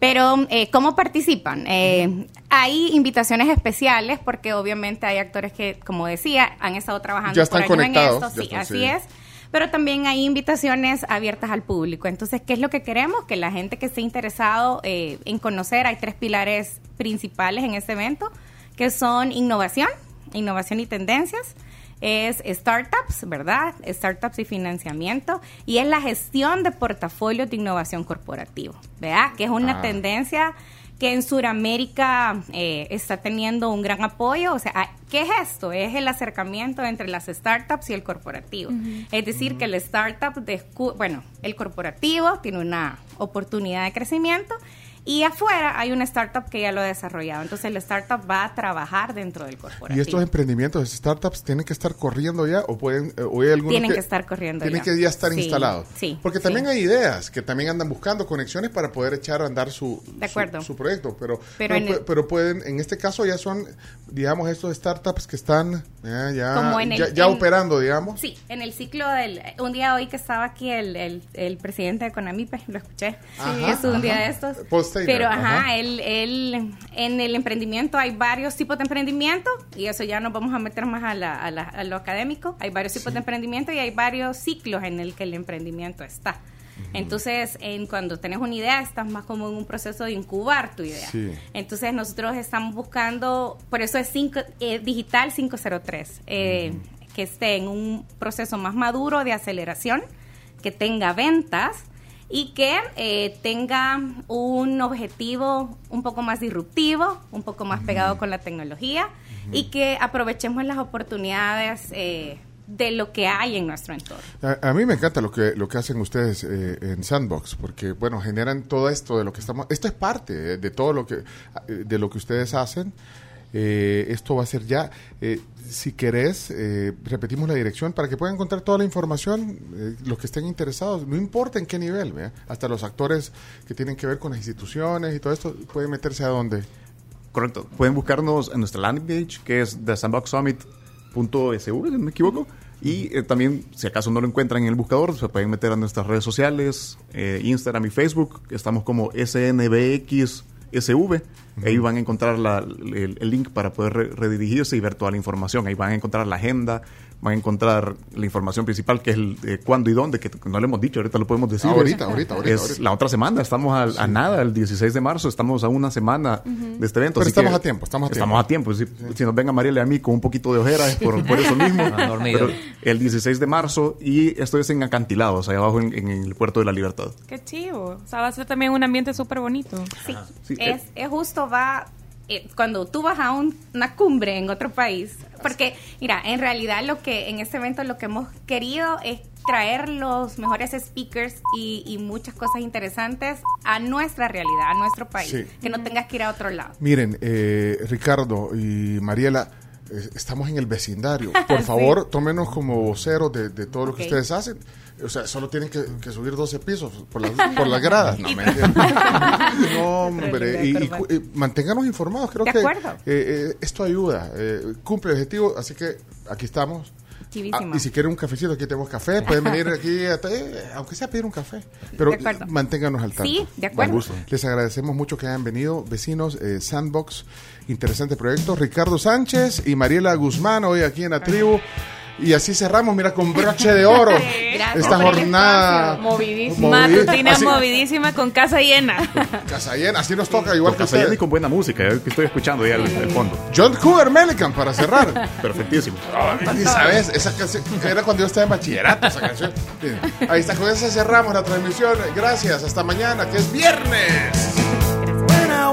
S83: Pero, eh, ¿cómo participan? Eh, hay invitaciones especiales porque obviamente hay actores que, como decía, han estado trabajando
S3: Ya están
S83: por años en
S3: conectados,
S83: esto.
S3: ya
S83: Sí,
S3: están,
S83: así
S3: sí.
S83: es. Pero también hay invitaciones abiertas al público. Entonces, ¿qué es lo que queremos? Que la gente que esté interesado eh, en conocer, hay tres pilares principales en este evento, que son innovación, innovación y tendencias, es startups, ¿verdad? Startups y financiamiento, y es la gestión de portafolios de innovación corporativo, ¿verdad? Que es una
S84: Ah.
S83: tendencia que en Sudamérica eh, está teniendo un gran apoyo. O sea, ah, ¿qué es esto? Es el acercamiento entre las startups y el corporativo. Es decir, que el startup, descu- bueno, el corporativo tiene una oportunidad de crecimiento y afuera hay una startup que ya lo ha desarrollado. Entonces, el startup va a trabajar dentro del corporativo.
S3: ¿Y estos emprendimientos, startups, tienen que estar corriendo ya o pueden eh, o hay algunos
S83: Tienen que estar corriendo
S3: Tienen
S83: ya.
S3: que ya estar
S83: Sí,
S3: instalados.
S83: sí,
S3: Porque también hay ideas que también andan buscando conexiones para poder echar a andar su,
S83: De acuerdo.
S3: su, proyecto. Pero,
S83: Pero
S3: pero,
S83: el-
S3: pueden, en este caso ya son, digamos, estos startups que están eh, ya,
S83: Como en el-
S3: ya, ya
S83: en-
S3: operando, digamos.
S83: Sí, en el ciclo del... Un día hoy que estaba aquí el, el, presidente de Conamipe, lo escuché.
S3: Ajá,
S83: es un día de estos. Pero, ajá,
S3: ajá.
S83: Él, él, en el emprendimiento hay varios tipos de emprendimiento y eso ya nos vamos a meter más a, la- a la- a lo académico. Hay varios tipos de emprendimiento y hay varios ciclos en el que el emprendimiento está. Entonces, en, cuando tenés una idea, estás más como en un proceso de incubar tu idea.
S84: Sí.
S83: Entonces nosotros estamos buscando, por eso es cinco, eh, Digital 503, eh, que esté en un proceso más maduro de aceleración, que tenga ventas y que eh, tenga un objetivo un poco más disruptivo, un poco más pegado con la tecnología y que aprovechemos las oportunidades eh, de lo que hay en nuestro entorno.
S3: A, a mí me encanta lo que lo que hacen ustedes eh, en Sandbox porque bueno generan todo esto de lo que estamos esto es parte de, de todo lo que de lo que ustedes hacen Eh, esto va a ser ya eh, si querés eh, repetimos la dirección para que puedan encontrar toda la información eh, los que estén interesados no importa en qué nivel hasta los actores que tienen que ver con las instituciones y todo esto pueden meterse a donde
S82: Correcto. Pueden buscarnos en nuestra landing page, que es thesandboxsummit.sv, si no me equivoco. Y eh, también, si acaso no lo encuentran en el buscador, se pueden meter a nuestras redes sociales, Instagram y Facebook. Estamos como SNBXSV. Ahí van a encontrar la- el, el link para poder re- redirigirse y ver toda la información. Ahí van a encontrar la agenda, van a encontrar la información principal, que es el de cuándo y dónde, que no le hemos dicho, ahorita lo podemos decir.
S3: Ahorita, ahorita, ahorita,
S82: Es
S3: ahorita.
S82: la otra semana, estamos a, a nada, el 16 de marzo, estamos a una semana de este evento.
S3: Pero
S82: así
S3: estamos
S82: que
S3: a tiempo, estamos a
S82: Estamos a tiempo. Si, si nos ven a Mariela y a mí con un poquito de ojera es por, por eso mismo. (laughs) Pero el 16 de marzo y esto es en acantilados, ahí abajo en, en el Puerto de la Libertad.
S4: Qué chivo. O sea, va a ser también un ambiente súper bonito.
S83: Sí,
S82: Sí,
S83: es, es justo, va, eh, cuando tú vas a un- una cumbre en otro país, porque, mira, en realidad lo que en este evento lo que hemos querido es traer los mejores speakers y, y muchas cosas interesantes a nuestra realidad, a nuestro país,
S3: Sí.
S83: que no tengas que ir a otro lado.
S3: Miren, eh, Ricardo y Mariela, eh, estamos en el vecindario. (laughs) Por
S83: Sí.
S3: favor, tómenos como voceros de, de todo lo que ustedes hacen. O sea, solo tienen que, que subir 12 pisos por las, (laughs) por las gradas. No, mentira. (laughs) No, hombre. Y, y cu- y manténganos informados. Creo
S83: De
S3: que
S83: acuerdo.
S3: eh, eh, esto ayuda. eh, cumple el objetivo. Así que aquí estamos. Ah, y si quieren un cafecito, aquí tenemos café. Pueden venir aquí, eh, aunque sea a pedir un café. Pero manténganos al tanto.
S83: Sí, de acuerdo.
S3: Gusto. Les agradecemos mucho que hayan venido, vecinos, eh, Sandbox, interesante proyecto. Ricardo Sánchez y Mariela Guzmán hoy aquí en la tribu. Y así cerramos, mira, con broche de oro. (laughs)
S4: Gracias
S3: Esta jornada.
S4: Movidísima.
S3: Movi-
S4: Matutina
S3: así-
S4: movidísima con casa llena.
S3: Casa llena, así nos toca, igual
S82: Con
S3: que
S82: casa llena y con buena música, eh, que estoy escuchando ya al, al fondo.
S3: John Cougar Mellencamp para cerrar. (laughs)
S82: Perfectísimo.
S3: Y sabes, esa canción era cuando yo estaba en bachillerato, esa canción. Ahí está, con esa cerramos la transmisión. Gracias, hasta mañana, que es viernes.
S71: When I